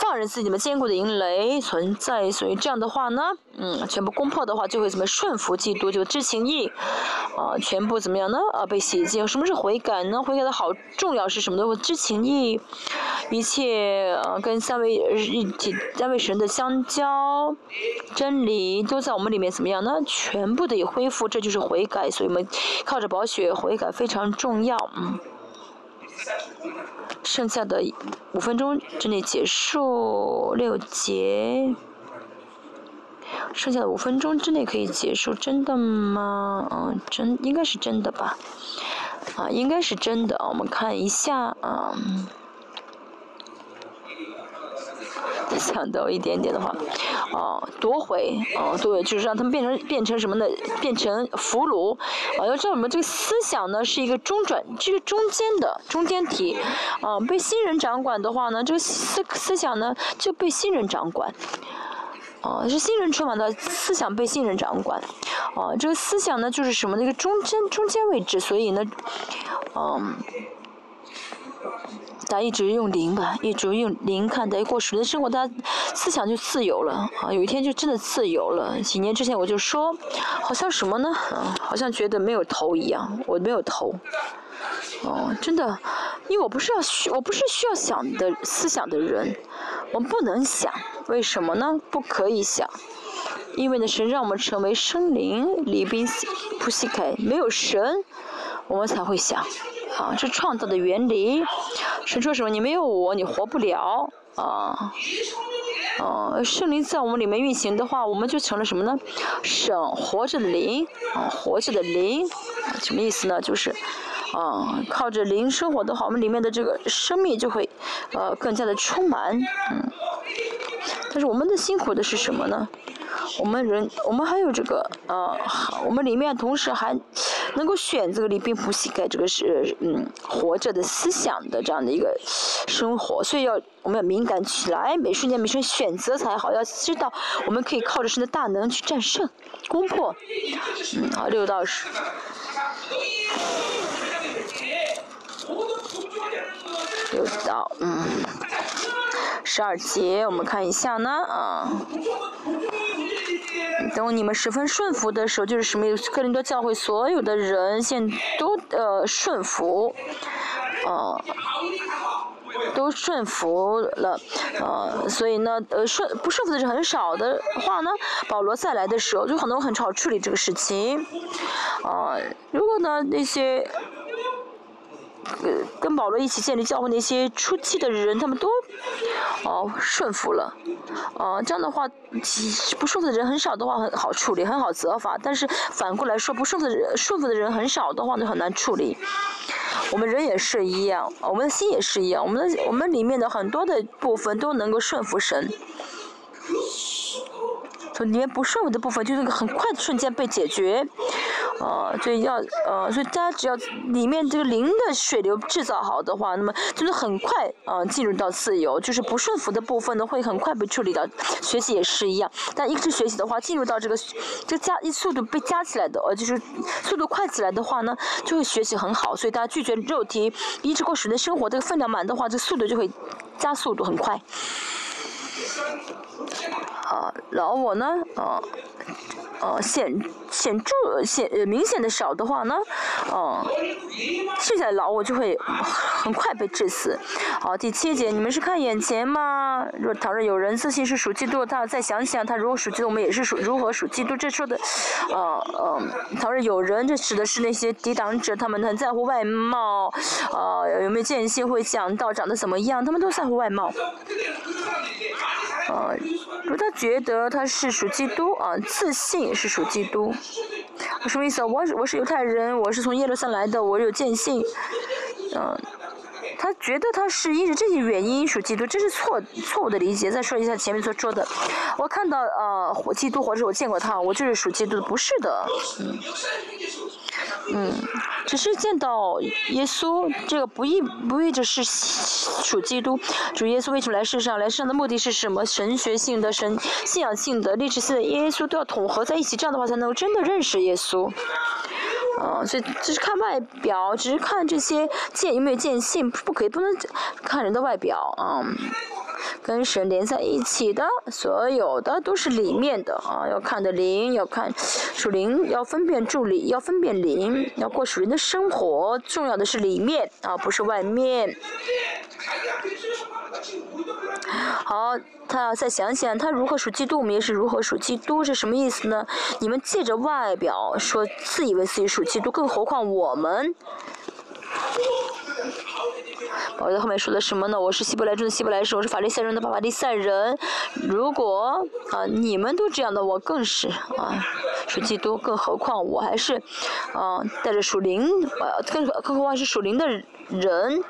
Speaker 1: 放任自己们坚固的营垒存在，所以这样的话呢，嗯，全部攻破的话，就会怎么顺服基督，就知情意，啊，全部怎么样呢？啊，被洗净。什么是悔改呢？悔改的好重要是什么呢？知情意，一切呃，跟三位一体三位神的相交，真理都在我们里面怎么样呢？全部的恢复，这就是悔改。所以我们靠着宝血悔改非常重要，嗯。剩下的五分钟之内结束六节，剩下的五分钟之内可以结束，真的吗？嗯，真应该是真的吧？啊，应该是真的，我们看一下啊。想到一点点的话，哦，夺回，哦，对，就是让他们变成变成什么呢？变成俘虏，啊，要知道我们这个思想呢是一个中转，这个中间的中间体，啊，被新人掌管的话呢，这个思思想呢就被新人掌管，哦，是新人充满的思想被新人掌管，哦，这个思想呢就是什么？那个中间中间位置，所以呢，嗯。大家一直用零吧，一直用零看待过神的生活，他思想就自由了啊！有一天就真的自由了。几年之前我就说，好像什么呢？啊，好像觉得没有头一样，我没有头。哦，真的，因为我不是要需，我不是需要想的思想的人，我们不能想，为什么呢？不可以想，因为呢，神让我们成为生灵，离宾普西凯，没有神，我们才会想。啊，这创造的原理。神说什么？你没有我，你活不了。啊，哦，圣灵在我们里面运行的话，我们就成了什么呢？生活着的灵，啊，活着的灵，什么意思呢？就是，啊，靠着灵生活的话，我们里面的这个生命就会，呃，更加的充满。嗯。但是我们的辛苦的是什么呢？我们人，我们还有这个，呃，我们里面同时还能够选择里并不膝盖，这个是嗯活着的思想的这样的一个生活，所以要我们要敏感起来，每瞬间每瞬选择才好，要知道我们可以靠着神的大能去战胜、攻破。嗯，好，六到十。六到嗯十二节，我们看一下呢啊。等你们十分顺服的时候，就是什么？克林多教会所有的人现都呃顺服，呃，都顺服了，呃，所以呢，呃顺不顺服的人很少的话呢，保罗再来的时候，就很多很好处理这个事情，呃，如果呢那些。呃，跟保罗一起建立教会那些初期的人，他们都，哦顺服了，啊这样的话，不顺的人很少的话很好处理，很好责罚。但是反过来说，不顺的人顺服的人很少的话，就很难处理。我们人也是一样，我们的心也是一样，我们的我们里面的很多的部分都能够顺服神。从里面不顺服的部分，就那个很快的瞬间被解决，呃，所以要呃，所以大家只要里面这个灵的水流制造好的话，那么就是很快呃进入到自由，就是不顺服的部分呢会很快被处理掉。学习也是一样，但一直学习的话，进入到这个这加一速度被加起来的，呃，就是速度快起来的话呢，就会学习很好。所以大家拒绝肉体，一直过属的生活，这个分量满的话，这速度就会加速度很快。好然后我呢呃呃现显著显明显的少的话呢，嗯，剩下的老我就会很快被致死。好，第七节，你们是看眼前吗？若倘若有人自信是属基督，他再想想，他如果属基督，我们也是属如何属基督？这说的，呃呃，倘若有人，这指的是那些抵挡者，他们很在乎外貌，呃，有没有见性，会讲到长得怎么样，他们都在乎外貌。呃，如果他觉得他是属基督啊，自信是属基督，[LAUGHS] 什么意思啊？我我是犹太人，我是从耶路撒冷来的，我有见信，嗯，他觉得他是因着这些原因属基督，这是错错误的理解。再说一下前面所说的，我看到呃基督或者我见过他，我就是属基督的，不是的，嗯，只是见到耶稣，这个不意不意着是属基督。主耶稣为什么来世上？来世上的目的是什么？神学性的、神信仰性的、历史性的耶稣都要统合在一起，这样的话才能够真的认识耶稣。啊，所以只是看外表，只是看这些见有没有见性，不可以不能看人的外表啊。跟神连在一起的，所有的都是里面的啊，要看的灵，要看属灵，要分辨助理，要分辨灵，要过属灵的生活，重要的是里面啊，不是外面。好，他要再想想，他如何属基督，我们也是如何属基督，是什么意思呢？你们借着外表说自以为自己属基督，更何况我们。我在后面说的什么呢？我是希伯来中的希伯来人，我是法利赛人的法利赛人。如果啊，你们都这样的，我更是啊，属基督。更何况我还是啊，带着属灵，呃，更更何况是属灵的人，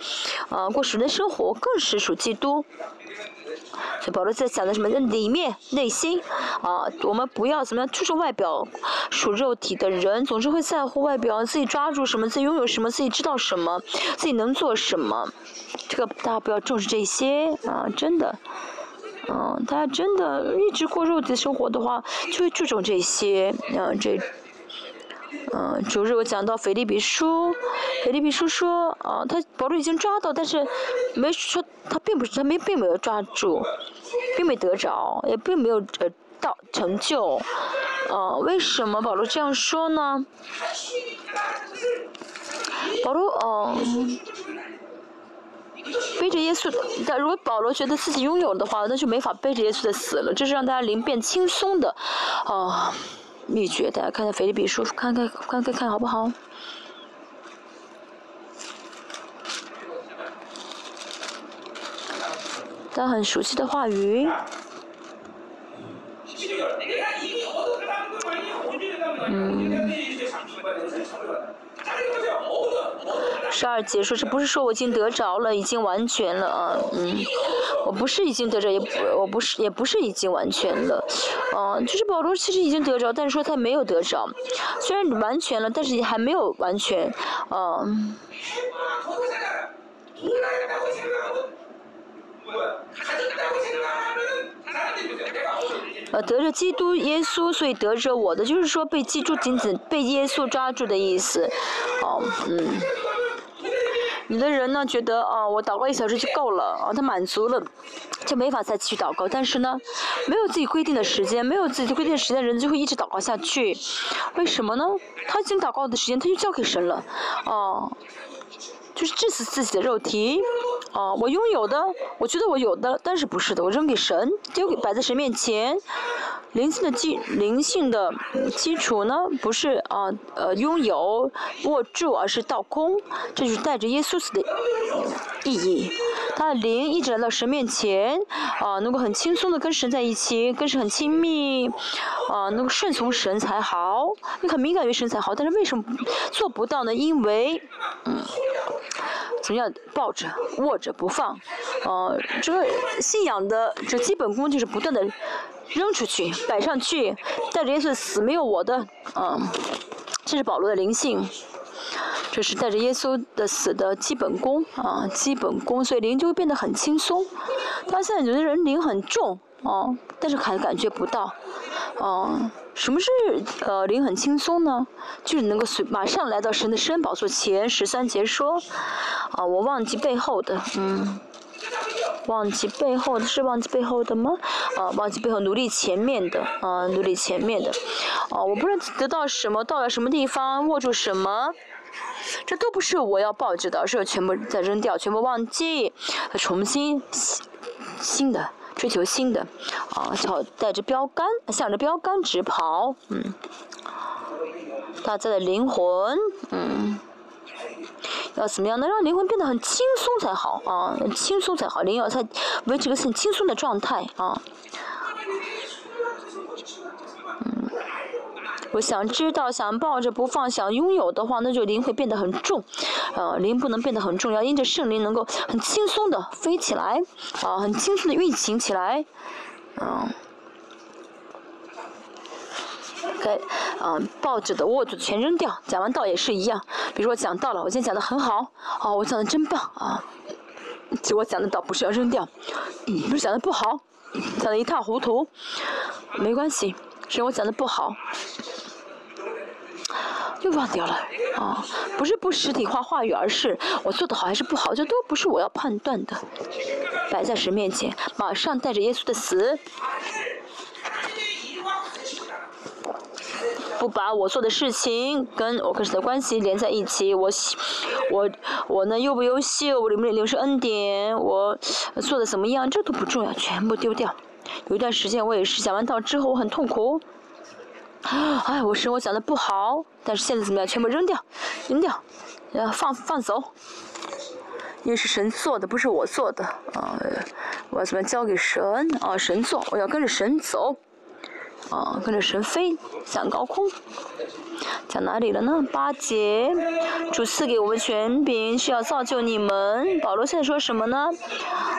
Speaker 1: 啊，过属灵的生活，更是属基督。所以保罗在讲的什么？里面内心啊，我们不要怎么样注重外表，属肉体的人总是会在乎外表，自己抓住什么，自己拥有什么，自己知道什么，自己能做什么。这个大家不要重视这些啊，真的，嗯，大家真的一直过肉体生活的话，就会注重这些，嗯，这。嗯，主日我讲到腓利比书，腓利比书说，啊，他保罗已经抓到，但是没说他并不是他没并没有抓住，并没得着，也并没有呃到成就，啊，为什么保罗这样说呢？保罗，嗯，背着耶稣，但如果保罗觉得自己拥有的话，那就没法背着耶稣的死了，这是让大家灵变轻松的，啊。秘诀，大家看看菲利比书，看看看看看好不好？大家很熟悉的话语。嗯。十二节说，这不是说我已经得着了，已经完全了啊，嗯，我不是已经得着，也不，我不是，也不是已经完全了，啊，就是保罗其实已经得着，但是说他没有得着，虽然完全了，但是也还没有完全，啊。呃，得着基督耶稣，所以得着我的，就是说被基督紧紧被耶稣抓住的意思，哦，嗯。有的人呢觉得啊，我祷告一小时就够了啊，他满足了，就没法再继续祷告。但是呢，没有自己规定的时间，没有自己规定的时间，人就会一直祷告下去。为什么呢？他已经祷告的时间，他就交给神了，哦。就是致死自己的肉体，啊，我拥有的，我觉得我有的，但是不是的，我扔给神，丢给摆在神面前。灵性的基灵性的基础呢，不是啊呃拥有握住，而是倒空，这就是带着耶稣死的意义。他的灵一直来到神面前，啊，能够很轻松的跟神在一起，跟神很亲密，啊，能够顺从神才好，你很敏感于神才好，但是为什么做不到呢？因为，嗯，怎么样抱着握着不放，呃，这个信仰的这基本功就是不断的扔出去，摆上去，带着耶稣死没有我的，嗯，这是保罗的灵性。这是带着耶稣的死的基本功啊，基本功，所以灵就会变得很轻松。但现在有的人灵很重哦，但是还感觉不到。哦，什么是呃灵很轻松呢？就是能够随马上来到神的身宝座前。十三节说，啊，我忘记背后的，嗯，忘记背后的是忘记背后的吗？啊，忘记背后努力前面的，啊，努力前面的。啊，我不知道得到什么，到了什么地方，握住什么。这都不是我要抱着的，而是全部再扔掉，全部忘记，重新新的追求新的，啊，朝带着标杆，向着标杆直跑，嗯，大家的灵魂，嗯，要怎么样能让灵魂变得很轻松才好啊？轻松才好，灵要才维持个很轻松的状态啊。我想知道，想抱着不放，想拥有的话，那就灵会变得很重，呃，灵不能变得很重，要因着圣灵能够很轻松的飞起来，啊，很轻松的运行起来，嗯，该，嗯，抱着的、握住的全扔掉。讲完道也是一样，比如说讲到了，我今天讲的很好，啊，我讲的真棒啊，结果讲的道不是要扔掉，不是讲的不好，讲的一塌糊涂，没关系，是我讲的不好。又忘掉了啊！不是不实体化话语，而是我做的好还是不好，这都不是我要判断的。摆在神面前，马上带着耶稣的死，不把我做的事情跟我跟神的关系连在一起。我我我呢优不优秀？我领不领受恩典？我做的怎么样？这都不重要，全部丢掉。有一段时间我也是讲完道之后我很痛苦。哎，我生活讲的不好，但是现在怎么样？全部扔掉，扔掉，呃，放放走，因为是神做的，不是我做的啊！我要怎么交给神啊？神做，我要跟着神走，啊，跟着神飞，向高空。讲哪里了呢？八节，主赐给我们权柄是要造就你们。保罗现在说什么呢？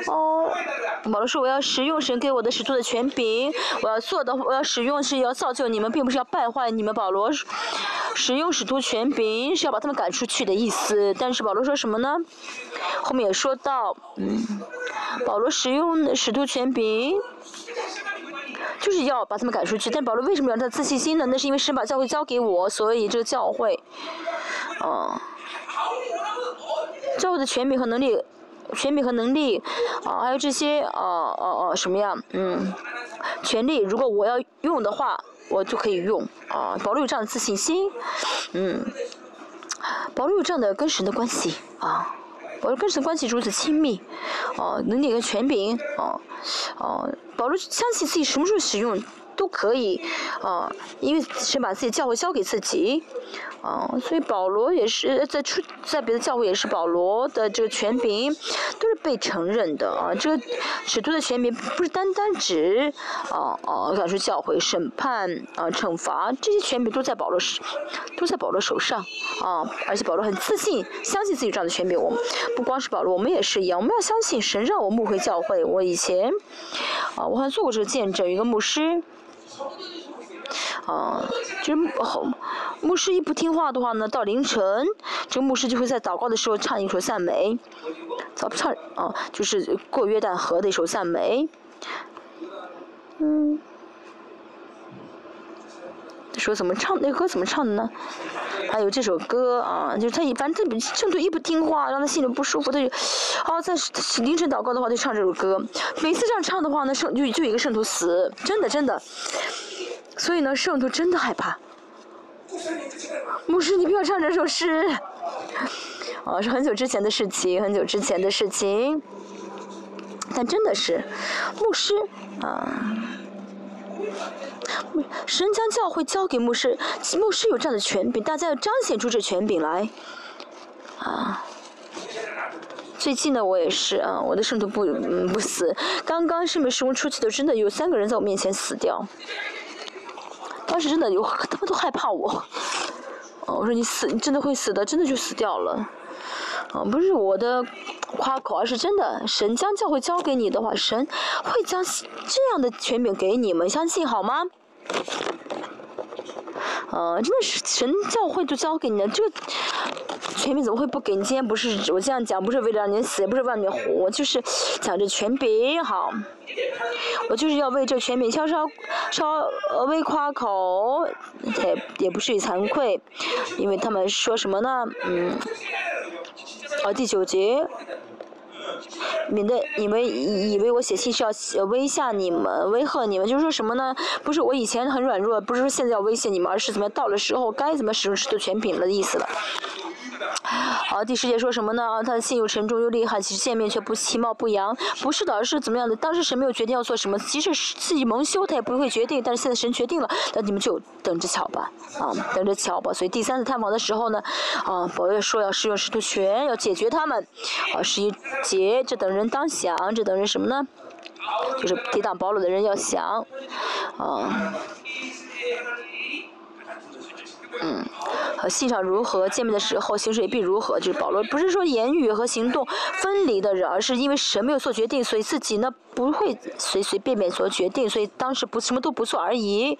Speaker 1: 哦，保罗说我要使用神给我的使徒的权柄，我要做的，我要使用是要造就你们，并不是要败坏你们。保罗使用使徒权柄是要把他们赶出去的意思。但是保罗说什么呢？后面也说到，嗯，保罗使用使徒权柄。就是要把他们赶出去，但保罗为什么要他自信心呢？那是因为神把教会交给我，所以这个教会，嗯，教会的权柄和能力，权柄和能力，啊，还有这些，啊啊啊，什么呀？嗯，权力，如果我要用的话，我就可以用。啊，保罗有这样的自信心，嗯，保罗有这样的跟神的关系，啊。保罗跟神关系如此亲密，哦，能力跟权柄，哦，哦，保罗相信自己什么时候使用都可以，哦，因为神把自己教会交给自己。啊，所以保罗也是在出在别的教会也是保罗的这个权柄都是被承认的啊。这个使徒的权柄不是单单指啊啊，赶出教会审判啊惩罚这些权柄都在保罗手都在保罗手上啊。而且保罗很自信，相信自己这样的权柄。我们不光是保罗，我们也是一样。我们要相信神让我牧会教会。我以前啊，我还做过这个见证，一个牧师。啊，就是牧师一不听话的话呢，到凌晨，这个牧师就会在祷告的时候唱一首赞美，早唱啊，就是过约旦河的一首赞美。嗯，说怎么唱那歌怎么唱的呢？还有这首歌啊，就是他一般这圣徒一不听话，让他心里不舒服，他就啊在凌晨祷告的话就唱这首歌，每次这样唱的话呢，圣就就一个圣徒死，真的真的。所以呢，圣徒真的害怕。牧师，你不要唱这首诗。哦，是很久之前的事情，很久之前的事情。但真的是，牧师啊，神将教会交给牧师，牧师有这样的权柄，大家要彰显出这权柄来。啊，最近呢，我也是啊，我的圣徒不嗯不死。刚刚圣杯时空出去的，真的有三个人在我面前死掉。当时真的有，他们都害怕我。哦，我说你死，你真的会死的，真的就死掉了。哦，不是我的夸口，而是真的。神将教会交给你的话，神会将这样的权柄给你们，相信好吗？呃，真的是神教会就交给你的，这个权柄怎么会不给你？今天不是我这样讲，不是为了让你死，不是为了让你活，就是讲这权柄好。我就是要为这权柄稍稍稍微夸口，也也不至于惭愧，因为他们说什么呢？嗯，哦，第九节。[LAUGHS] 免得你们以为我写信是要威吓你们、威吓你们，就是说什么呢？不是我以前很软弱，不是说现在要威胁你们，而是怎么到了时候该怎么使用使徒权柄的意思了。好，第十节说什么呢？啊他的信又沉重又厉害，其实见面却不其貌不扬，不是的，而是怎么样的？当时神没有决定要做什么，即使自己蒙羞，他也不会决定。但是现在神决定了，那你们就等着瞧吧，啊，等着瞧吧。所以第三次探访的时候呢，啊，保罗说要使用使徒权，要解决他们。啊，十一节，这等人当想，这等人什么呢？就是抵挡保罗的人要想，啊。嗯，和信上如何，见面的时候行事也必如何。就是保罗不是说言语和行动分离的人，而是因为神没有做决定，所以自己呢不会随随便便做决定，所以当时不什么都不做而已。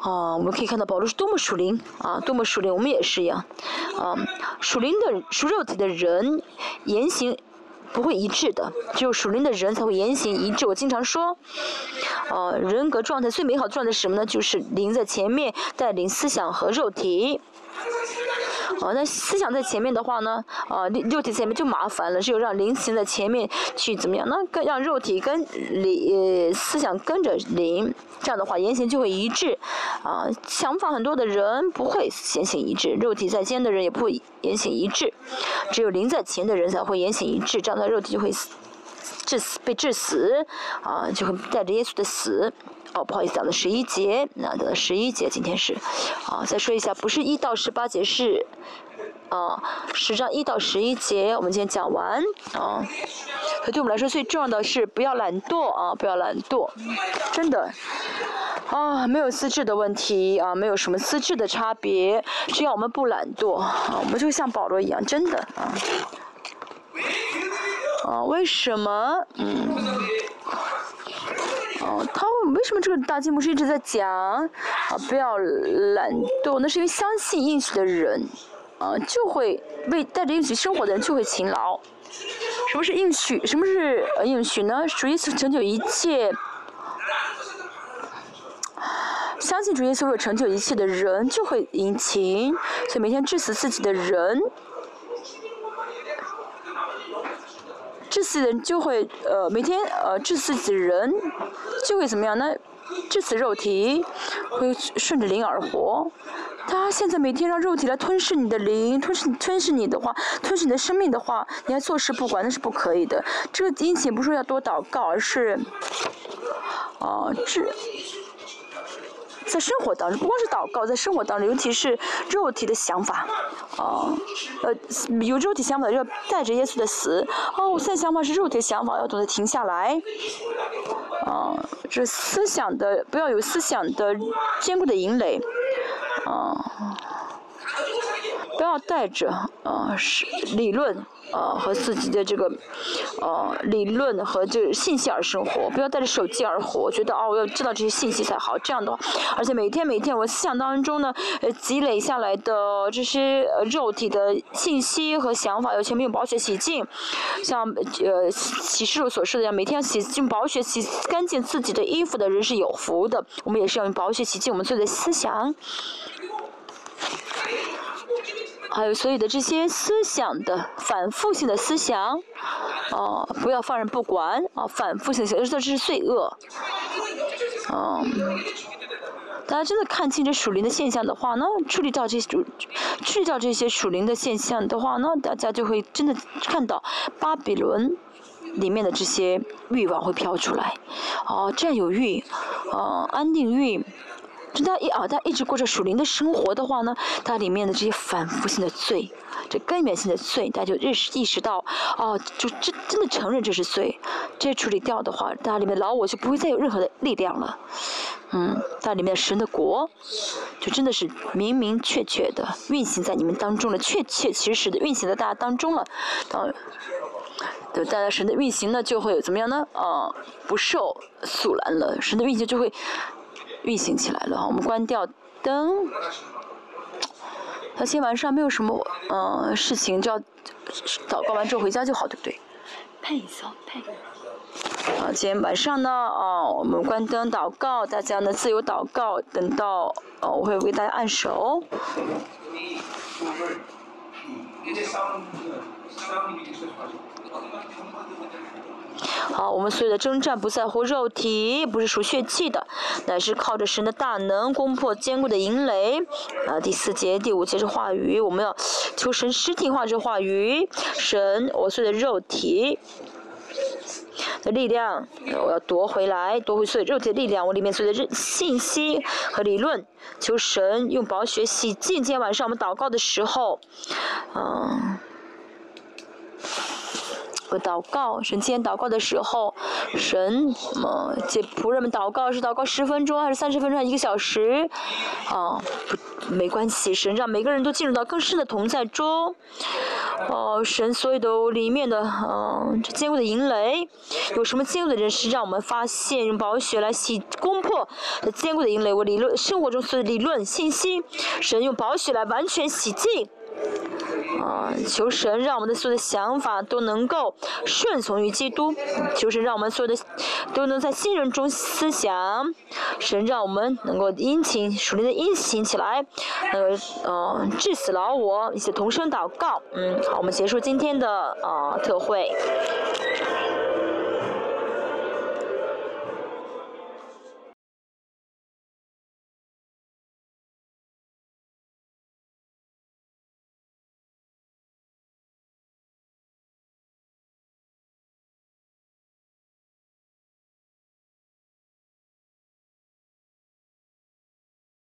Speaker 1: 啊，我们可以看到保罗是多么属灵啊，多么属灵，我们也是一样。啊，属灵的属肉体的人言行。不会一致的，只有属灵的人才会言行一致。我经常说，呃，人格状态最美好的状态是什么呢？就是灵在前面带领思想和肉体。哦，那思想在前面的话呢，啊，肉体前面就麻烦了，只有让灵行在前面去怎么样？那跟让肉体跟灵思想跟着灵，这样的话言行就会一致。啊，想法很多的人不会言行一致，肉体在先的人也不会言行一致，只有灵在前的人才会言行一致，这样的肉体就会致死被致死，啊，就会带着耶稣的死。哦，不好意思，讲的十一节，那的十一节今天是，啊，再说一下，不是一到十八节是，啊，十章一到十一节，我们今天讲完，啊，可对我们来说最重要的是不要懒惰啊，不要懒惰，真的，啊，没有资质的问题啊，没有什么资质的差别，只要我们不懒惰，啊，我们就像保罗一样，真的啊，啊，为什么？嗯。哦，他为什么这个大金牧师一直在讲啊？不要懒惰，那是因为相信应许的人，啊，就会为带着应许生活的人就会勤劳。什么是应许？什么是应许呢？主耶稣成就一切，相信主耶稣会成就一切的人就会殷勤，所以每天致死自己的人。致死人就会呃每天呃致死己人就会怎么样呢？致死肉体会顺着灵而活。他现在每天让肉体来吞噬你的灵，吞噬吞噬你的话，吞噬你的生命的话，你还坐视不管那是不可以的。这个殷勤不是要多祷告，而是啊致。在生活当中，不光是祷告，在生活当中，尤其是肉体的想法，啊，呃，有肉体想法要带着耶稣的死，哦，我现在想法是肉体想法，要懂得停下来，啊，这思想的不要有思想的坚固的引垒，啊，要带着啊是理论。呃，和自己的这个，呃，理论和这个信息而生活，不要带着手机而活。我觉得哦，我要知道这些信息才好。这样的话，而且每天每天我思想当中呢，呃，积累下来的这些肉体的信息和想法，要全部用宝血洗净。像呃启示录所说的样，每天要洗净宝血洗干净自己的衣服的人是有福的。我们也是要用宝血洗净我们自己的思想。还有所有的这些思想的反复性的思想，哦，不要放任不管，啊，反复性的，这是罪恶，啊，大家真的看清这属灵的现象的话呢，处理掉这些，处理掉这些属灵的现象的话呢，大家就会真的看到巴比伦里面的这些欲望会飘出来，哦，占有欲，哦，安定欲。就他一啊，他一直过着属灵的生活的话呢，它里面的这些反复性的罪，这根源性的罪，大家就认识意识到，哦，就真真的承认这是罪，这处理掉的话，大家里面老我就不会再有任何的力量了。嗯，它里面神的国，就真的是明明确确的运行在你们当中了，确确实实的运行在大家当中了。当，对，大家神的运行呢，就会怎么样呢？啊，不受阻拦了，神的运行就会运行起来了。我们关掉灯。他今天晚上没有什么嗯事情，就要祷告完之后回家就好，对不对？
Speaker 2: 配一下，配。
Speaker 1: 啊，今天晚上呢，啊，我们关灯祷告，大家呢自由祷告，等到，我会为大家按手。好，我们所有的征战不在乎肉体，不是属血气的，乃是靠着神的大能攻破坚固的营垒。啊，第四节、第五节是话语，我们要求神实体化这话语，神我所有的肉体。的力量，我要夺回来，夺回所有肉体的力量。我里面所有的信息和理论，求神用宝血洗净。今天晚上我们祷告的时候，嗯。和祷告，神今天祷告的时候，神，呃，这仆人们祷告是祷告十分钟还是三十分钟，一个小时，啊，不，没关系，神让每个人都进入到更深的同在中，哦，神所有的里面的，嗯，这坚固的营垒，有什么坚固的人是让我们发现用宝血来洗攻破这坚固的营垒，我理论生活中所有的理论信息，神用宝血来完全洗净。啊，求神让我们的所有的想法都能够顺从于基督，求神让我们所有的都能在信任中思想，神让我们能够殷勤熟练的殷勤起来，呃，呃，致死老我，一起同声祷告。嗯，好，我们结束今天的啊特会。